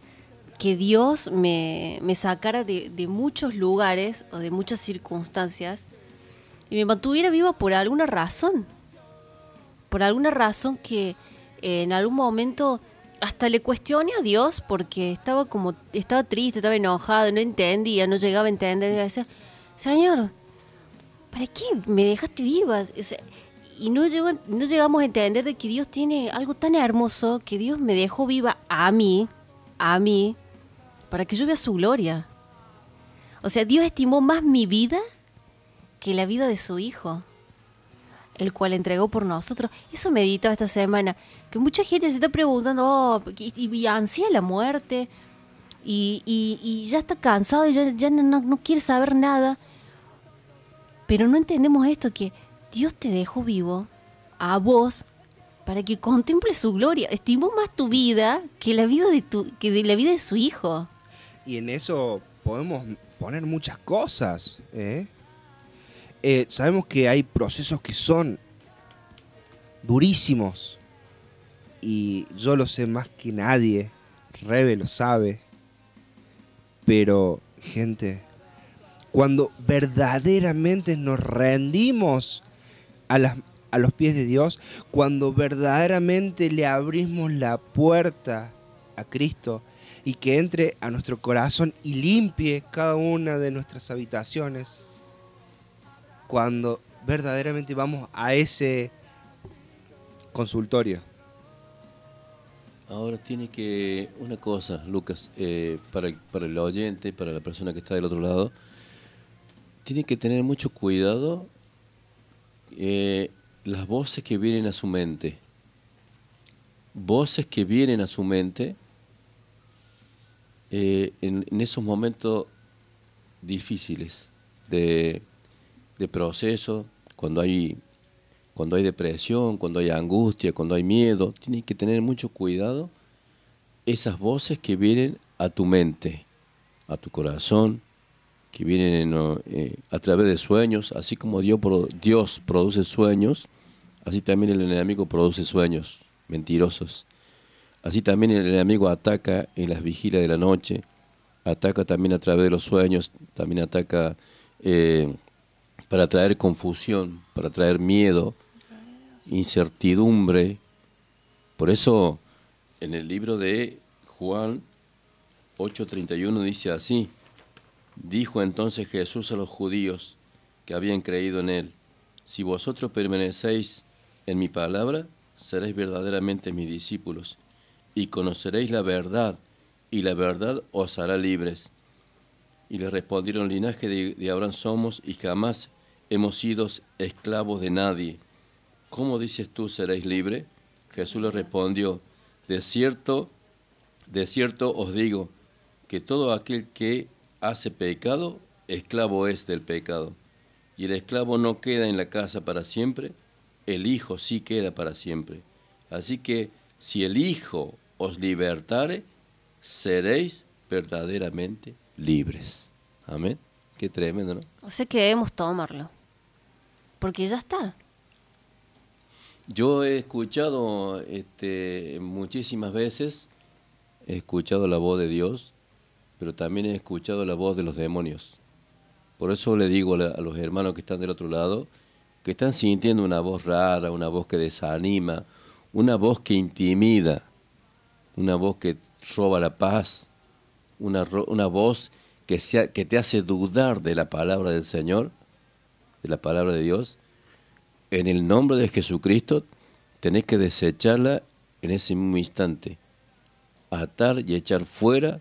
que Dios me, me sacara de, de muchos lugares o de muchas circunstancias y me mantuviera viva por alguna razón. Por alguna razón que eh, en algún momento hasta le cuestioné a Dios porque estaba como, estaba triste, estaba enojado, no entendía, no llegaba a entender. Y decía, Señor, ¿para qué me dejaste viva? O sea, y no, llegó, no llegamos a entender de que Dios tiene algo tan hermoso que Dios me dejó viva a mí, a mí, para que yo vea su gloria. O sea, Dios estimó más mi vida que la vida de su Hijo, el cual entregó por nosotros. Eso meditaba esta semana, que mucha gente se está preguntando, oh, y, y ansía la muerte, y, ya está cansado y ya, ya no quiere saber nada. Pero no entendemos esto, que Dios te dejó vivo a vos para que contemples su gloria. Estimó más tu vida que la vida de, tu, que de la vida de su Hijo. Y en eso podemos poner muchas cosas. ¿eh? Eh, sabemos que hay procesos que son durísimos. Y yo lo sé más que nadie. Rebe lo sabe. Pero, gente, cuando verdaderamente nos rendimos a, los pies de Dios, cuando verdaderamente le abrimos la puerta a Cristo y que entre a nuestro corazón y limpie cada una de nuestras habitaciones, cuando verdaderamente vamos a ese consultorio. Ahora tiene que, una cosa, Lucas, eh, para, para el oyente, para la persona que está del otro lado, tiene que tener mucho cuidado eh, las voces que vienen a su mente. Voces que vienen a su mente eh, en, esos momentos difíciles de, de proceso, cuando hay cuando hay depresión, cuando hay angustia, cuando hay miedo, tienes que tener mucho cuidado esas voces que vienen a tu mente, a tu corazón, que vienen en, eh, a través de sueños, así como Dios, Dios produce sueños, así también el enemigo produce sueños mentirosos. Así también el enemigo ataca en las vigilias de la noche, ataca también a través de los sueños, también ataca eh, para traer confusión, para traer miedo, incertidumbre. Por eso en el libro de Juan 8:31 dice así, dijo entonces Jesús a los judíos que habían creído en él, si vosotros permanecéis en mi palabra, seréis verdaderamente mis discípulos y conoceréis la verdad y la verdad os hará libres. Y le respondieron, linaje de, Abraham somos y jamás hemos sido esclavos de nadie. ¿Cómo dices tú seréis libre? Jesús le respondió, de cierto, de cierto os digo, que todo aquel que hace pecado, esclavo es del pecado. Y el esclavo no queda en la casa para siempre, el Hijo sí queda para siempre. Así que si el Hijo os libertare, seréis verdaderamente libres. Amén. Qué tremendo, ¿no? O sea que debemos tomarlo. Porque ya está. Yo he escuchado este, muchísimas veces, he escuchado la voz de Dios, pero también he escuchado la voz de los demonios. Por eso le digo a, los hermanos que están del otro lado, que están sintiendo una voz rara, una voz que desanima, una voz que intimida, una voz que roba la paz, una, una voz que, sea, que te hace dudar de la palabra del Señor, de la palabra de Dios, en el nombre de Jesucristo tenés que desecharla en ese mismo instante. Atar y echar fuera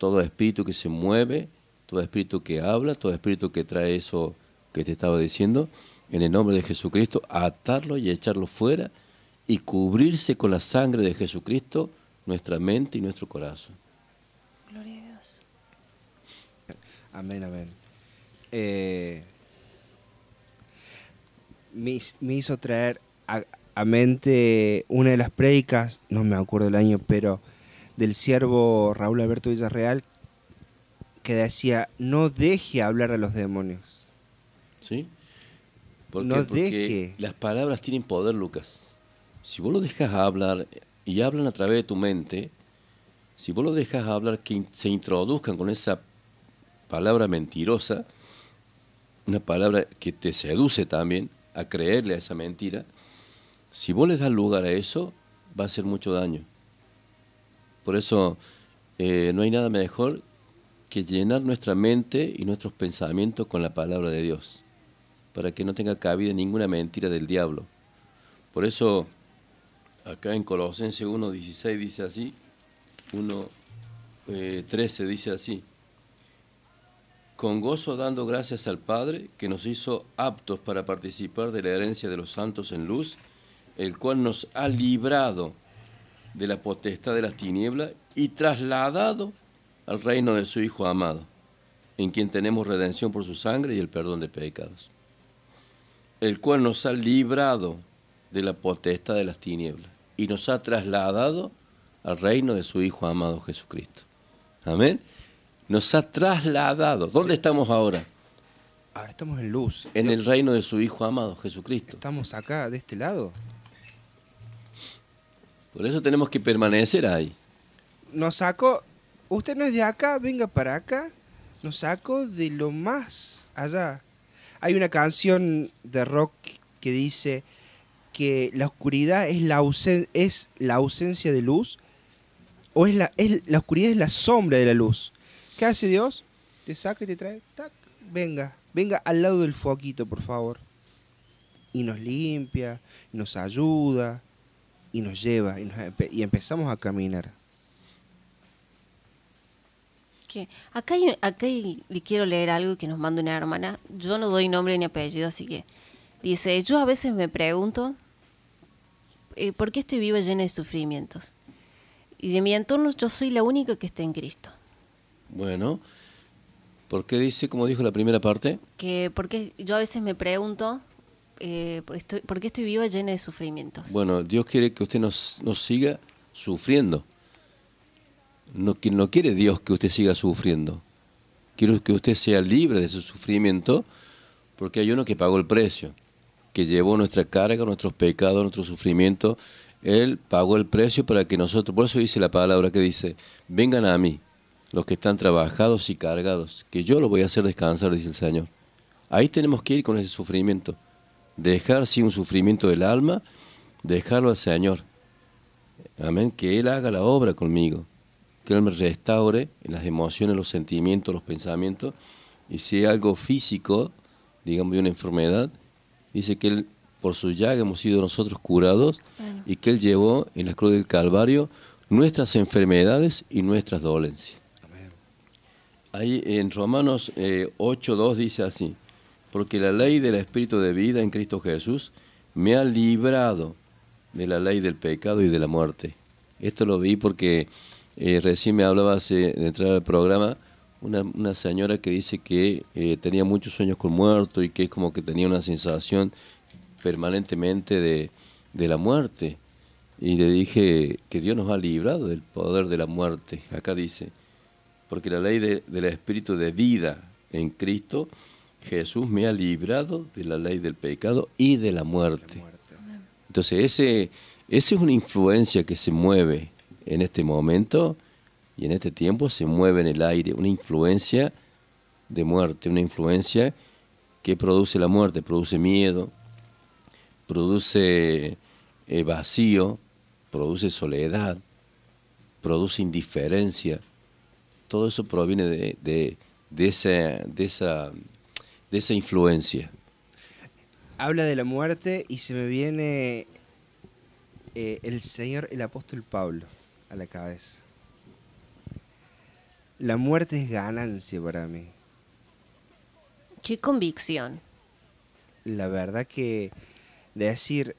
todo espíritu que se mueve, todo espíritu que habla, todo espíritu que trae eso que te estaba diciendo. En el nombre de Jesucristo, atarlo y echarlo fuera y cubrirse con la sangre de Jesucristo nuestra mente y nuestro corazón. Gloria a Dios. Amén, amén. Eh, me, hizo traer a, a mente una de las prédicas, no me acuerdo el año, pero del siervo Raúl Alberto Villarreal, que decía, no deje hablar a los demonios. ¿Sí? ¿Por No? Porque deje. las palabras tienen poder, Lucas. Si vos lo dejas hablar y hablan a través de tu mente, si vos lo dejas hablar que se introduzcan con esa palabra mentirosa, una palabra que te seduce también a creerle a esa mentira, si vos les das lugar a eso, va a hacer mucho daño. Por eso eh, no hay nada mejor que llenar nuestra mente y nuestros pensamientos con la palabra de Dios, para que no tenga cabida ninguna mentira del diablo. Por eso, acá en Colosenses 1.16 dice así, 1.13 dice así, con gozo dando gracias al Padre que nos hizo aptos para participar de la herencia de los santos en luz, el cual nos ha librado de la potestad de las tinieblas y trasladado al reino de su Hijo amado, en quien tenemos redención por su sangre y el perdón de pecados, el cual nos ha librado de la potestad de las tinieblas y nos ha trasladado al reino de su Hijo amado Jesucristo. Amén. Nos ha trasladado. ¿Dónde estamos ahora? Ah, estamos en luz. En el reino de su Hijo amado Jesucristo. Estamos acá, de este lado. Por eso tenemos que permanecer ahí. Nos sacó, usted no es de acá, venga para acá. Nos sacó de lo más allá. Hay una canción de rock que dice que la oscuridad es la, ausencia de luz o es la, oscuridad es la sombra de la luz. ¿Qué hace Dios? Te saca y te trae, tac, venga, venga al lado del foquito, por favor. Y nos limpia, nos ayuda, y nos lleva, y, nos empe- y empezamos a caminar. Que acá, hay- acá hay- le quiero leer algo que nos manda una hermana. Yo no doy nombre ni apellido, así que dice, yo a veces me pregunto eh, por qué estoy viva llena de sufrimientos. Y de mi entorno yo soy la única que está en Cristo. Bueno, ¿por qué dice, como dijo la primera parte? Que porque yo a veces me pregunto eh, por, qué estoy viva llena de sufrimientos. Bueno, Dios quiere que usted nos, siga sufriendo. No, no quiere Dios que usted siga sufriendo. Quiero que usted sea libre de su sufrimiento porque hay uno que pagó el precio, que llevó nuestra carga, nuestros pecados, nuestro sufrimiento. Él pagó el precio para que nosotros, por eso dice la palabra que dice, vengan a mí, los que están trabajados y cargados, que yo los voy a hacer descansar, dice el Señor. Ahí tenemos que ir con ese sufrimiento. Dejar sí un sufrimiento del alma, dejarlo al Señor. Amén. Que Él haga la obra conmigo. Que Él me restaure en las emociones, los sentimientos, los pensamientos. Y si hay algo físico, digamos de una enfermedad, dice que Él, por su llaga hemos sido nosotros curados Bueno. y que Él llevó en la cruz del Calvario nuestras enfermedades y nuestras dolencias. Ahí en Romanos eh, 8.2 dice así, porque la ley del Espíritu de vida en Cristo Jesús me ha librado de la ley del pecado y de la muerte. Esto lo vi porque eh, recién me hablaba de entrar al programa una, señora que dice que eh, tenía muchos sueños con muerto y que es como que tenía una sensación permanentemente de, de la muerte. Y le dije que Dios nos ha librado del poder de la muerte. Acá dice, porque la ley de- del Espíritu de vida en Cristo, Jesús me ha librado de la ley del pecado y de la muerte. Entonces, ese, esa es una influencia que se mueve en este momento y en este tiempo se mueve en el aire, una influencia de muerte, una influencia que produce la muerte, produce miedo, produce eh, vacío, produce soledad, produce indiferencia. Todo eso proviene de, de, de esa, de, esa, de esa influencia. Habla de la muerte y se me viene eh, el Señor, el apóstol Pablo, a la cabeza. La muerte es ganancia para mí. Qué convicción. La verdad que de decir...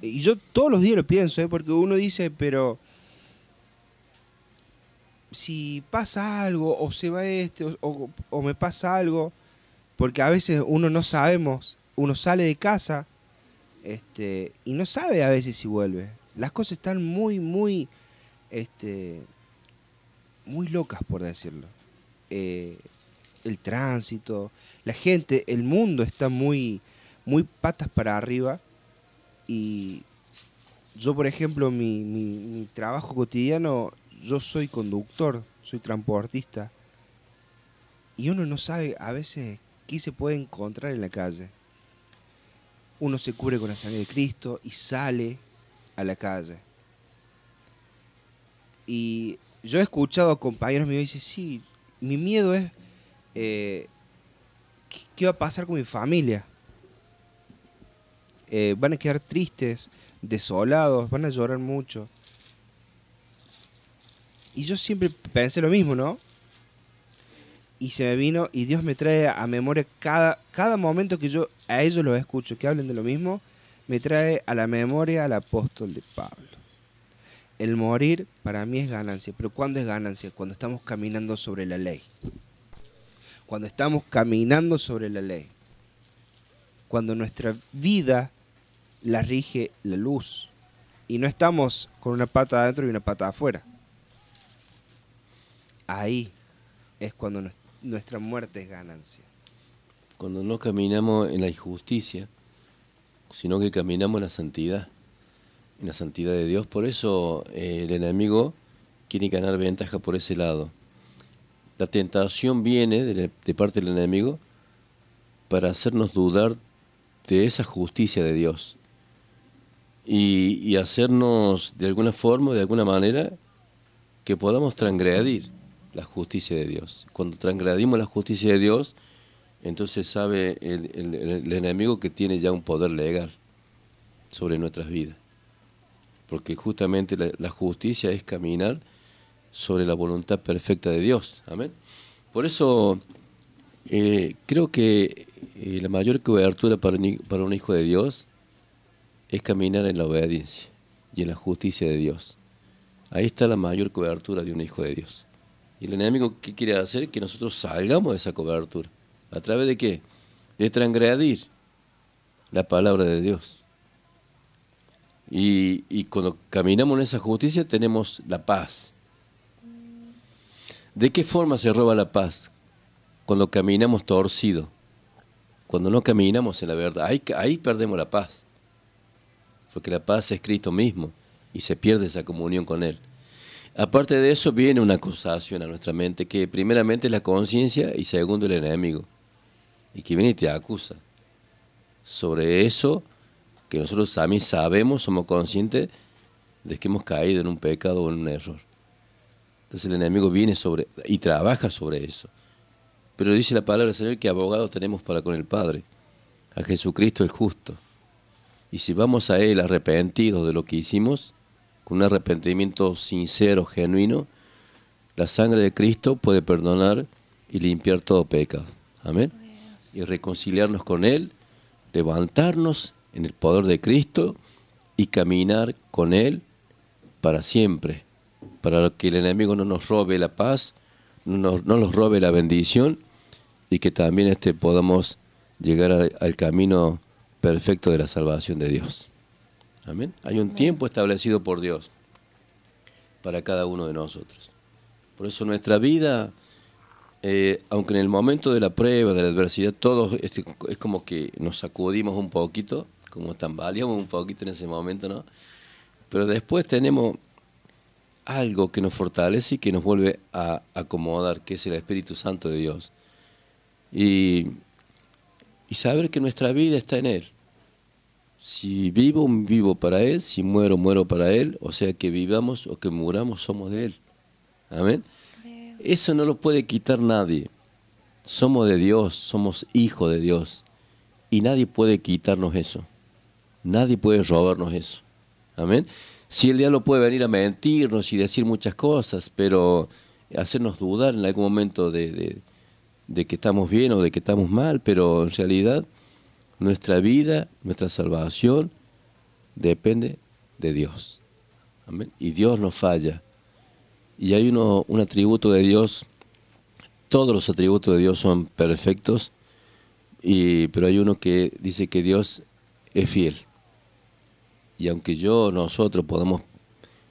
Y yo todos los días lo pienso, ¿eh? porque uno dice, pero si pasa algo, o se va este, o, me pasa algo, porque a veces uno no sabemos, uno sale de casa este, y no sabe a veces si vuelve. Las cosas están muy, muy, este, muy locas, por decirlo. Eh, el tránsito, la gente, el mundo está muy, muy patas para arriba y yo, por ejemplo, mi, mi trabajo cotidiano, yo soy conductor, soy transportista y uno no sabe a veces qué se puede encontrar en la calle. Uno se cubre con la sangre de Cristo y sale a la calle. y yo he escuchado a compañeros míos y dicen, sí, mi miedo es, eh, ¿qué, va a pasar con mi familia? Eh, van a quedar tristes, desolados, van a llorar mucho. Y yo siempre pensé lo mismo, ¿no? Y se me vino, y Dios me trae a memoria cada, cada momento que yo a ellos los escucho, que hablen de lo mismo, me trae a la memoria al apóstol de Pablo. El morir para mí es ganancia, pero ¿cuándo es ganancia? Cuando estamos caminando sobre la ley. Cuando estamos caminando sobre la ley. Cuando nuestra vida la rige la luz. Y no estamos con una pata adentro y una pata afuera. Ahí es cuando nues- nuestra muerte es ganancia. Cuando no caminamos en la injusticia, sino que caminamos en la santidad, en la santidad de Dios. Por eso eh, el enemigo quiere ganar ventaja por ese lado. La tentación viene de, de parte del enemigo para hacernos dudar de esa justicia de Dios y, y hacernos de alguna forma, de alguna manera, que podamos transgredir la justicia de Dios. Cuando transgredimos la justicia de Dios, entonces sabe el, enemigo que tiene ya un poder legal sobre nuestras vidas. Porque justamente la, justicia es caminar sobre la voluntad perfecta de Dios. Amén. Por eso eh, creo que eh, la mayor cobertura para para un hijo de Dios es caminar en la obediencia y en la justicia de Dios. Ahí está la mayor cobertura de un hijo de Dios. Y el enemigo, ¿qué quiere hacer? Que nosotros salgamos de esa cobertura. ¿A través de qué? De transgredir la palabra de Dios. Y, y cuando caminamos en esa justicia tenemos la paz. ¿De qué forma se roba la paz? Cuando caminamos torcido. Cuando no caminamos en la verdad. Ahí, ahí perdemos la paz. Porque la paz es Cristo mismo y se pierde esa comunión con Él. Aparte de eso viene una acusación a nuestra mente, que primeramente es la conciencia y segundo el enemigo. Y que viene y te acusa. Sobre eso que nosotros también sabemos, somos conscientes de que hemos caído en un pecado o en un error. Entonces el enemigo viene sobre y trabaja sobre eso. Pero dice la palabra del Señor que abogados tenemos para con el Padre, a Jesucristo el justo. Y si vamos a Él arrepentidos de lo que hicimos, con un arrepentimiento sincero, genuino, la sangre de Cristo puede perdonar y limpiar todo pecado. Amén. Y reconciliarnos con Él, levantarnos en el poder de Cristo y caminar con Él para siempre, para que el enemigo no nos robe la paz, no nos, no nos robe la bendición y que también este, podamos llegar al camino perfecto de la salvación de Dios. Amén. Hay un tiempo establecido por Dios para cada uno de nosotros. Por eso nuestra vida, eh, aunque en el momento de la prueba, de la adversidad, todos este, es como que nos sacudimos un poquito, como tambaleamos un poquito en ese momento, ¿no? Pero después tenemos algo que nos fortalece y que nos vuelve a acomodar, que es el Espíritu Santo de Dios. Y, y saber que nuestra vida está en Él. Si vivo, vivo para Él, si muero, muero para Él, o sea que vivamos o que muramos, somos de Él. Amén. Eso no lo puede quitar nadie. Somos de Dios, somos hijos de Dios. Y nadie puede quitarnos eso. Nadie puede robarnos eso. Amén. Si el diablo puede venir a mentirnos y decir muchas cosas, pero hacernos dudar en algún momento de, de- de que estamos bien o de que estamos mal, pero en realidad nuestra vida, nuestra salvación depende de Dios. Amén. Y Dios no falla. Y hay uno, un atributo de Dios, todos los atributos de Dios son perfectos, y, pero hay uno que dice que Dios es fiel. Y aunque yo, nosotros podamos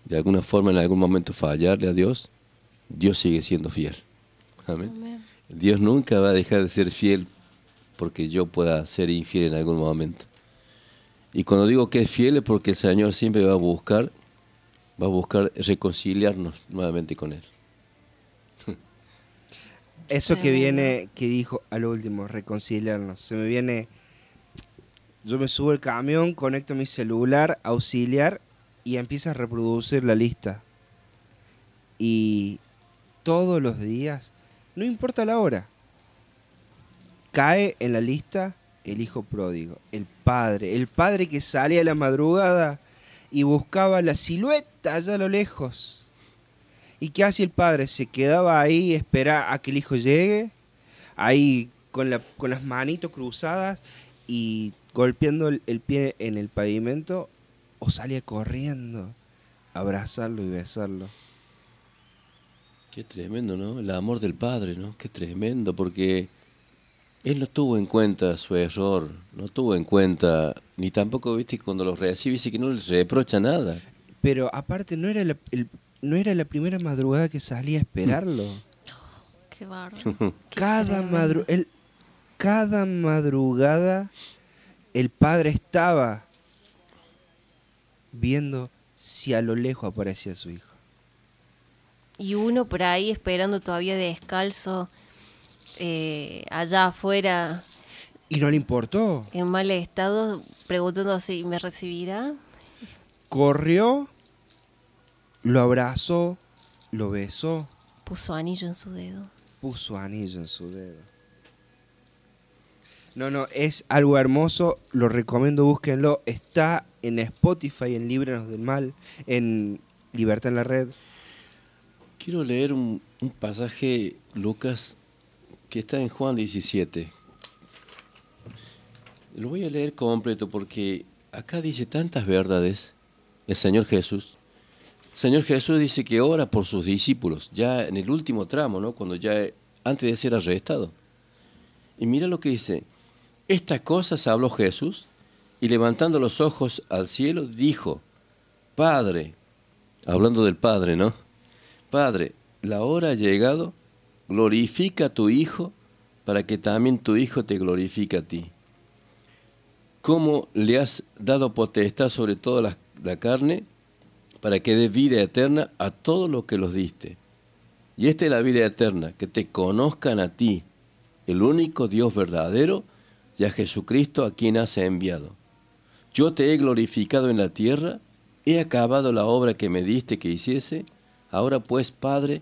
de alguna forma en algún momento fallarle a Dios, Dios sigue siendo fiel. Amén. Dios nunca va a dejar de ser fiel porque yo pueda ser infiel en algún momento. Y cuando digo que es fiel es porque el Señor siempre va a buscar, va a buscar reconciliarnos nuevamente con Él. Eso que viene, que dijo al último, reconciliarnos. Se me viene. Yo me subo al camión, conecto mi celular, auxiliar y empieza a reproducir la lista. Y todos los días, no importa la hora, cae en la lista el hijo pródigo, el padre, el padre que sale a la madrugada y buscaba la silueta allá a lo lejos. ¿Y qué hacía el padre? Se quedaba ahí, espera a que el hijo llegue, ahí con, la- con las manitos cruzadas y golpeando el, el pie en el pavimento, o salía corriendo a abrazarlo y besarlo. Qué tremendo, ¿no? El amor del padre, ¿no? Qué tremendo, porque él no tuvo en cuenta su error, no tuvo en cuenta, ni tampoco, viste, cuando lo recibe, dice que no le reprocha nada. Pero aparte no era la, el- no era la primera madrugada que salía a esperarlo. Qué bárbaro. cada, madru el- cada madrugada el padre estaba viendo si a lo lejos aparecía su hijo. Y uno por ahí esperando todavía descalzo, eh, allá afuera, Y no le importó. en mal estado, preguntando si me recibirá. Corrió, lo abrazó, lo besó, Puso anillo en su dedo. puso anillo en su dedo. No, no, es algo hermoso, lo recomiendo, búsquenlo. Está en Spotify, en Líbranos del Mal, en Libertad en la Red. Quiero leer un, un pasaje, Lucas, que está en Juan 17. Lo voy a leer completo porque acá dice tantas verdades el Señor Jesús. El Señor Jesús dice que ora por sus discípulos, ya en el último tramo, ¿no? Cuando ya antes de ser arrestado. Y mira lo que dice. Estas cosas habló Jesús y levantando los ojos al cielo dijo, Padre, hablando del Padre, ¿no? Padre, la hora ha llegado, glorifica a tu Hijo para que también tu Hijo te glorifique a ti. ¿Cómo le has dado potestad sobre toda la, la carne para que dé vida eterna a todos los que los diste? Y esta es la vida eterna, que te conozcan a ti, el único Dios verdadero, y a Jesucristo a quien has enviado. Yo te he glorificado en la tierra, he acabado la obra que me diste que hiciese, ahora pues, Padre,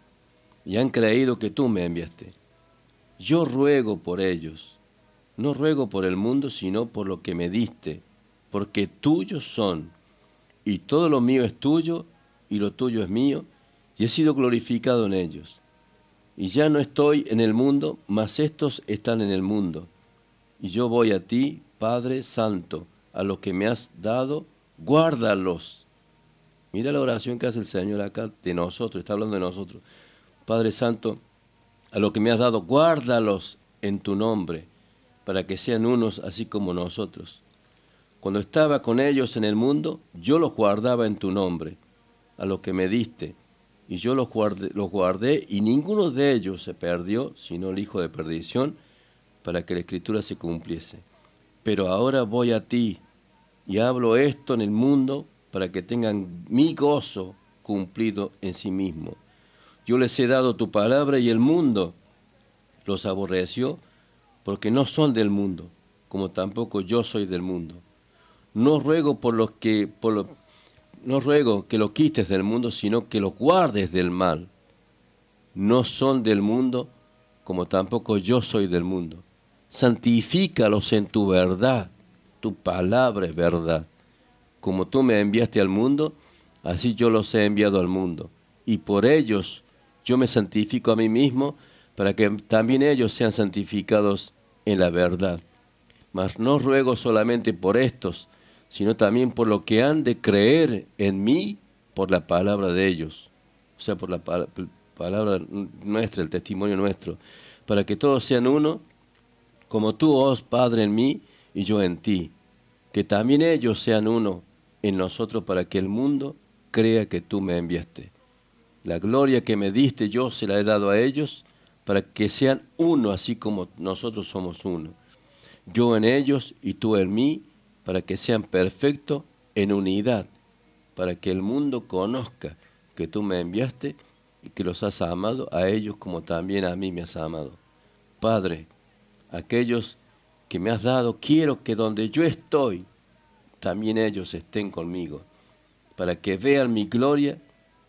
y han creído que tú me enviaste. Yo ruego por ellos, no ruego por el mundo, sino por lo que me diste, porque tuyos son, y todo lo mío es tuyo, y lo tuyo es mío, y he sido glorificado en ellos. Y ya no estoy en el mundo, mas estos están en el mundo. Y yo voy a ti, Padre Santo, a lo que me has dado, guárdalos. Mira la oración que hace el Señor acá de nosotros, está hablando de nosotros. Padre Santo, a lo que me has dado, guárdalos en tu nombre, para que sean unos así como nosotros. Cuando estaba con ellos en el mundo, yo los guardaba en tu nombre, a lo que me diste, y yo los guardé, los guardé, y ninguno de ellos se perdió, sino el hijo de perdición, para que la escritura se cumpliese. Pero ahora voy a ti, y hablo esto en el mundo, para que tengan mi gozo cumplido en sí mismo. Yo les he dado tu palabra y el mundo los aborreció porque no son del mundo, como tampoco yo soy del mundo. No ruego por que por lo- no ruego que lo quites del mundo, sino que los guardes del mal. No son del mundo, como tampoco yo soy del mundo. Santifícalos en tu verdad. Tu palabra es verdad. Como tú me enviaste al mundo, así yo los he enviado al mundo. Y por ellos yo me santifico a mí mismo, para que también ellos sean santificados en la verdad. Mas no ruego solamente por estos, sino también por lo que han de creer en mí por la palabra de ellos, o sea, por la pa- palabra nuestra, el testimonio nuestro, para que todos sean uno, como tú, oh Padre, en mí y yo en ti, que también ellos sean uno en nosotros para que el mundo crea que tú me enviaste. La gloria que me diste yo se la he dado a ellos para que sean uno así como nosotros somos uno. Yo en ellos y tú en mí, para que sean perfectos en unidad, para que el mundo conozca que tú me enviaste y que los has amado a ellos como también a mí me has amado. Padre, aquellos que me has dado, quiero que donde yo estoy, también ellos estén conmigo, para que vean mi gloria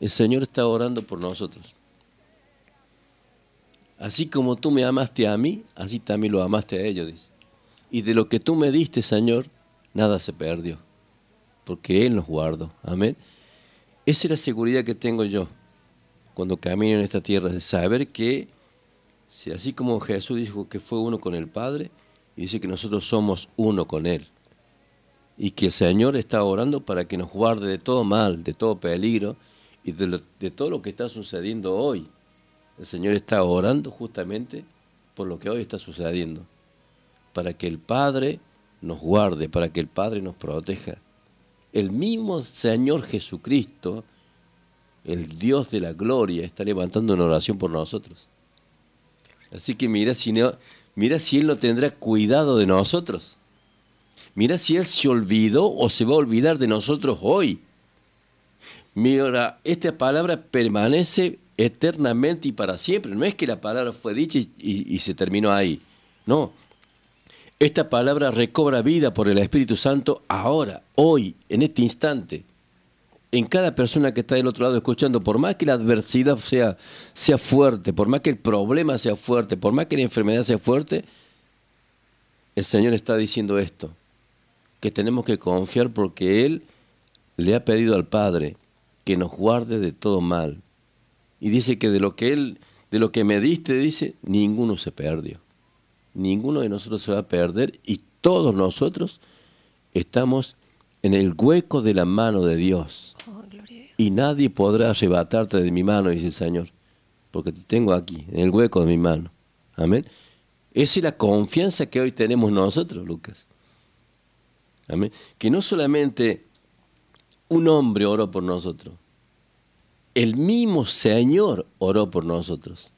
El Señor está orando por nosotros. Así como tú me amaste a mí, así también lo amaste a ellos. Y de lo que tú me diste, Señor, nada se perdió, porque Él nos guardó. Amén. Esa es la seguridad que tengo yo cuando camino en esta tierra, de saber que, si así como Jesús dijo que fue uno con el Padre, y dice que nosotros somos uno con Él y que el Señor está orando para que nos guarde de todo mal, de todo peligro y de, lo- de todo lo que está sucediendo hoy. El Señor está orando justamente por lo que hoy está sucediendo, para que el Padre nos guarde, para que el Padre nos proteja. El mismo Señor Jesucristo, el Dios de la gloria, está levantando una oración por nosotros. Así que mira si, no, mira si Él no tendrá cuidado de nosotros. Mira si Él se olvidó o se va a olvidar de nosotros hoy. Mira, esta palabra permanece eternamente y para siempre. No es que la palabra fue dicha y, se terminó ahí. No. Esta palabra recobra vida por el Espíritu Santo ahora, hoy, en este instante. En cada persona que está del otro lado escuchando, por más que la adversidad sea, sea fuerte, por más que el problema sea fuerte, por más que la enfermedad sea fuerte, el Señor está diciendo esto, que tenemos que confiar porque Él le ha pedido al Padre que nos guarde de todo mal. Y dice que de lo que Él, de lo que me diste, dice, ninguno se perdió. Ninguno de nosotros se va a perder y todos nosotros estamos en el hueco de la mano de Dios. Y nadie podrá arrebatarte de mi mano, dice el Señor, porque te tengo aquí, en el hueco de mi mano. Amén. Esa es la confianza que hoy tenemos nosotros, Lucas. Amén. Que no solamente un hombre oró por nosotros, el mismo Señor oró por nosotros.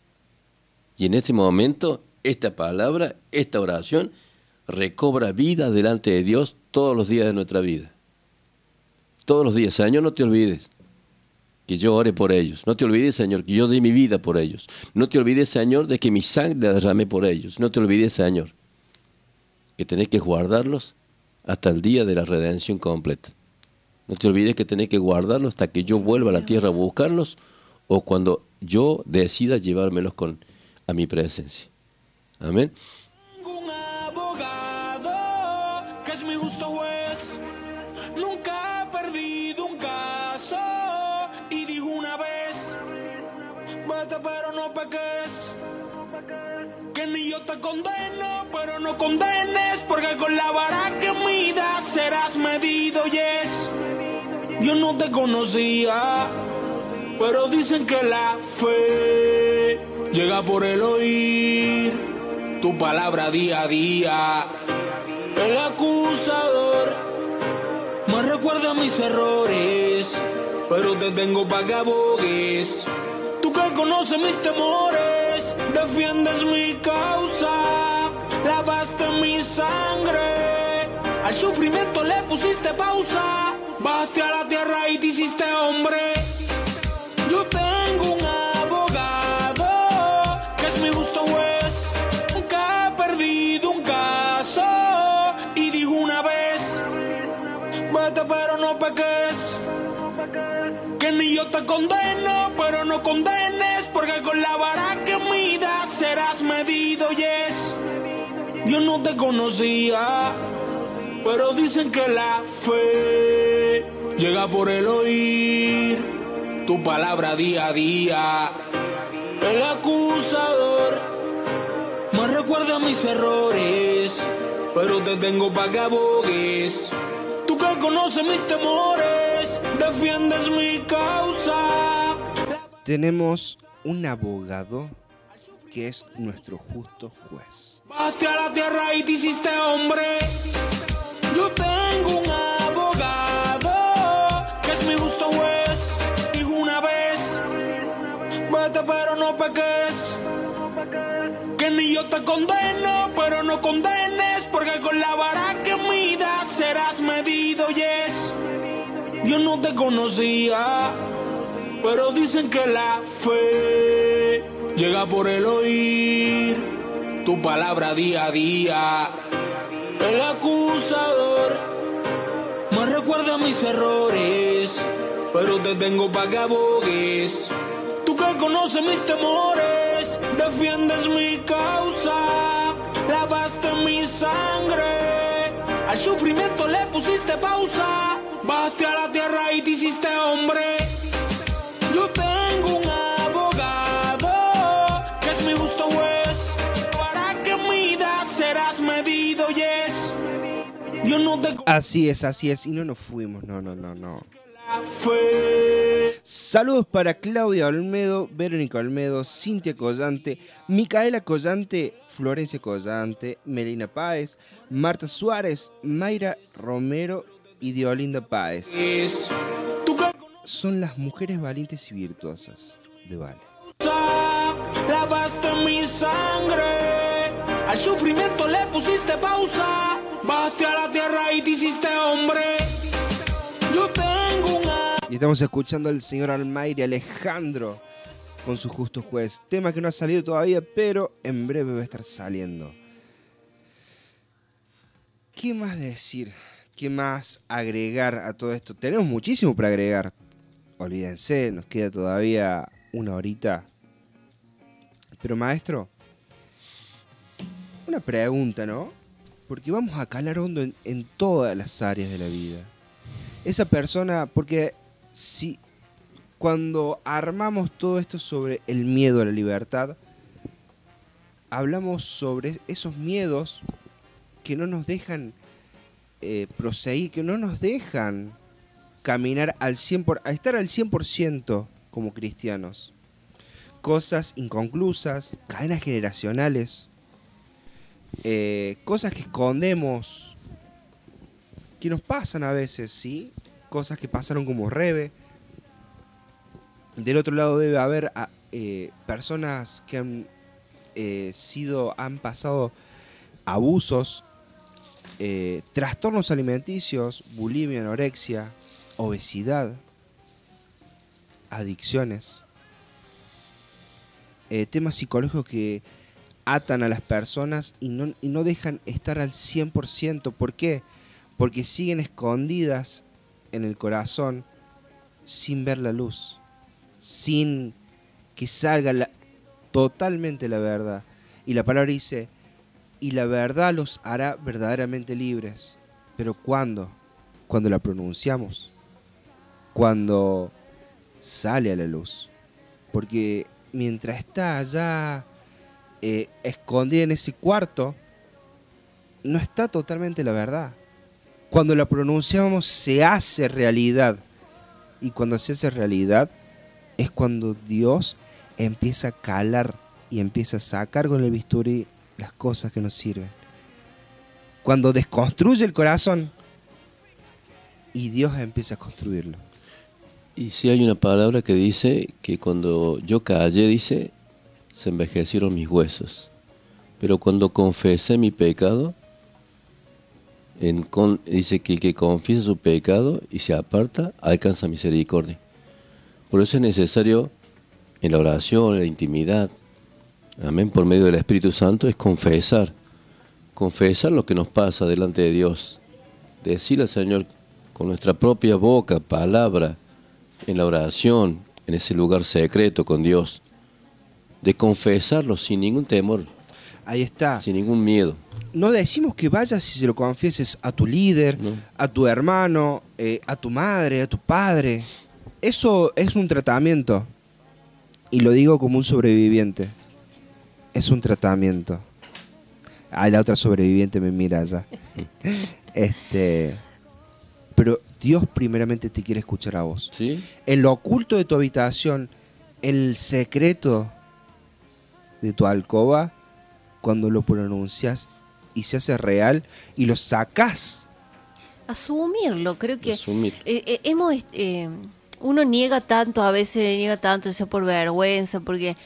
Y en este momento, esta palabra, esta oración, recobra vida delante de Dios todos los días de nuestra vida. Todos los días. Señor, no te olvides que yo ore por ellos. No te olvides, Señor, que yo dé mi vida por ellos. No te olvides, Señor, de que mi sangre la derramé por ellos. No te olvides, Señor, que tenés que guardarlos hasta el día de la redención completa. No te olvides que tenés que guardarlos hasta que yo vuelva a la tierra a buscarlos o cuando yo decida llevármelos con, a mi presencia. Amén. que es mi justo juez. Nunca he perdido un caso. Y dijo una vez: Vete, pero no peques. Ni yo te condeno, pero no condenes. Porque con la vara que midas serás medido, yes. Yo no te conocía, pero dicen que la fe llega por el oír tu palabra día a día. El acusador me recuerda mis errores, pero te tengo para que abogues. Que mis temores, defiendes mi causa, lavaste mi sangre. Al sufrimiento le pusiste pausa, bajaste a la tierra y te hiciste hombre. Yo te condeno, pero no condenes. Porque con la vara que midas serás medido, yes. Yo no te conocía, pero dicen que la fe llega por el oír tu palabra día a día. El acusador me recuerda mis errores, pero te tengo para que abogues. Tú que conoces mis temores, defiendes mi causa. Tenemos un abogado que es nuestro justo juez. Baste a la tierra y te hiciste hombre. Yo tengo un abogado que es mi justo juez. Dijo una vez, vete pero no peques. Que ni yo te condeno, pero no condenes, porque con la vara que midas. Yo no te conocía, pero dicen que la fe llega por el oír tu palabra día a día. El acusador me recuerda mis errores, pero te tengo para que abogues. Tú que conoces mis temores, defiendes mi causa, lavaste mi sangre, al sufrimiento le pusiste pausa, bajaste a la tierra y te hiciste hombre. Yo tengo un abogado que es mi justo juez, para que midas serás medido, yes. Yo no te Así es, así es. Y no nos fuimos, no, no, no, no. Saludos para Claudia Olmedo, Verónica Olmedo, Cintia Collante, Micaela Collante, Florencia Collante, Melina Páez, Marta Suárez, Mayra Romero y Diolinda Páez. Son las mujeres valientes y virtuosas de Vale. Lavaste mi sangre, al sufrimiento le pusiste pausa, bajaste a la tierra y te hiciste hombre. Yo tengo un Y estamos escuchando al señor Almaire Alejandro con su justo juez. Tema que no ha salido todavía, pero en breve va a estar saliendo. ¿Qué más decir? ¿Qué más agregar a todo esto? Tenemos muchísimo para agregar. Olvídense, nos queda todavía una horita. Pero maestro, una pregunta, ¿no? Porque vamos a calar hondo en, en todas las áreas de la vida. Esa persona, porque si cuando armamos todo esto sobre el miedo a la libertad, hablamos sobre esos miedos que no nos dejan eh, proseguir, que no nos dejan caminar al 100%, por, a estar al 100% como cristianos. Cosas inconclusas, cadenas generacionales, eh, cosas que escondemos, que nos pasan a veces, ¿sí? Cosas que pasaron como rebe. Del otro lado debe haber ah, eh, personas que han sido, han pasado abusos, eh, trastornos alimenticios, bulimia, anorexia, obesidad, adicciones, eh, temas psicológicos que atan a las personas y no, dejan estar al 100%. ¿Por qué? Porque siguen escondidas en el corazón sin ver la luz, sin que salga totalmente la verdad. Y la palabra dice, y la verdad los hará verdaderamente libres. Pero ¿cuándo? Cuando la pronunciamos, cuando sale a la luz. Porque mientras está allá eh, escondida en ese cuarto, no está totalmente la verdad. Cuando la pronunciamos se hace realidad. Y cuando se hace realidad es cuando Dios empieza a calar y empieza a sacar con el bisturí las cosas que nos sirven. Cuando desconstruye el corazón y Dios empieza a construirlo. Y si hay una palabra que dice que cuando yo callé, dice, se envejecieron mis huesos. Pero cuando confesé mi pecado, en con- dice que el que confiesa su pecado y se aparta, alcanza misericordia. Por eso es necesario en la oración, en la intimidad, amén, por medio del Espíritu Santo, es confesar. Confesar lo que nos pasa delante de Dios. Decirle al Señor con nuestra propia boca, palabra, en la oración, en ese lugar secreto con Dios. De confesarlo sin ningún temor. Ahí está. Sin ningún miedo. No decimos que vayas y se lo confieses a tu líder, a tu hermano, eh, a tu madre, a tu padre. eso es un tratamiento. Y lo digo como un sobreviviente. Es un tratamiento. Ah, la otra sobreviviente me mira allá. este. Pero Dios primeramente te quiere escuchar a vos. ¿Sí? En lo oculto de tu habitación, en el secreto de tu alcoba, cuando lo pronuncias y se hace real y lo sacás. Asumirlo, creo que Asumir. eh, eh, hemos eh, uno niega tanto, a veces niega tanto, sea por vergüenza, porque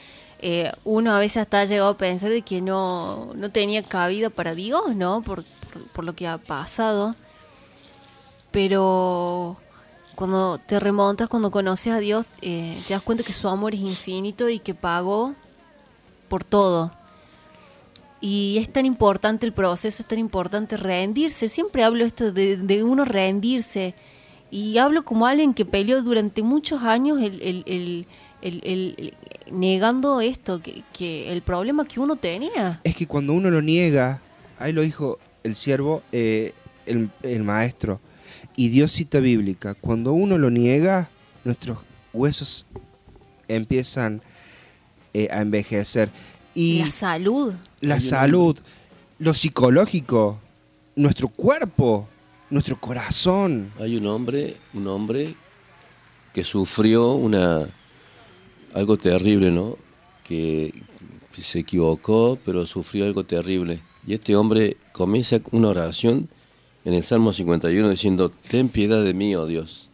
eh, uno a veces hasta ha llegado a pensar de que no, no tenía cabida para Dios, ¿no? Por, por, lo que ha pasado. Pero cuando te remontas, cuando conoces a Dios, eh, te das cuenta que su amor es infinito y que pagó por todo. Y es tan importante el proceso, es tan importante rendirse. Siempre hablo esto de, de uno rendirse. Y hablo como alguien que peleó durante muchos años el- el- el- el- negando esto, que, que el problema que uno tenía. Es que cuando uno lo niega, ahí lo dijo el siervo, eh, el, el maestro, y Dios cita bíblica, cuando uno lo niega, nuestros huesos empiezan eh, a envejecer. Y La salud. la salud, lo psicológico, nuestro cuerpo, nuestro corazón. Hay un hombre, un hombre que sufrió una algo terrible, ¿no? Que se equivocó, pero sufrió algo terrible. Y este hombre comienza una oración en el Salmo 51 diciendo, ten piedad de mí, oh Dios.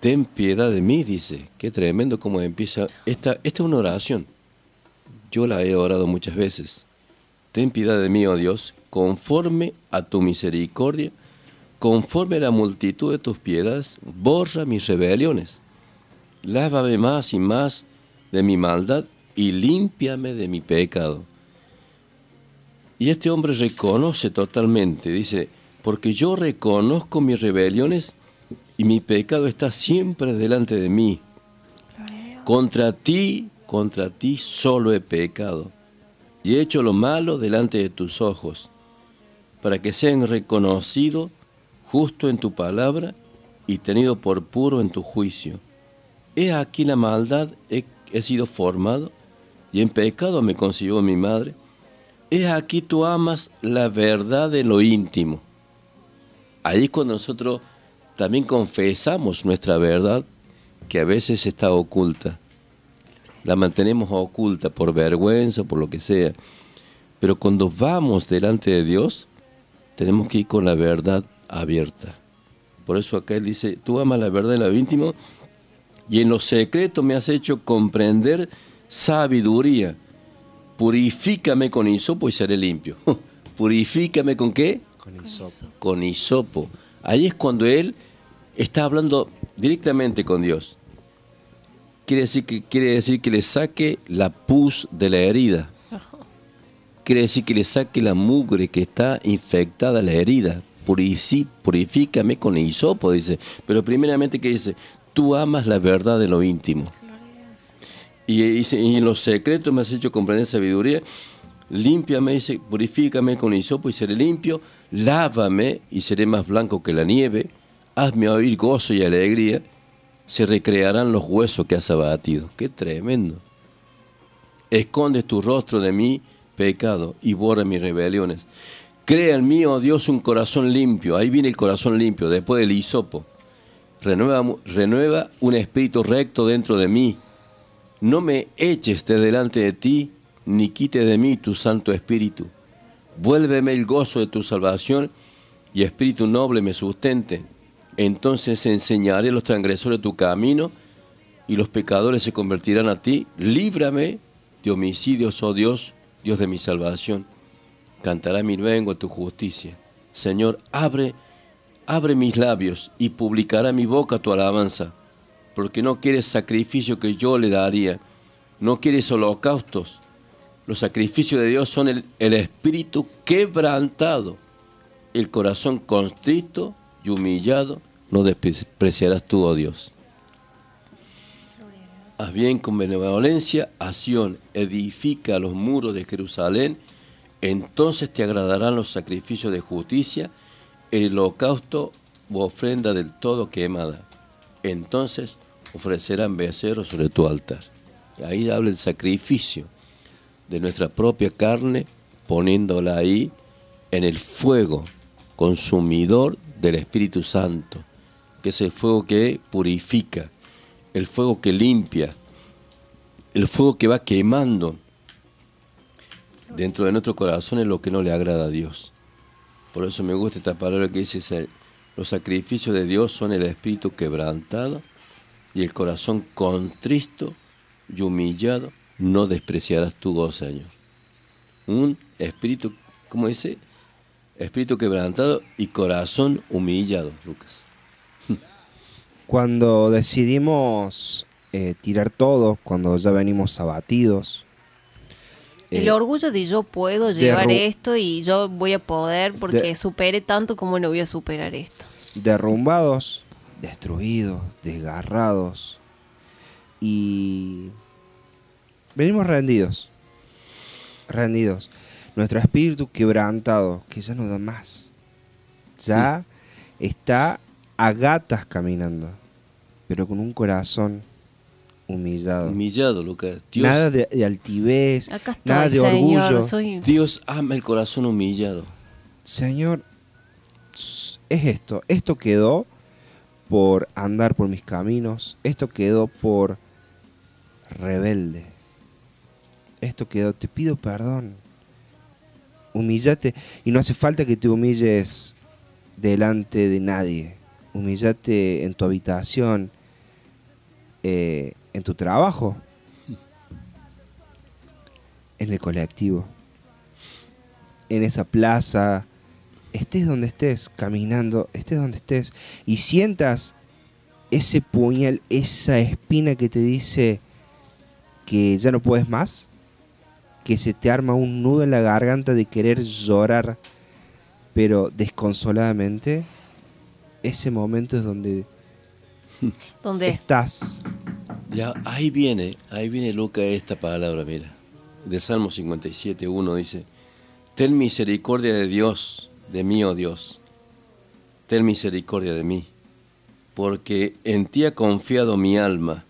Ten piedad de mí, dice. Qué tremendo como empieza. Esta, esta es una oración. Yo la he orado muchas veces. Ten piedad de mí, oh Dios, conforme a tu misericordia, conforme a la multitud de tus piedades, borra mis rebeliones. Lávame más y más de mi maldad y límpiame de mi pecado. Y este hombre reconoce totalmente, dice, porque yo reconozco mis rebeliones y mi pecado está siempre delante de mí. Contra ti, contra ti solo he pecado y he hecho lo malo delante de tus ojos, para que sean reconocido justo en tu palabra y tenido por puro en tu juicio. He aquí la maldad, he, he sido formado, y en pecado me concibió mi madre. He aquí tú amas la verdad de lo íntimo. Ahí es cuando nosotros también confesamos nuestra verdad, que a veces está oculta. La mantenemos oculta por vergüenza, por lo que sea. Pero cuando vamos delante de Dios, tenemos que ir con la verdad abierta. Por eso acá él dice, tú amas la verdad en lo íntimo y en lo secreto me has hecho comprender sabiduría. Purifícame con hisopo y seré limpio. Purifícame con qué? Con hisopo. Con hisopo. Ahí es cuando él está hablando directamente con Dios. Quiere decir que, quiere decir que le saque la pus de la herida. Quiere decir que le saque la mugre que está infectada la herida. Purifícame con hisopo, dice. Pero primeramente que dice, tú amas la verdad de lo íntimo. Y, en los secretos me has hecho comprender sabiduría. Límpiame, dice, purifícame con hisopo y seré limpio. Lávame y seré más blanco que la nieve. Hazme oír gozo y alegría. Se recrearán los huesos que has abatido. Qué tremendo. Esconde tu rostro de mí, pecado, y borra mis rebeliones. Crea en mí, oh Dios, un corazón limpio. Ahí viene el corazón limpio, después del hisopo. Renueva, renueva un espíritu recto dentro de mí. No me eches de delante de ti, ni quite de mí tu santo espíritu. Vuélveme el gozo de tu salvación y espíritu noble me sustente. Entonces enseñaré a los transgresores tu camino y los pecadores se convertirán a ti. Líbrame de homicidios, oh Dios, Dios de mi salvación. Cantará mi lengua tu justicia. Señor, abre, abre mis labios y publicará mi boca tu alabanza, porque no quieres sacrificio que yo le daría, no quieres holocaustos. Los sacrificios de Dios son el, espíritu quebrantado, el corazón constrito y humillado, no despreciarás tú, oh Dios. Haz bien con benevolencia a Sión, edifica los muros de Jerusalén, entonces te agradarán los sacrificios de justicia, el holocausto u ofrenda del todo quemada. entonces ofrecerán becerros sobre tu altar. Ahí habla el sacrificio de nuestra propia carne, poniéndola ahí en el fuego consumidor del Espíritu Santo, que es el fuego que purifica, el fuego que limpia, el fuego que va quemando dentro de nuestro corazón es lo que no le agrada a Dios. Por eso me gusta esta palabra que dice, los sacrificios de Dios son el espíritu quebrantado y el corazón contristo y humillado, no despreciarás tu gozo, Señor. Un espíritu, ¿cómo dice? Espíritu quebrantado y corazón humillado, Lucas. Cuando decidimos eh, tirar todo, cuando ya venimos abatidos, El eh, orgullo de yo puedo llevar esto y yo voy a poder porque De- superé tanto como no voy a superar esto. derrumbados, destruidos, desgarrados y venimos rendidos, rendidos. Nuestro espíritu quebrantado, que ya no da más, ya está a gatas caminando, pero con un corazón humillado. Humillado, Lucas. Dios, Nada de, de altivez, Acá estoy, nada de Señor, orgullo. soy- Dios ama el corazón humillado. Señor, es esto. Esto quedó por andar por mis caminos. Esto quedó por rebelde. Esto quedó, te pido perdón. Humíllate. Y no hace falta que te humilles delante de nadie. Humíllate en tu habitación, eh, en tu trabajo, en el colectivo, en esa plaza, estés donde estés, caminando, estés donde estés, y sientas ese puñal, esa espina que te dice que ya no puedes más, que se te arma un nudo en la garganta de querer llorar, pero desconsoladamente, ese momento es donde Donde estás. Ya, ahí viene, ahí viene Lucas esta palabra, mira. De Salmo 57, 1 dice, Ten misericordia de Dios, de mí, oh Dios. Ten misericordia de mí, porque en ti ha confiado mi alma,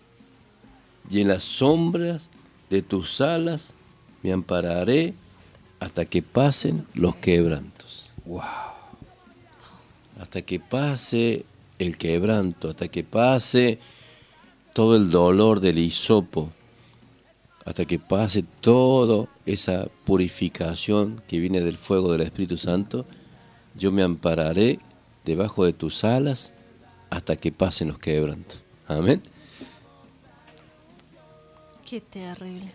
y en las sombras de tus alas me ampararé hasta que pasen los quebrantos. Wow. Hasta que pase el quebranto, hasta que pase todo el dolor del hisopo, hasta que pase toda esa purificación que viene del fuego del Espíritu Santo, yo me ampararé debajo de tus alas hasta que pasen los quebrantos. Amén. Qué terrible.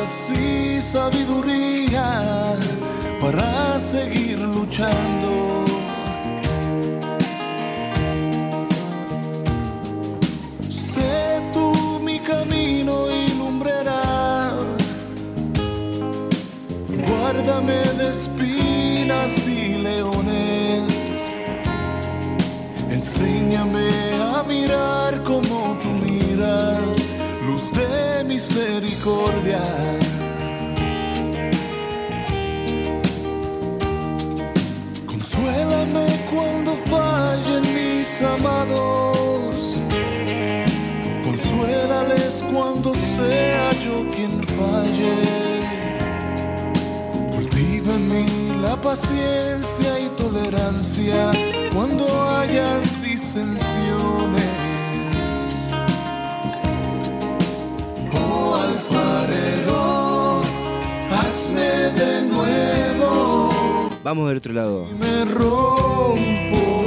Fuerzas y sabiduría para seguir luchando. Sé tú mi camino y lumbrera. Guárdame de espinas y leones. Enséñame a mirar como de misericordia. Consuélame cuando fallen mis amados. Consuélales cuando sea yo quien falle. Cultiva en mí la paciencia y tolerancia cuando hayan disensiones. Vamos del otro lado. Me rompo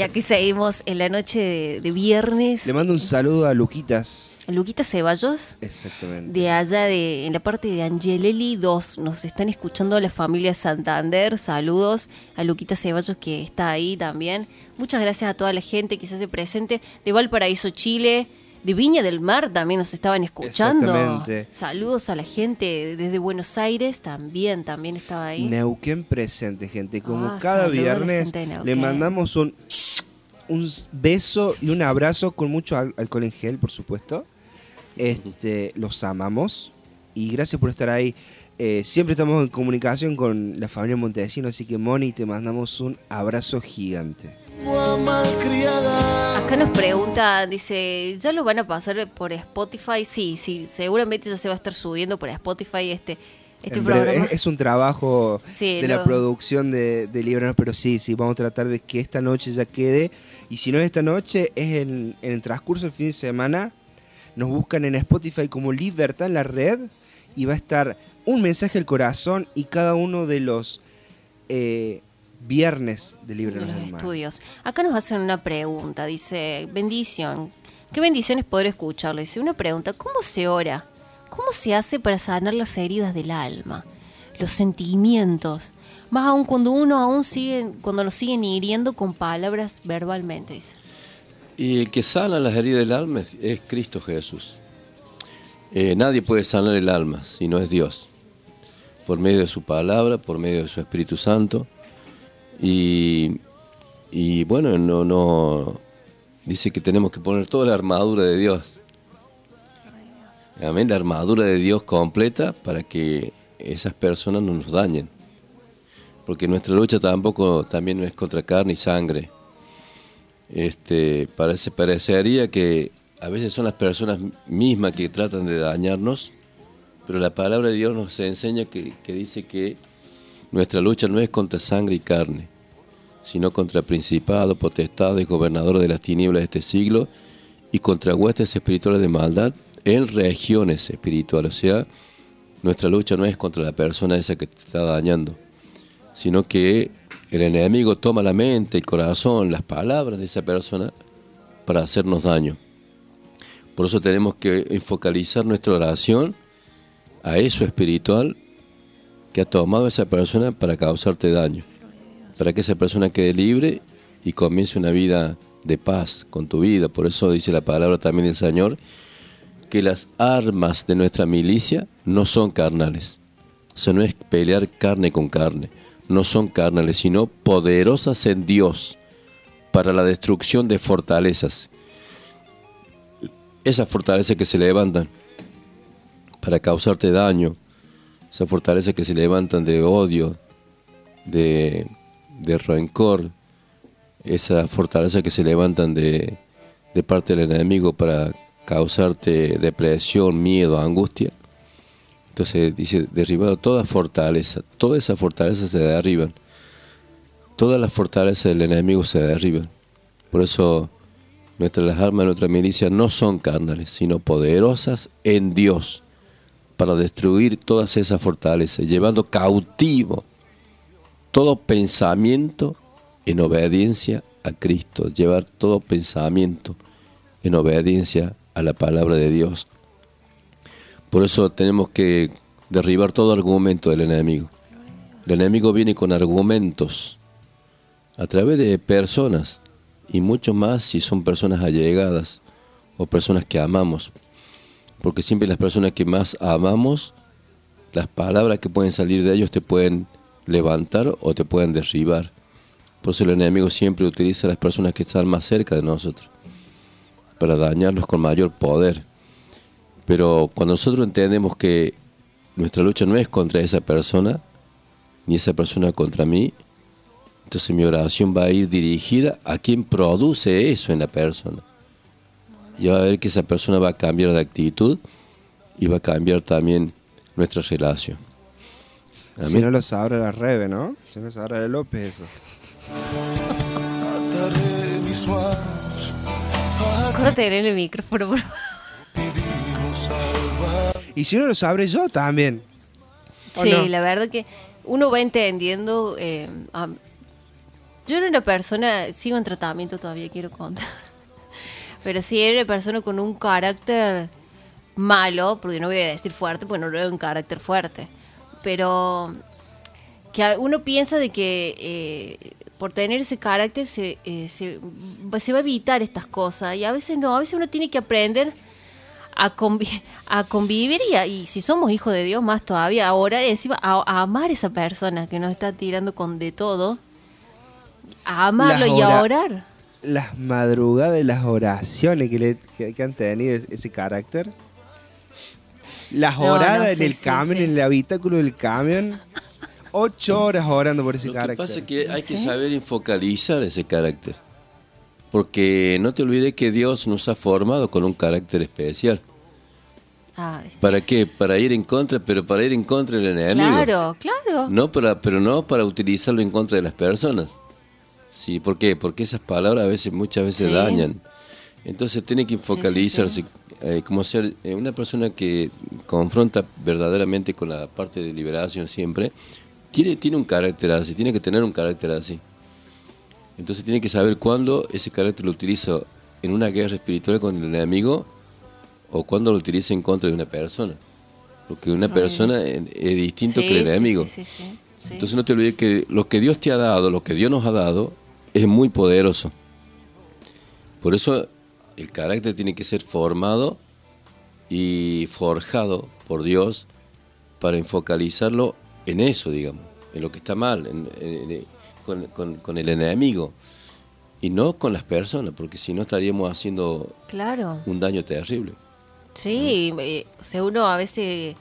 Y aquí seguimos en la noche de, de viernes. Le mando un saludo a Luquitas. Luquita Ceballos, Exactamente. de allá de, en la parte de Angeleli 2, nos están escuchando la familia Santander. Saludos a Luquita Ceballos que está ahí también. Muchas gracias a toda la gente que se hace presente de Valparaíso, Chile. De Viña del Mar también nos estaban escuchando. Exactamente. Saludos a la gente desde Buenos Aires también, también estaba ahí. Neuquén presente, gente. Como Ah, cada viernes le mandamos un, un beso y un abrazo con mucho al- alcohol en gel, por supuesto. Este, los amamos y gracias por estar ahí. Eh, siempre estamos en comunicación con la familia Montesino, así que Moni, te mandamos un abrazo gigante. Acá nos pregunta, dice, ¿ya lo van a pasar por Spotify? Sí, sí, seguramente ya se va a estar subiendo por Spotify este, breve. Es, es un trabajo Sí, de la producción de, de Libranos, pero sí, sí, vamos a tratar de que esta noche ya quede. Y si no es esta noche, es en, en el transcurso del fin de semana. Nos buscan en Spotify como Libertad en la red y va a estar un mensaje al corazón y cada uno de los eh, viernes de Libranos los del Mar. estudios. Acá nos hacen una pregunta, dice, bendición. ¿Qué bendiciones poder escucharlo? Dice, una pregunta, ¿cómo se ora? ¿Cómo se hace para sanar las heridas del alma? Los sentimientos. Más aún cuando uno aún sigue, cuando nos siguen hiriendo con palabras verbalmente, dice. Y el que sana las heridas del alma es, Cristo Jesús. Eh, nadie puede sanar el alma si no es Dios. Por medio de su palabra, por medio de su Espíritu Santo. Y, bueno, no, no dice que tenemos que poner toda la armadura de Dios. Amén, la armadura de Dios completa para que esas personas no nos dañen. Porque nuestra lucha tampoco también no es contra carne y sangre. Este, parece, parecería que a veces son las personas mismas que tratan de dañarnos, pero la palabra de Dios nos enseña que, que dice que nuestra lucha no es contra sangre y carne, sino contra principados, potestades, gobernadores de las tinieblas de este siglo y contra huestes espirituales de maldad en regiones espirituales. O sea, nuestra lucha no es contra la persona esa que te está dañando, sino que el enemigo toma la mente, el corazón, las palabras de esa persona para hacernos daño. Por eso tenemos que focalizar nuestra oración a eso espiritual que ha tomado esa persona para causarte daño, para que esa persona quede libre y comience una vida de paz con tu vida. Por eso dice la palabra también del Señor, que las armas de nuestra milicia no son carnales. O sea, no es pelear carne con carne. No son carnales, sino poderosas en Dios para la destrucción de fortalezas. Esas fortalezas que se levantan para causarte daño, esas fortalezas que se levantan de odio, de, de rencor, esas fortalezas que se levantan de, de parte del enemigo para causarte depresión, miedo, angustia. Entonces dice, derribado toda fortaleza, todas esas fortalezas se derriban. Todas las fortalezas del enemigo se derriban. Por eso nuestras armas nuestra milicia no son carnales, sino poderosas en Dios para destruir todas esas fortalezas, llevando cautivo todo pensamiento en obediencia a Cristo, llevar todo pensamiento en obediencia a la palabra de Dios. Por eso tenemos que derribar todo argumento del enemigo. El enemigo viene con argumentos a través de personas y mucho más si son personas allegadas o personas que amamos. Porque siempre las personas que más amamos, las palabras que pueden salir de ellos te pueden levantar o te pueden derribar. Por eso el enemigo siempre utiliza a las personas que están más cerca de nosotros para dañarlos con mayor poder. Pero cuando nosotros entendemos que nuestra lucha no es contra esa persona, ni esa persona contra mí, entonces mi oración va a ir dirigida a quien produce eso en la persona. Y va a ver que esa persona va a cambiar de actitud y va a cambiar también nuestra relación. Si no lo sabrá la Rebe, ¿no? Si no lo sabrá López eso. Tener el micrófono, por favor. Y si no lo sabré yo también. ¿O Sí, no? la verdad que uno va entendiendo. eh, a- Yo era una persona, sigo en tratamiento todavía, quiero contar. Pero sí, era una persona con un carácter malo, porque no voy a decir fuerte, porque no lo veo un carácter fuerte. Pero que uno piensa de que eh, por tener ese carácter se, eh, se, va- se va a evitar estas cosas. Y a veces no, a veces uno tiene que aprender a, convi- a convivir y, a- y si somos hijos de Dios más todavía, a orar encima, a, a amar a esa persona que nos está tirando con de todo, a amarlo y a ora- orar. Las madrugadas, las oraciones que, le, que, que han tenido es- ese carácter. Las No, no, oradas sí, en el sí, camión, sí. en el habitáculo del camión. Ocho horas orando por ese Lo que carácter. pasa es que hay que ¿Sí? saber infocalizar ese carácter. Porque no te olvides que Dios nos ha formado con un carácter especial. Ay, ¿Para qué? Para ir en contra, pero para ir en contra del enemigo. claro, claro. No para, pero no para utilizarlo en contra de las personas. Sí, ¿por qué? Porque esas palabras a veces, muchas veces Sí. dañan. Entonces tiene que focalizarse eh, como ser eh, una persona que confronta verdaderamente con la parte de liberación siempre. Tiene, tiene un carácter así, tiene que tener un carácter así. Entonces tiene que saber cuándo ese carácter lo utiliza en una guerra espiritual con el enemigo o cuándo lo utiliza en contra de una persona. Porque una persona es, es distinto Sí, que el enemigo. sí, sí. Entonces no te olvides que lo que Dios te ha dado, lo que Dios nos ha dado, es muy poderoso. Por eso el carácter tiene que ser formado y forjado por Dios para enfocalizarlo en eso, digamos, en lo que está mal, en- con, con- con el enemigo y no con las personas, porque si no estaríamos haciendo Claro. un daño terrible. Sí, eh, o sea, uno a veces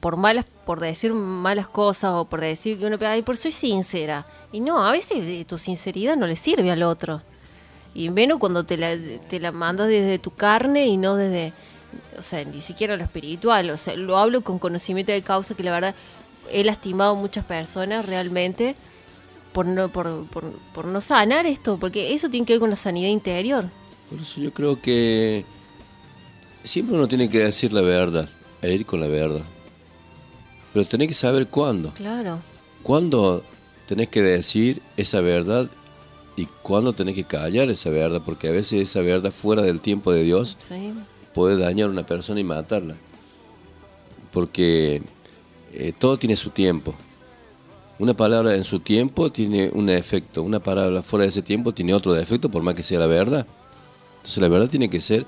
por malas, por decir malas cosas o por decir que uno, ay, por soy sincera. Y no, a veces eh, tu sinceridad no le sirve al otro. Y menos cuando te la, te la mandas desde tu carne y no desde, o sea, ni siquiera lo espiritual. O sea, lo hablo con conocimiento de causa que la verdad he lastimado a muchas personas realmente por no, por, por, por no sanar esto, porque eso tiene que ver con la sanidad interior. Por eso yo creo que siempre uno tiene que decir la verdad e ir con la verdad. Pero tenés que saber cuándo. Claro. ¿Cuándo tenés que decir esa verdad y cuándo tenés que callar esa verdad? Porque a veces esa verdad fuera del tiempo de Dios Sí. puede dañar a una persona y matarla. Porque eh, todo tiene su tiempo. Una palabra en su tiempo tiene un efecto, una palabra fuera de ese tiempo tiene otro defecto, por más que sea la verdad. Entonces la verdad tiene que ser,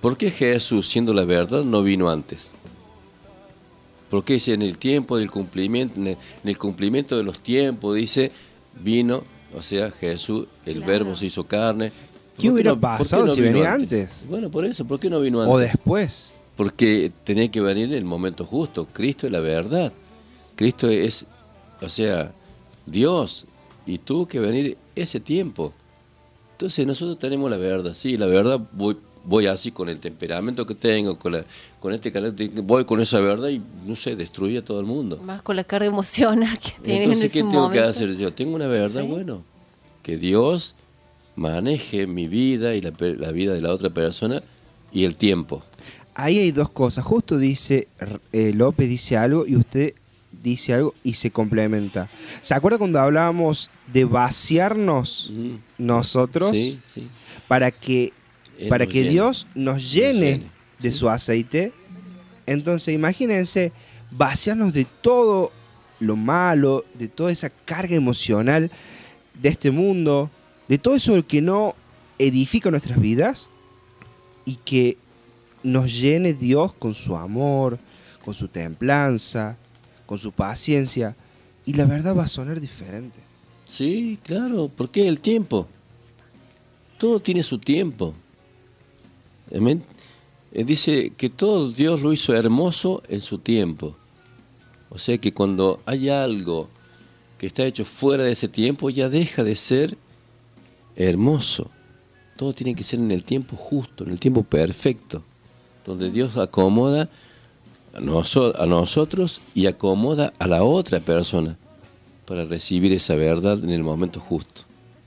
¿por qué Jesús, siendo la verdad, no vino antes? Porque dice en el tiempo del cumplimiento, en el, en el cumplimiento de los tiempos, dice, vino, o sea, Jesús, el Claro. verbo se hizo carne. ¿Qué ¿Por hubiera no- por qué pasado no si vino venía antes? Bueno, por eso, ¿por qué no vino antes? O después. Porque tenía que venir en el momento justo. Cristo es la verdad. Cristo es, o sea, Dios. Y tuvo que venir ese tiempo. Entonces nosotros tenemos la verdad. Sí, la verdad voy, voy así con el temperamento que tengo, con, la, con este carácter, voy con esa verdad y, no sé, destruye a todo el mundo. Más con la carga emocional que tienes Entonces, en ¿qué ese tengo que hacer yo? Tengo una verdad, Sí. bueno, que Dios maneje mi vida y la, la vida de la otra persona y el tiempo. Ahí hay dos cosas. Justo dice, eh, López dice algo y usted dice algo y se complementa. ¿Se acuerda cuando hablábamos de vaciarnos nosotros Sí, sí. para que, Él para que llene. Dios nos llene, llene, de su aceite? Entonces imagínense vaciarnos de todo lo malo, de toda esa carga emocional de este mundo, de todo eso que no edifica nuestras vidas y que nos llene Dios con su amor, con su templanza, con su paciencia. Y la verdad va a sonar diferente. Sí, claro, porque el tiempo. Todo tiene su tiempo. Amén. Eh, Dice que todo Dios lo hizo hermoso en su tiempo. O sea que cuando hay algo que está hecho fuera de ese tiempo, ya deja de ser hermoso. Todo tiene que ser en el tiempo justo, en el tiempo perfecto, donde Dios acomoda a, noso- a nosotros y acomoda a la otra persona para recibir esa verdad en el momento justo.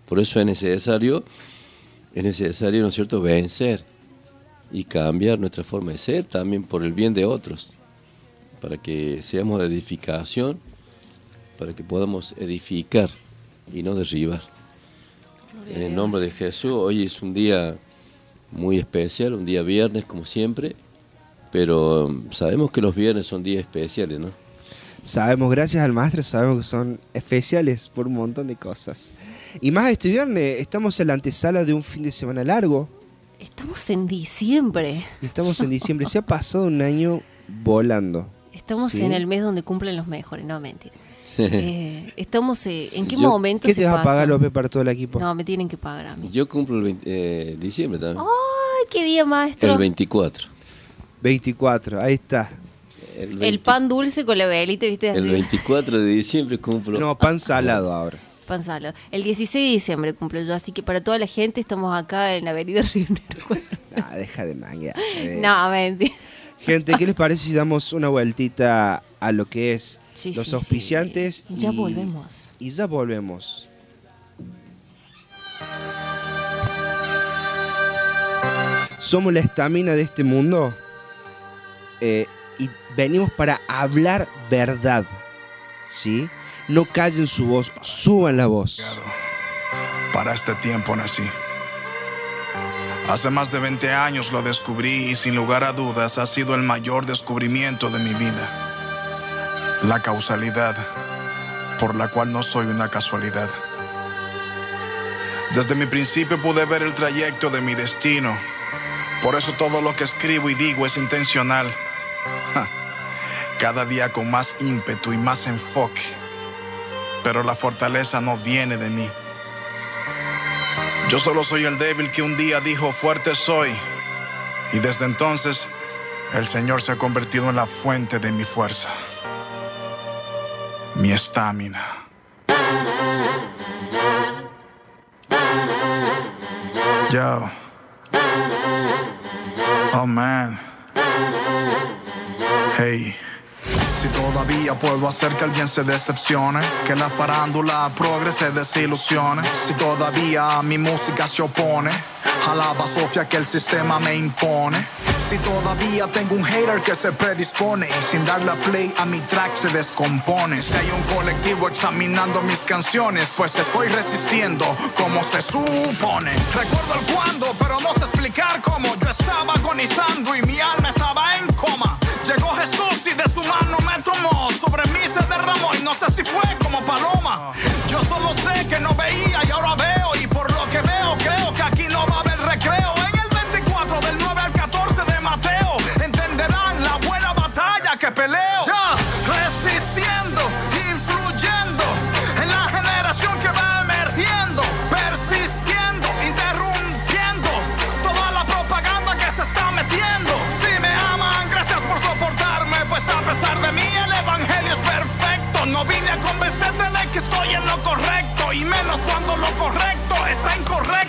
Por eso es necesario, es necesario, ¿no es cierto?, vencer y cambiar nuestra forma de ser también por el bien de otros, para que seamos de edificación, para que podamos edificar y no derribar. En el nombre de Jesús, hoy es un día muy especial, un día viernes como siempre, pero um, sabemos que los viernes son días especiales, ¿no? Sabemos, gracias al maestro, sabemos que son especiales por un montón de cosas. Y más este viernes, estamos en la antesala de un fin de semana largo. Estamos en diciembre. Estamos en diciembre. Se ha pasado un año volando. Estamos ¿Sí? en el mes donde cumplen los mejores, no mentira. Eh, estamos eh, en qué Yo- momento ¿Qué se te vas a pasa? pagar, López, para todo el equipo? No, me tienen que pagar a mí. Yo cumplo el 20 eh, diciembre también. Ay, qué día maestro. el 24. 24, ahí está. El, El 20 pan dulce con la velita, ¿viste? el Así. 24 de diciembre cumplo. No, pan salado ahora. Pan salado. El 16 de diciembre cumplo yo, así que para toda la gente estamos acá en la avenida Río Negro. Ah, deja de manguear. eh. No, mentira. Gente, ¿qué les parece si damos una vueltita a lo que es Sí, los sí, sí. auspiciantes? Ya y- volvemos. Y ya volvemos. Somos la estamina de este mundo eh, y venimos para hablar verdad. ¿Sí? No callen su voz, suban la voz. Para este tiempo nací. Hace más de 20 años lo descubrí y sin lugar a dudas ha sido el mayor descubrimiento de mi vida. La causalidad, por la cual no soy una casualidad. Desde mi principio pude ver el trayecto de mi destino. Por eso todo lo que escribo y digo es intencional. Cada día con más ímpetu y más enfoque. Pero la fortaleza no viene de mí. Yo solo soy el débil que un día dijo fuerte soy. Y desde entonces el Señor se ha convertido en la fuente de mi fuerza. Mi estamina. Yo. Oh man. Hey. Si todavía puedo hacer que alguien se decepcione, que la farándula progrese desilusione. Si todavía a mi música se opone, alaba Sofía que el sistema me impone. Si todavía tengo un hater que se predispone y sin darle a play a mi track se descompone. Si hay un colectivo examinando mis canciones, pues estoy resistiendo como se supone. Recuerdo el cuándo, pero no sé explicar cómo. Yo estaba agonizando y mi alma estaba en coma. Llegó Jesús y de su mano me tomó. Sobre mí se derramó y no sé si fue como paloma. Yo solo sé que no veía y ahora veo. Y por lo que veo, lo correcto y menos cuando lo correcto está incorrecto.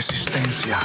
Resistencia.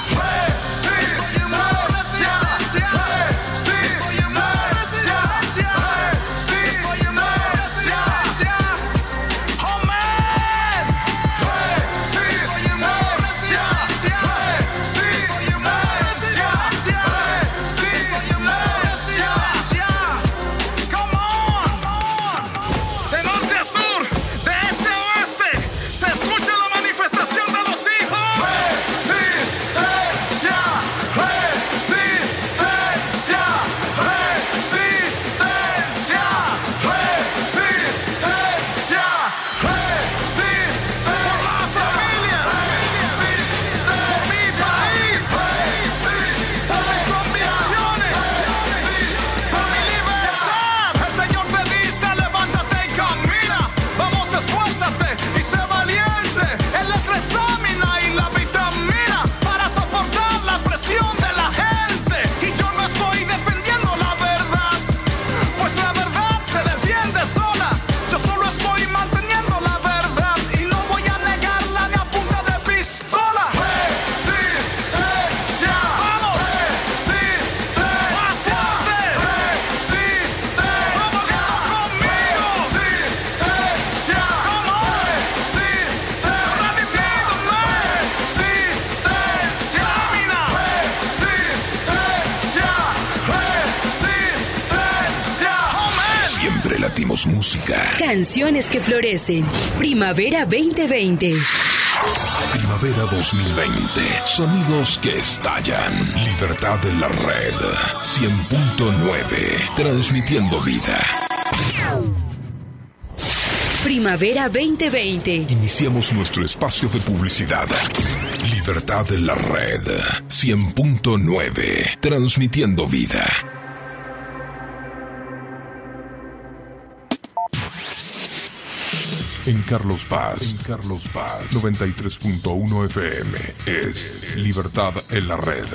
Que florecen. Primavera 2020. Primavera 2020. Sonidos que estallan. Libertad en la red. 100.9. Transmitiendo vida. Primavera 2020. Iniciamos nuestro espacio de publicidad. Libertad en la red. 100.9. Transmitiendo vida. En Carlos Paz. En Carlos Paz. 93.1 FM. Es Libertad en la red.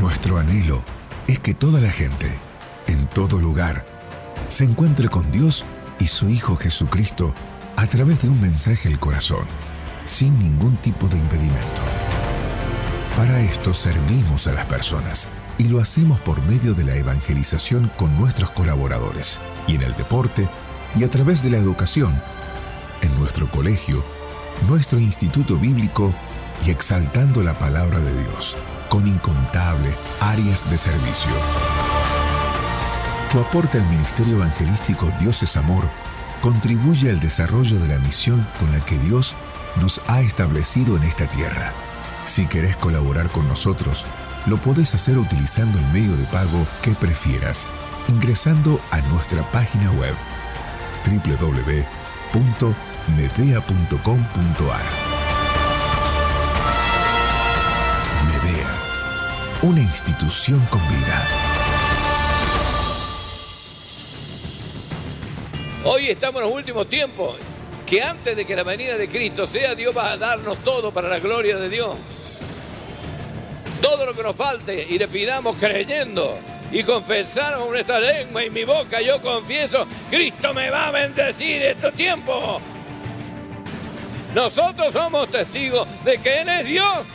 Nuestro anhelo es que toda la gente, en todo lugar, se encuentre con Dios y su Hijo Jesucristo a través de un mensaje al corazón, sin ningún tipo de impedimento. Para esto servimos a las personas y lo hacemos por medio de la evangelización con nuestros colaboradores y en el deporte y a través de la educación, en nuestro colegio, nuestro instituto bíblico y exaltando la palabra de Dios con incontables áreas de servicio. Tu aporte al Ministerio Evangelístico Dios es Amor contribuye al desarrollo de la misión con la que Dios nos ha establecido en esta tierra. Si querés colaborar con nosotros, lo podés hacer utilizando el medio de pago que prefieras, ingresando a nuestra página web www.medea.com.ar. Medea, una institución con vida. Hoy estamos en los últimos tiempos. Que antes de que la venida de Cristo sea, Dios va a darnos todo para la gloria de Dios. Todo lo que nos falte y le pidamos creyendo y confesamos con nuestra lengua y mi boca. Yo confieso, Cristo me va a bendecir estos tiempos. Nosotros somos testigos de que Él es Dios.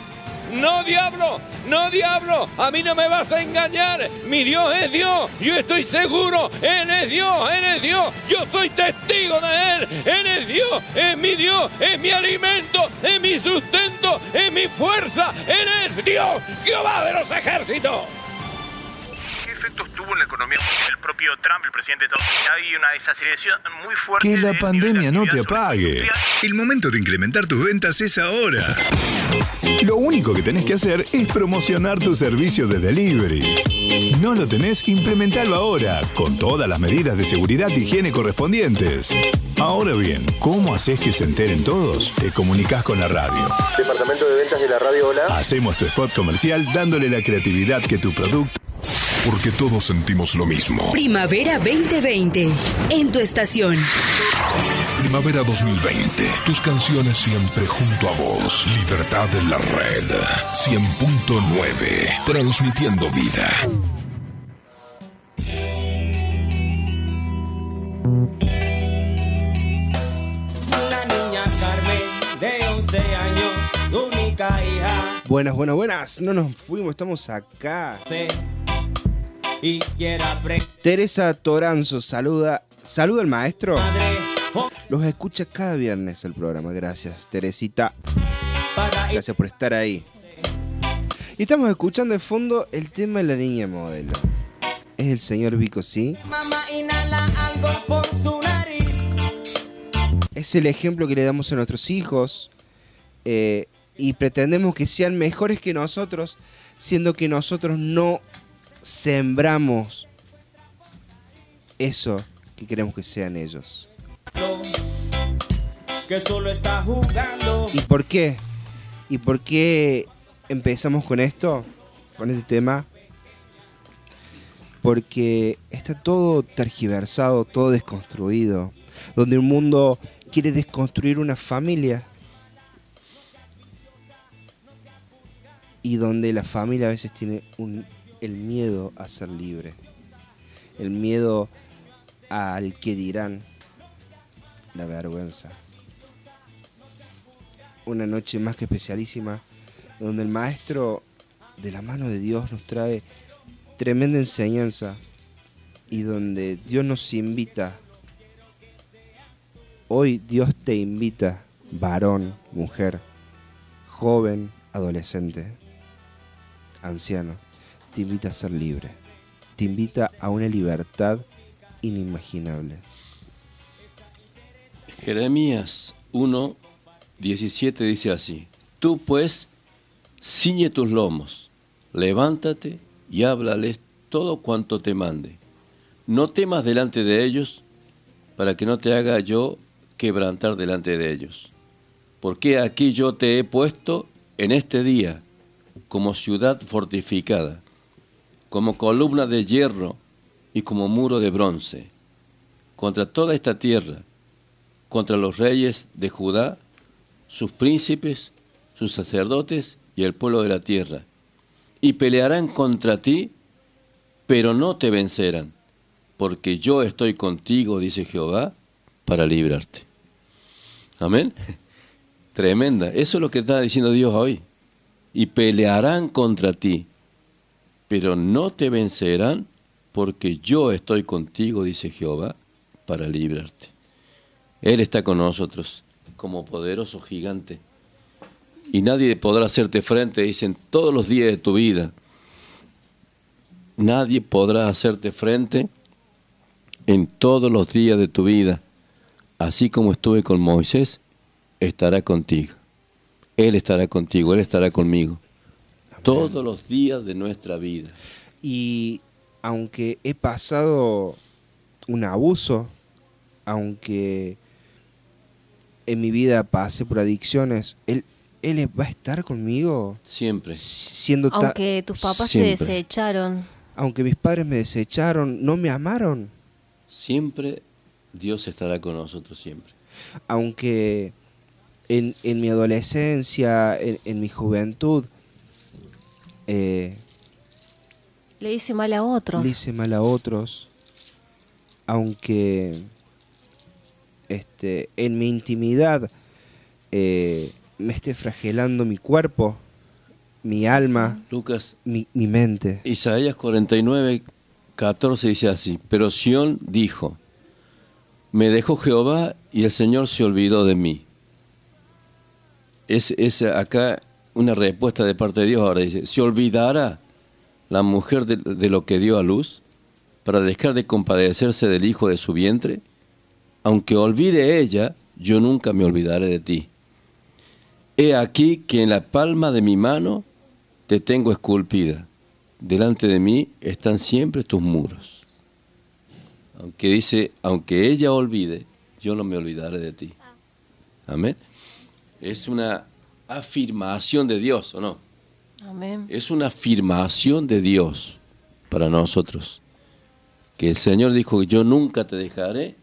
No diablo, no diablo, a mí no me vas a engañar. Mi Dios es Dios, yo estoy seguro, Él es Dios, Él es Dios, yo soy testigo de Él, Él es Dios, es mi Dios, es mi alimento, es mi sustento, es mi fuerza, Él es Dios, Jehová de los ejércitos. ¿Qué efectos tuvo en la economía el propio Trump, el presidente de Estados Unidos? Hay una desaceleración muy fuerte. Que la de- pandemia no te apague. El momento de incrementar tus ventas es ahora. Lo único que tenés que hacer es promocionar tu servicio de delivery. No lo tenés, implementalo ahora, con todas las medidas de seguridad y higiene correspondientes. Ahora bien, ¿cómo haces que se enteren todos? Te comunicas con la radio. Departamento de ventas de la radio Hola. Hacemos tu spot comercial dándole la creatividad que tu producto Porque todos sentimos lo mismo. Primavera 2020. En tu estación. Primavera 2020. Tus canciones siempre junto a vos. Libertad en la red. 100.9. Transmitiendo vida. Una niña Carmen de 11 años, única hija. Buenas, buenas, buenas. No nos fuimos, estamos acá. Y. Teresa Toranzo saluda. Saluda al maestro. Los escucha cada viernes el programa. Gracias, Teresita. Gracias por estar ahí. Y estamos escuchando de fondo el tema de la niña modelo. Es el señor Vico, ¿sí? Mamá inhala algo por su nariz. Es el ejemplo que le damos a nuestros hijos. eh, y pretendemos que sean mejores que nosotros, siendo que nosotros no sembramos eso que queremos que sean ellos. Que solo está jugando. ¿Y por qué? ¿Y por qué empezamos con esto? Con este tema. Porque está todo tergiversado, todo desconstruido. Donde un mundo quiere desconstruir una familia. Y donde la familia a veces tiene un- el miedo a ser libre. El miedo al que dirán. La vergüenza una noche más que especialísima, donde el maestro de la mano de Dios nos trae tremenda enseñanza y donde Dios nos invita, hoy Dios te invita varón, mujer, joven, adolescente, anciano, te invita a ser libre. Te invita a una libertad inimaginable. Jeremías 1, 17 dice así, tú pues ciñe tus lomos, levántate y háblales todo cuanto te mande. No temas delante de ellos, para que no te haga yo quebrantar delante de ellos. Porque aquí yo te he puesto en este día como ciudad fortificada, como columna de hierro y como muro de bronce, contra toda esta tierra, contra los reyes de Judá, sus príncipes, sus sacerdotes y el pueblo de la tierra. Y pelearán contra ti, pero no te vencerán, porque yo estoy contigo, dice Jehová, para librarte. Amén. Tremenda. Eso es lo que está diciendo Dios hoy. Y pelearán contra ti, pero no te vencerán, porque yo estoy contigo, dice Jehová, para librarte. Él está con nosotros como poderoso gigante. Y nadie podrá hacerte frente, dicen, todos los días de tu vida. Nadie podrá hacerte frente en todos los días de tu vida. Así como estuve con Moisés, estará contigo. Él estará contigo, Él estará conmigo. Todos los días de nuestra vida. Y aunque he pasado un abuso, aunque en mi vida pase por adicciones, Él, él va a estar conmigo. Siempre. Siendo Aunque tus papás Siempre. te desecharon. Aunque mis padres me desecharon, no me amaron. Siempre Dios estará con nosotros, siempre. Aunque en, en mi adolescencia, en, en mi juventud, eh, Le hice mal a otros. le hice mal a otros. Aunque este, en mi intimidad eh, me esté fragelando mi cuerpo, mi alma, Lucas, mi, mi mente. Isaías 49, 14 dice así, pero Sión dijo, me dejó Jehová y el Señor se olvidó de mí. Es, es acá una respuesta de parte de Dios ahora, dice, ¿se olvidará la mujer de, de lo que dio a luz para dejar de compadecerse del hijo de su vientre? Aunque olvide ella, yo nunca me olvidaré de ti. He aquí que en la palma de mi mano te tengo esculpida. Delante de mí están siempre tus muros. Aunque dice, aunque ella olvide, yo no me olvidaré de ti. Amén. Es una afirmación de Dios, ¿o no? Amén. Es una afirmación de Dios para nosotros. Que el Señor dijo que yo nunca te dejaré,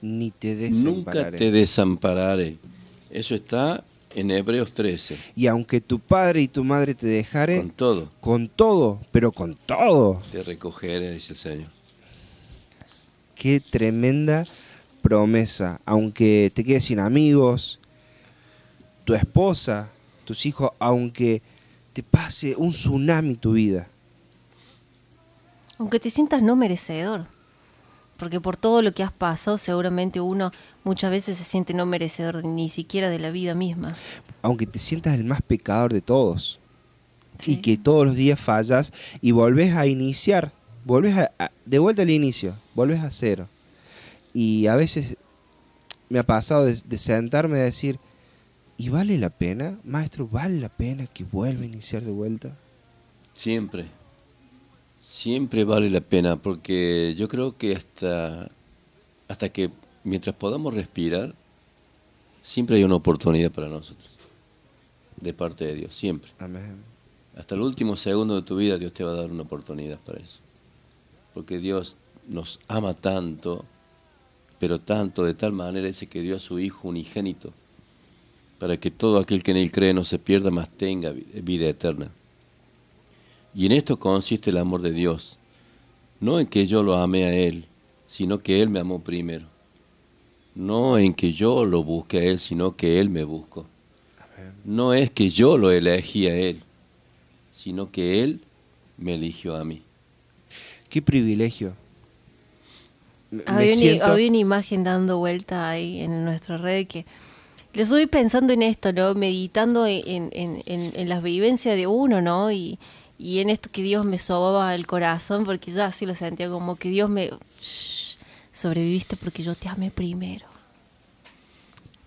Ni te nunca desampararé. te desampararé. Eso está en Hebreos 13. Y aunque tu padre y tu madre te dejaren, Con todo con todo, pero con todo. te recogeré, dice el Señor. Qué tremenda promesa. Aunque te quedes sin amigos, tu esposa, tus hijos, aunque te pase un tsunami tu vida. Aunque te sientas no merecedor. Porque por todo lo que has pasado, seguramente uno muchas veces se siente no merecedor ni siquiera de la vida misma. Aunque te sientas el más pecador de todos. Y que todos los días fallas y volvés a iniciar. Volvés a, a- de vuelta al inicio. Volvés a cero. Y a veces me ha pasado de, de sentarme a decir, ¿y vale la pena? Maestro, ¿vale la pena que vuelva a iniciar de vuelta? Siempre, siempre vale la pena, porque yo creo que hasta, hasta que mientras podamos respirar, siempre hay una oportunidad para nosotros, de parte de Dios, siempre. Amén. Hasta el último segundo de tu vida Dios te va a dar una oportunidad para eso. Porque Dios nos ama tanto, pero tanto, de tal manera ese que dio a su Hijo unigénito, para que todo aquel que en Él cree no se pierda, mas tenga vi- vida eterna. Y en esto consiste el amor de Dios. No en que yo lo amé a Él, sino que Él me amó primero. No en que yo lo busque a Él, sino que Él me buscó. No es que yo lo elegí a Él, sino que Él me eligió a mí. Qué privilegio. Me- me Había, una- había una imagen dando vuelta ahí en nuestra red que Le estoy pensando en esto, ¿no? Meditando en, en, en, en las vivencias de uno, ¿no? Y, y en esto que Dios me sobaba el corazón, porque ya así lo sentía como que Dios me... Shh, sobreviviste porque yo te amé primero.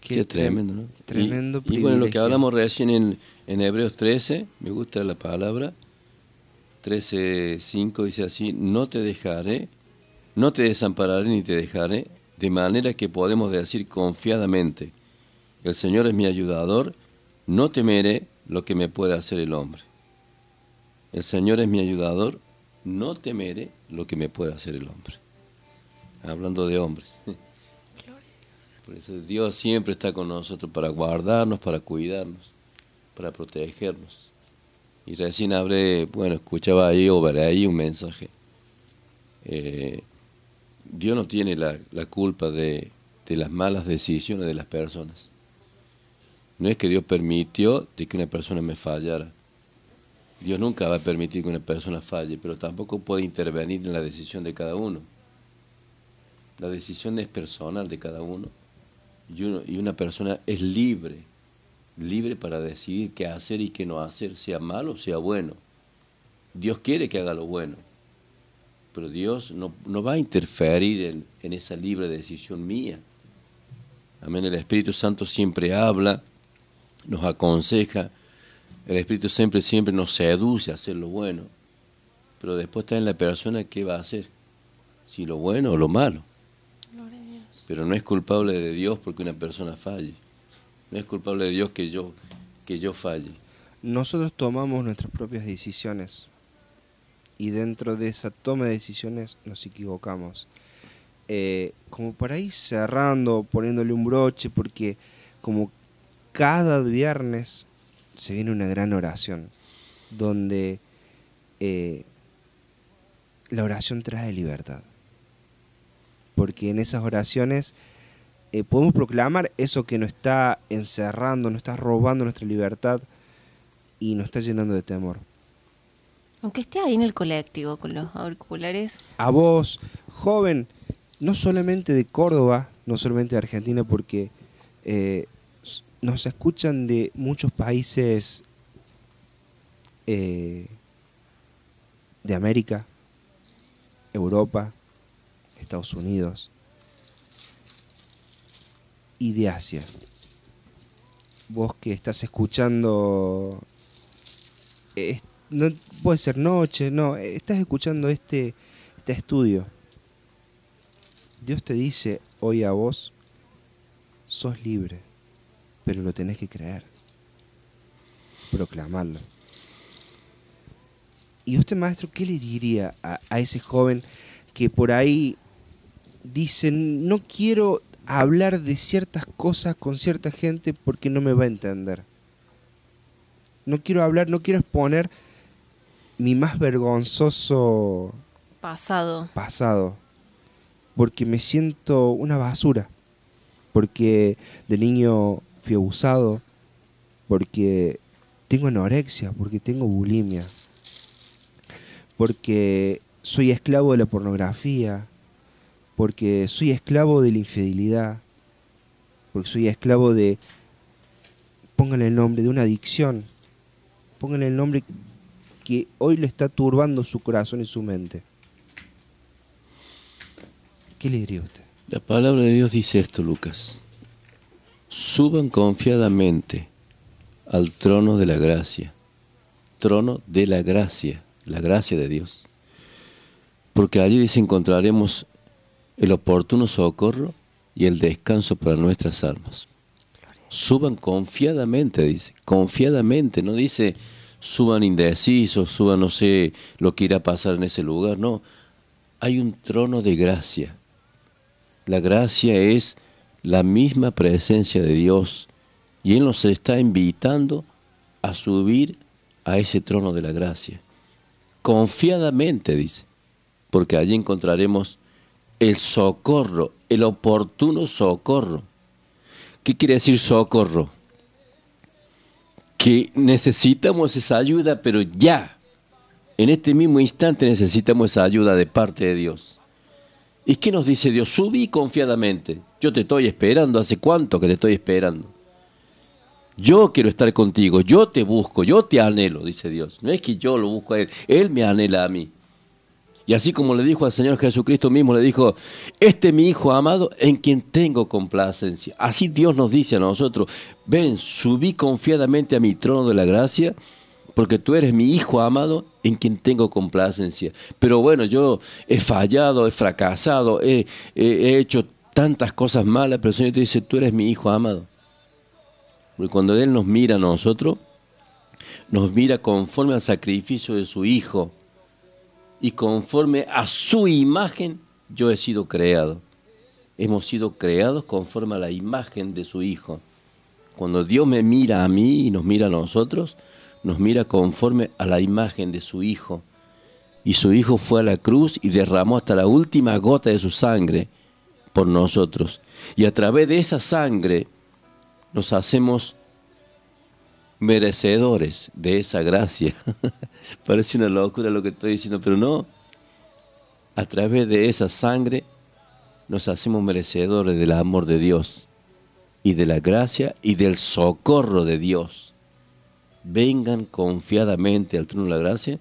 Qué, tremendo, ¿no? tremendo Y, y bueno, lo que hablamos recién en, en Hebreos 13, me gusta la palabra, 13.5 dice así, no te dejaré, no te desampararé ni te dejaré, de manera que podemos decir confiadamente, el Señor es mi ayudador, no temeré lo que me pueda hacer el hombre. El Señor es mi ayudador, no temeré lo que me pueda hacer el hombre. Hablando de hombres. Por eso Dios siempre está con nosotros para guardarnos, para cuidarnos, para protegernos. Y recién hablé, bueno, escuchaba ahí o veré ahí un mensaje. Eh, Dios no tiene la, la culpa de, de las malas decisiones de las personas. No es que Dios permitió de que una persona me fallara. Dios nunca va a permitir que una persona falle, pero tampoco puede intervenir en la decisión de cada uno. La decisión es personal de cada uno y, una persona es libre, libre para decidir qué hacer y qué no hacer, sea malo o sea bueno. Dios quiere que haga lo bueno, pero Dios no, no va a interferir en, en esa libre decisión mía. Amén. El Espíritu Santo siempre habla, nos aconseja, el Espíritu siempre, siempre nos seduce a hacer lo bueno, pero después está en la persona qué va a hacer, si lo bueno o lo malo. Pero no es culpable de Dios porque una persona falle. No es culpable de Dios que yo, que yo falle. Nosotros tomamos nuestras propias decisiones y dentro de esa toma de decisiones nos equivocamos. Eh, como para ir cerrando, poniéndole un broche, porque como cada viernes se viene una gran oración, donde eh, la oración trae libertad. Porque en esas oraciones eh, podemos proclamar eso que nos está encerrando, nos está robando nuestra libertad y nos está llenando de temor. Aunque esté ahí en el colectivo con los auriculares, A vos, joven, no solamente de Córdoba, no solamente de Argentina, porque eh, nos escuchan de muchos países eh, de América, Europa, Estados Unidos y de Asia. Vos que estás escuchando, eh, no puede ser noche, no, estás escuchando este, este estudio. Dios te dice hoy a vos, sos libre, pero lo tenés que creer, proclamarlo. ¿Y usted, maestro, qué le diría a, a ese joven que por ahí dice, no quiero hablar de ciertas cosas con cierta gente porque no me va a entender? No quiero hablar, no quiero exponer mi más vergonzoso pasado. pasado, porque me siento una basura, porque de niño abusado, porque tengo anorexia, porque tengo bulimia, porque soy esclavo de la pornografía, porque soy esclavo de la infidelidad, porque soy esclavo de, pónganle el nombre, de una adicción, pónganle el nombre que hoy le está turbando su corazón y su mente. ¿Qué le diría usted? La palabra de Dios dice esto, Lucas. Suban confiadamente al trono de la gracia. Trono de la gracia, la gracia de Dios. Porque allí dice encontraremos el oportuno socorro y el descanso para nuestras almas. Suban confiadamente, dice, confiadamente, no dice suban indecisos, suban no sé lo que irá a pasar en ese lugar, no. Hay un trono de gracia. La gracia es la misma presencia de Dios y Él nos está invitando a subir a ese trono de la gracia. Confiadamente, dice, porque allí encontraremos el socorro, el oportuno socorro. ¿Qué quiere decir socorro? Que necesitamos esa ayuda, pero ya. En este mismo instante necesitamos esa ayuda de parte de Dios. ¿Y qué nos dice Dios? Subí confiadamente. Yo te estoy esperando. ¿Hace cuánto que te estoy esperando? Yo quiero estar contigo, yo te busco, yo te anhelo, dice Dios. No es que yo lo busco a Él, Él me anhela a mí. Y así como le dijo al Señor Jesucristo mismo, le dijo, este es mi Hijo amado en quien tengo complacencia. Así Dios nos dice a nosotros, ven, subí confiadamente a mi trono de la gracia, porque tú eres mi Hijo amado en quien tengo complacencia. Pero bueno, yo he fallado, he fracasado, he, he- he hecho tantas cosas malas, pero el Señor te dice, tú eres mi Hijo amado. Porque cuando Él nos mira a nosotros, nos mira conforme al sacrificio de su Hijo y conforme a su imagen yo he sido creado. Hemos sido creados conforme a la imagen de su Hijo. Cuando Dios me mira a mí y nos mira a nosotros, nos mira conforme a la imagen de su Hijo. Y su Hijo fue a la cruz y derramó hasta la última gota de su sangre por nosotros. Y a través de esa sangre nos hacemos merecedores de esa gracia. Parece una locura lo que estoy diciendo, pero no. A través de esa sangre nos hacemos merecedores del amor de Dios y de la gracia y del socorro de Dios. Vengan confiadamente al trono de la gracia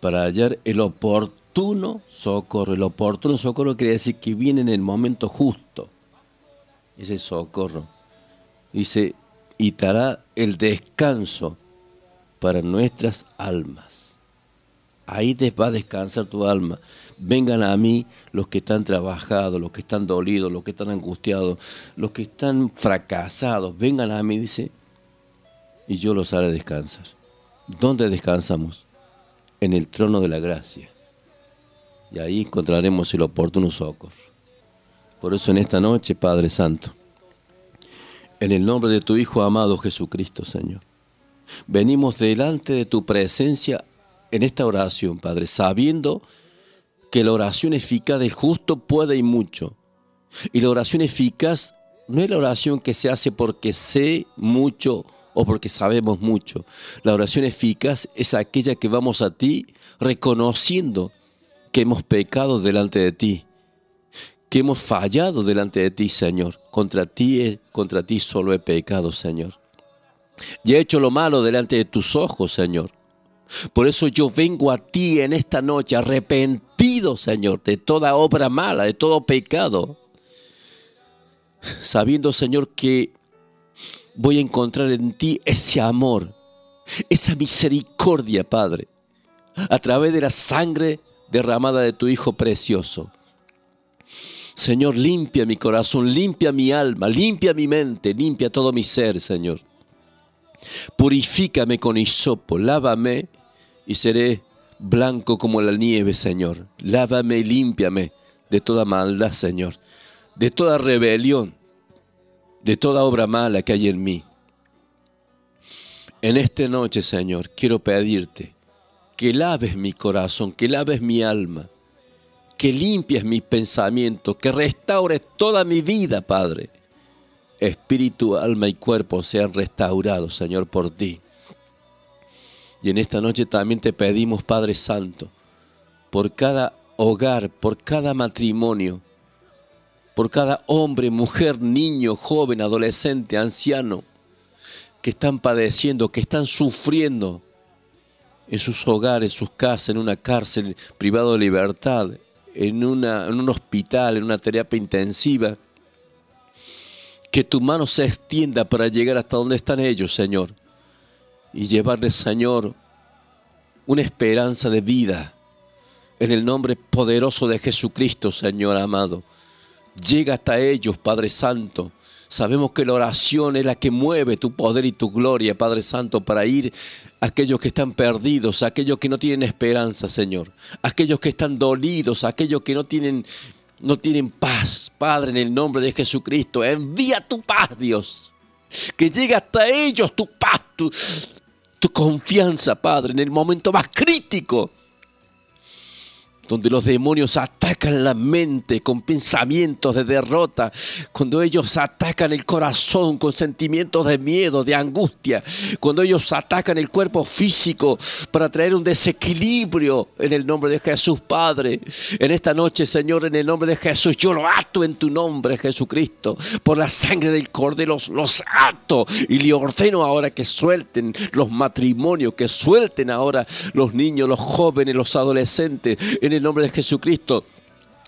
para hallar el oportuno socorro. El oportuno socorro quiere decir que viene en el momento justo. Ese socorro. Dice, y te hará el descanso para nuestras almas. Ahí te va a descansar tu alma. Vengan a mí los que están trabajados, los que están dolidos, los que están angustiados, los que están fracasados. Vengan a mí, dice, y yo los haré descansar. ¿Dónde descansamos? En el trono de la gracia. Y ahí encontraremos el oportuno socorro. Por eso en esta noche, Padre Santo, en el nombre de tu Hijo amado Jesucristo, Señor, venimos delante de tu presencia en esta oración, Padre, sabiendo que la oración eficaz del justo puede y mucho. Y la oración eficaz no es la oración que se hace porque sé mucho o porque sabemos mucho. La oración eficaz es aquella que vamos a ti reconociendo que hemos pecado delante de ti, que hemos fallado delante de ti, Señor. Contra ti, contra ti solo he pecado, Señor. Y he hecho lo malo delante de tus ojos, Señor. Por eso yo vengo a ti en esta noche arrepentido, Señor, de toda obra mala, de todo pecado. Sabiendo, Señor, que voy a encontrar en ti ese amor, esa misericordia, Padre, a través de la sangre derramada de tu Hijo precioso. Señor, limpia mi corazón, limpia mi alma, limpia mi mente, limpia todo mi ser, Señor. Purifícame con hisopo, lávame y seré blanco como la nieve, Señor. Lávame y límpiame de toda maldad, Señor, de toda rebelión, de toda obra mala que hay en mí. En esta noche, Señor, quiero pedirte que laves mi corazón, que laves mi alma, que limpies mis pensamientos, que restaures toda mi vida, Padre. Espíritu, alma y cuerpo sean restaurados, Señor, por ti. Y en esta noche también te pedimos, Padre Santo, por cada hogar, por cada matrimonio, por cada hombre, mujer, niño, joven, adolescente, anciano, que están padeciendo, que están sufriendo en sus hogares, en sus casas, en una cárcel privado de libertad, en, un hospital, en una terapia intensiva. Que tu mano se extienda para llegar hasta donde están ellos, Señor. Y llevarles, Señor, una esperanza de vida. En el nombre poderoso de Jesucristo, Señor amado. Llega hasta ellos, Padre Santo. Sabemos que la oración es la que mueve tu poder y tu gloria, Padre Santo, para ir a aquellos que están perdidos, a aquellos que no tienen esperanza, Señor. A aquellos que están dolidos, a aquellos que no tienen, no tienen paz. Padre, en el nombre de Jesucristo, envía tu paz, Dios. Que llegue hasta ellos tu paz, tu, tu confianza, Padre, en el momento más crítico. Donde los demonios atacan la mente con pensamientos de derrota, cuando ellos atacan el corazón con sentimientos de miedo, de angustia, cuando ellos atacan el cuerpo físico para traer un desequilibrio en el nombre de Jesús Padre. En esta noche, Señor, en el nombre de Jesús, yo lo ato en tu nombre, Jesucristo, por la sangre del Cordero, los, ato y le ordeno ahora que suelten los matrimonios, que suelten ahora los niños, los jóvenes, los adolescentes, en el nombre de Jesucristo.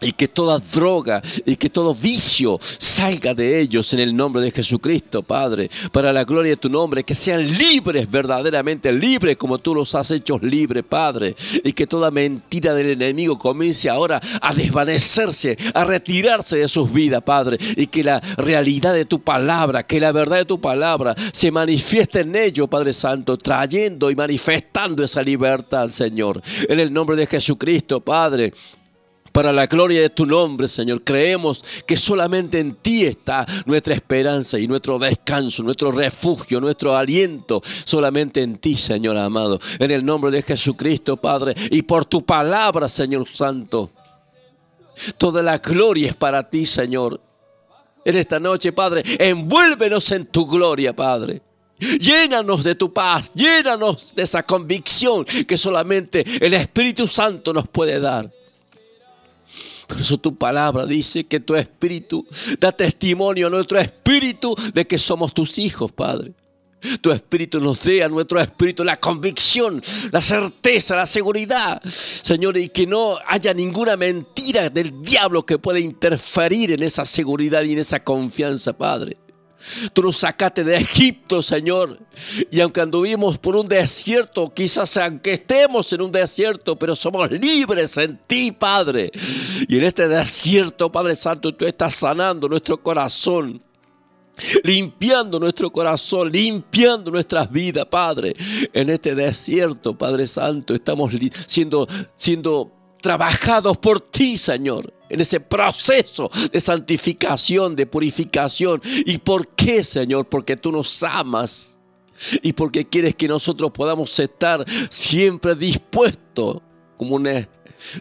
Y que toda droga y que todo vicio salga de ellos en el nombre de Jesucristo, Padre, para la gloria de tu nombre, que sean libres, verdaderamente libres, como tú los has hecho libres, Padre, y que toda mentira del enemigo comience ahora a desvanecerse, a retirarse de sus vidas, Padre, y que la realidad de tu palabra, que la verdad de tu palabra se manifieste en ellos, Padre Santo, trayendo y manifestando esa libertad, Señor, en el nombre de Jesucristo, Padre para la gloria de tu nombre, Señor. Creemos que solamente en ti está nuestra esperanza y nuestro descanso, nuestro refugio, nuestro aliento. Solamente en ti, Señor amado. En el nombre de Jesucristo, Padre, y por tu palabra, Señor Santo. Toda la gloria es para ti, Señor. En esta noche, Padre, envuélvenos en tu gloria, Padre. Llénanos de tu paz, llénanos de esa convicción que solamente el Espíritu Santo nos puede dar. Por eso tu palabra dice que tu espíritu da testimonio a nuestro espíritu de que somos tus hijos, Padre. Tu espíritu nos dé a nuestro espíritu la convicción, la certeza, la seguridad, Señor, y que no haya ninguna mentira del diablo que pueda interferir en esa seguridad y en esa confianza, Padre. Tú nos sacaste de Egipto, Señor. Y aunque anduvimos por un desierto, quizás aunque estemos en un desierto, pero somos libres en ti, Padre. Y en este desierto, Padre Santo, tú estás sanando nuestro corazón. Limpiando nuestro corazón, limpiando nuestras vidas, Padre. En este desierto, Padre Santo, estamos siendo, siendo trabajados por ti, Señor, en ese proceso de santificación, de purificación. ¿Y por qué, Señor? Porque tú nos amas y porque quieres que nosotros podamos estar siempre dispuestos como una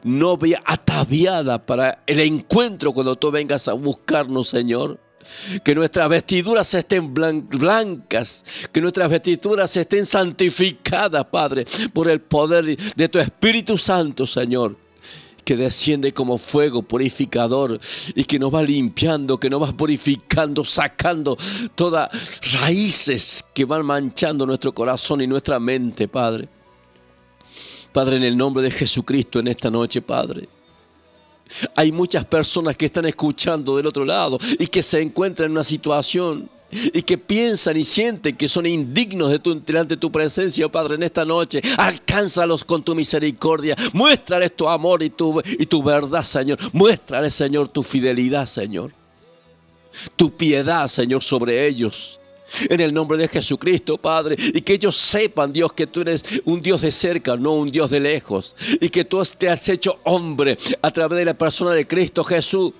novia ataviada para el encuentro cuando tú vengas a buscarnos, Señor. Que nuestras vestiduras estén blancas, que nuestras vestiduras estén santificadas, Padre, por el poder de tu Espíritu Santo, Señor que desciende como fuego purificador y que nos va limpiando, que nos va purificando, sacando todas raíces que van manchando nuestro corazón y nuestra mente, Padre. Padre, en el nombre de Jesucristo en esta noche, Padre. Hay muchas personas que están escuchando del otro lado y que se encuentran en una situación y que piensan y sienten que son indignos de tu, delante de tu presencia, oh Padre, en esta noche. Alcánzalos con tu misericordia. Muéstrales tu amor y tu, y tu verdad, Señor. Muéstrales, Señor, tu fidelidad, Señor. Tu piedad, Señor, sobre ellos. En el nombre de Jesucristo, Padre. Y que ellos sepan, Dios, que tú eres un Dios de cerca, no un Dios de lejos. Y que tú te has hecho hombre a través de la persona de Cristo Jesús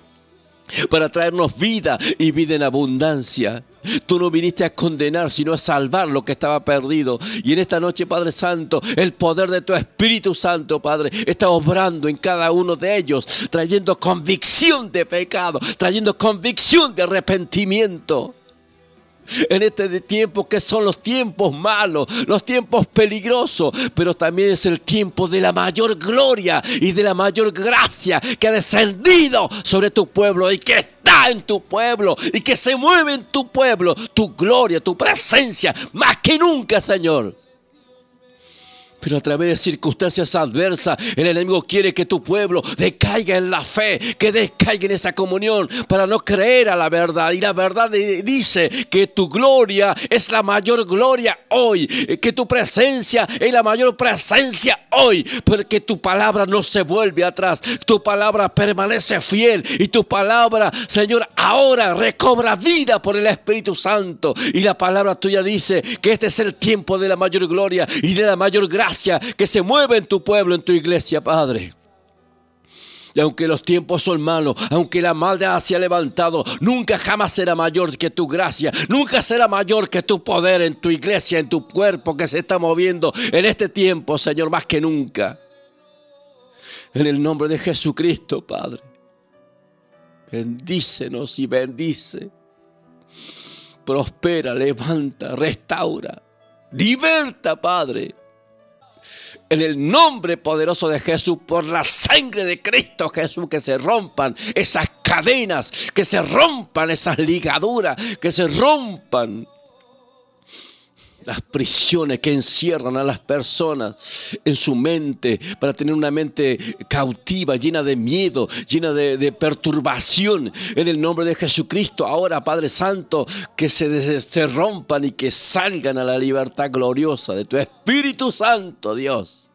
para traernos vida y vida en abundancia. Tú no viniste a condenar, sino a salvar lo que estaba perdido. Y en esta noche, Padre Santo, el poder de tu Espíritu Santo, Padre, está obrando en cada uno de ellos, trayendo convicción de pecado, trayendo convicción de arrepentimiento en este tiempo que son los tiempos malos, los tiempos peligrosos, pero también es el tiempo de la mayor gloria y de la mayor gracia que ha descendido sobre tu pueblo y que está en tu pueblo y que se mueve en tu pueblo, tu gloria, tu presencia, más que nunca, Señor. Pero a través de circunstancias adversas, el enemigo quiere que tu pueblo decaiga en la fe, que decaiga en esa comunión para no creer a la verdad. Y la verdad dice que tu gloria es la mayor gloria hoy, que tu presencia es la mayor presencia hoy, porque tu palabra no se vuelve atrás, tu palabra permanece fiel y tu palabra, Señor, ahora recobra vida por el Espíritu Santo. Y la palabra tuya dice que este es el tiempo de la mayor gloria y de la mayor gracia que se mueve en tu pueblo, en tu iglesia, Padre. Y aunque los tiempos son malos, aunque la maldad se ha levantado, nunca jamás será mayor que tu gracia, nunca será mayor que tu poder en tu iglesia, en tu cuerpo que se está moviendo en este tiempo, Señor, más que nunca. En el nombre de Jesucristo, Padre. Bendícenos y bendice. Prospera, levanta, restaura. Liberta, Padre. En el nombre poderoso de Jesús, por la sangre de Cristo Jesús, que se rompan esas cadenas, que se rompan esas ligaduras, que se rompan las prisiones que encierran a las personas en su mente para tener una mente cautiva, llena de miedo, llena de, perturbación. En el nombre de Jesucristo, ahora Padre Santo, que se, se rompan y que salgan a la libertad gloriosa de tu Espíritu Santo, Dios.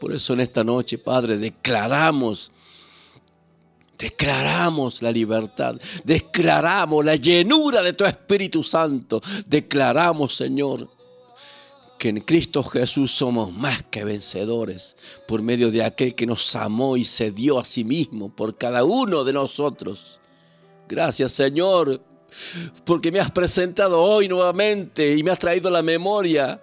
Por eso en esta noche, Padre, declaramos Declaramos la libertad, declaramos la llenura de tu Espíritu Santo, declaramos, Señor, que en Cristo Jesús somos más que vencedores por medio de aquel que nos amó y se dio a sí mismo por cada uno de nosotros. Gracias, Señor, porque me has presentado hoy nuevamente y me has traído la memoria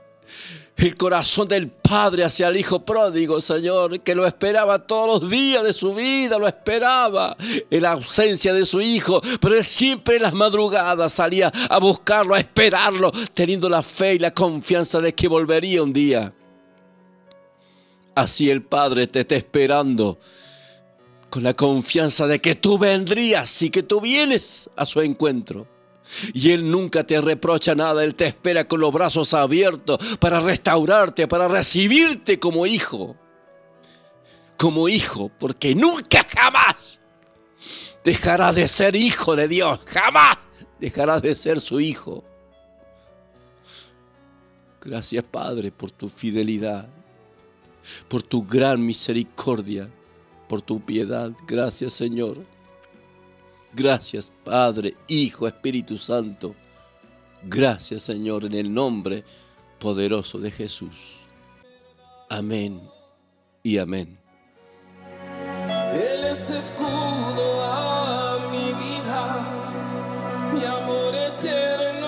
el corazón del Padre hacia el Hijo pródigo, Señor, que lo esperaba todos los días de su vida, lo esperaba en la ausencia de su Hijo, pero él siempre en las madrugadas salía a buscarlo, a esperarlo, teniendo la fe y la confianza de que volvería un día. Así el Padre te está esperando con la confianza de que tú vendrías y que tú vienes a su encuentro. Y Él nunca te reprocha nada, Él te espera con los brazos abiertos para restaurarte, para recibirte como hijo. Como hijo, porque nunca jamás dejará de ser hijo de Dios, jamás dejará de ser su hijo. Gracias Padre por tu fidelidad, por tu gran misericordia, por tu piedad. Gracias Señor. Gracias Padre, Hijo, Espíritu Santo. Gracias Señor en el nombre poderoso de Jesús. Amén y amén. Él es escudo a mi vida, mi amor eterno.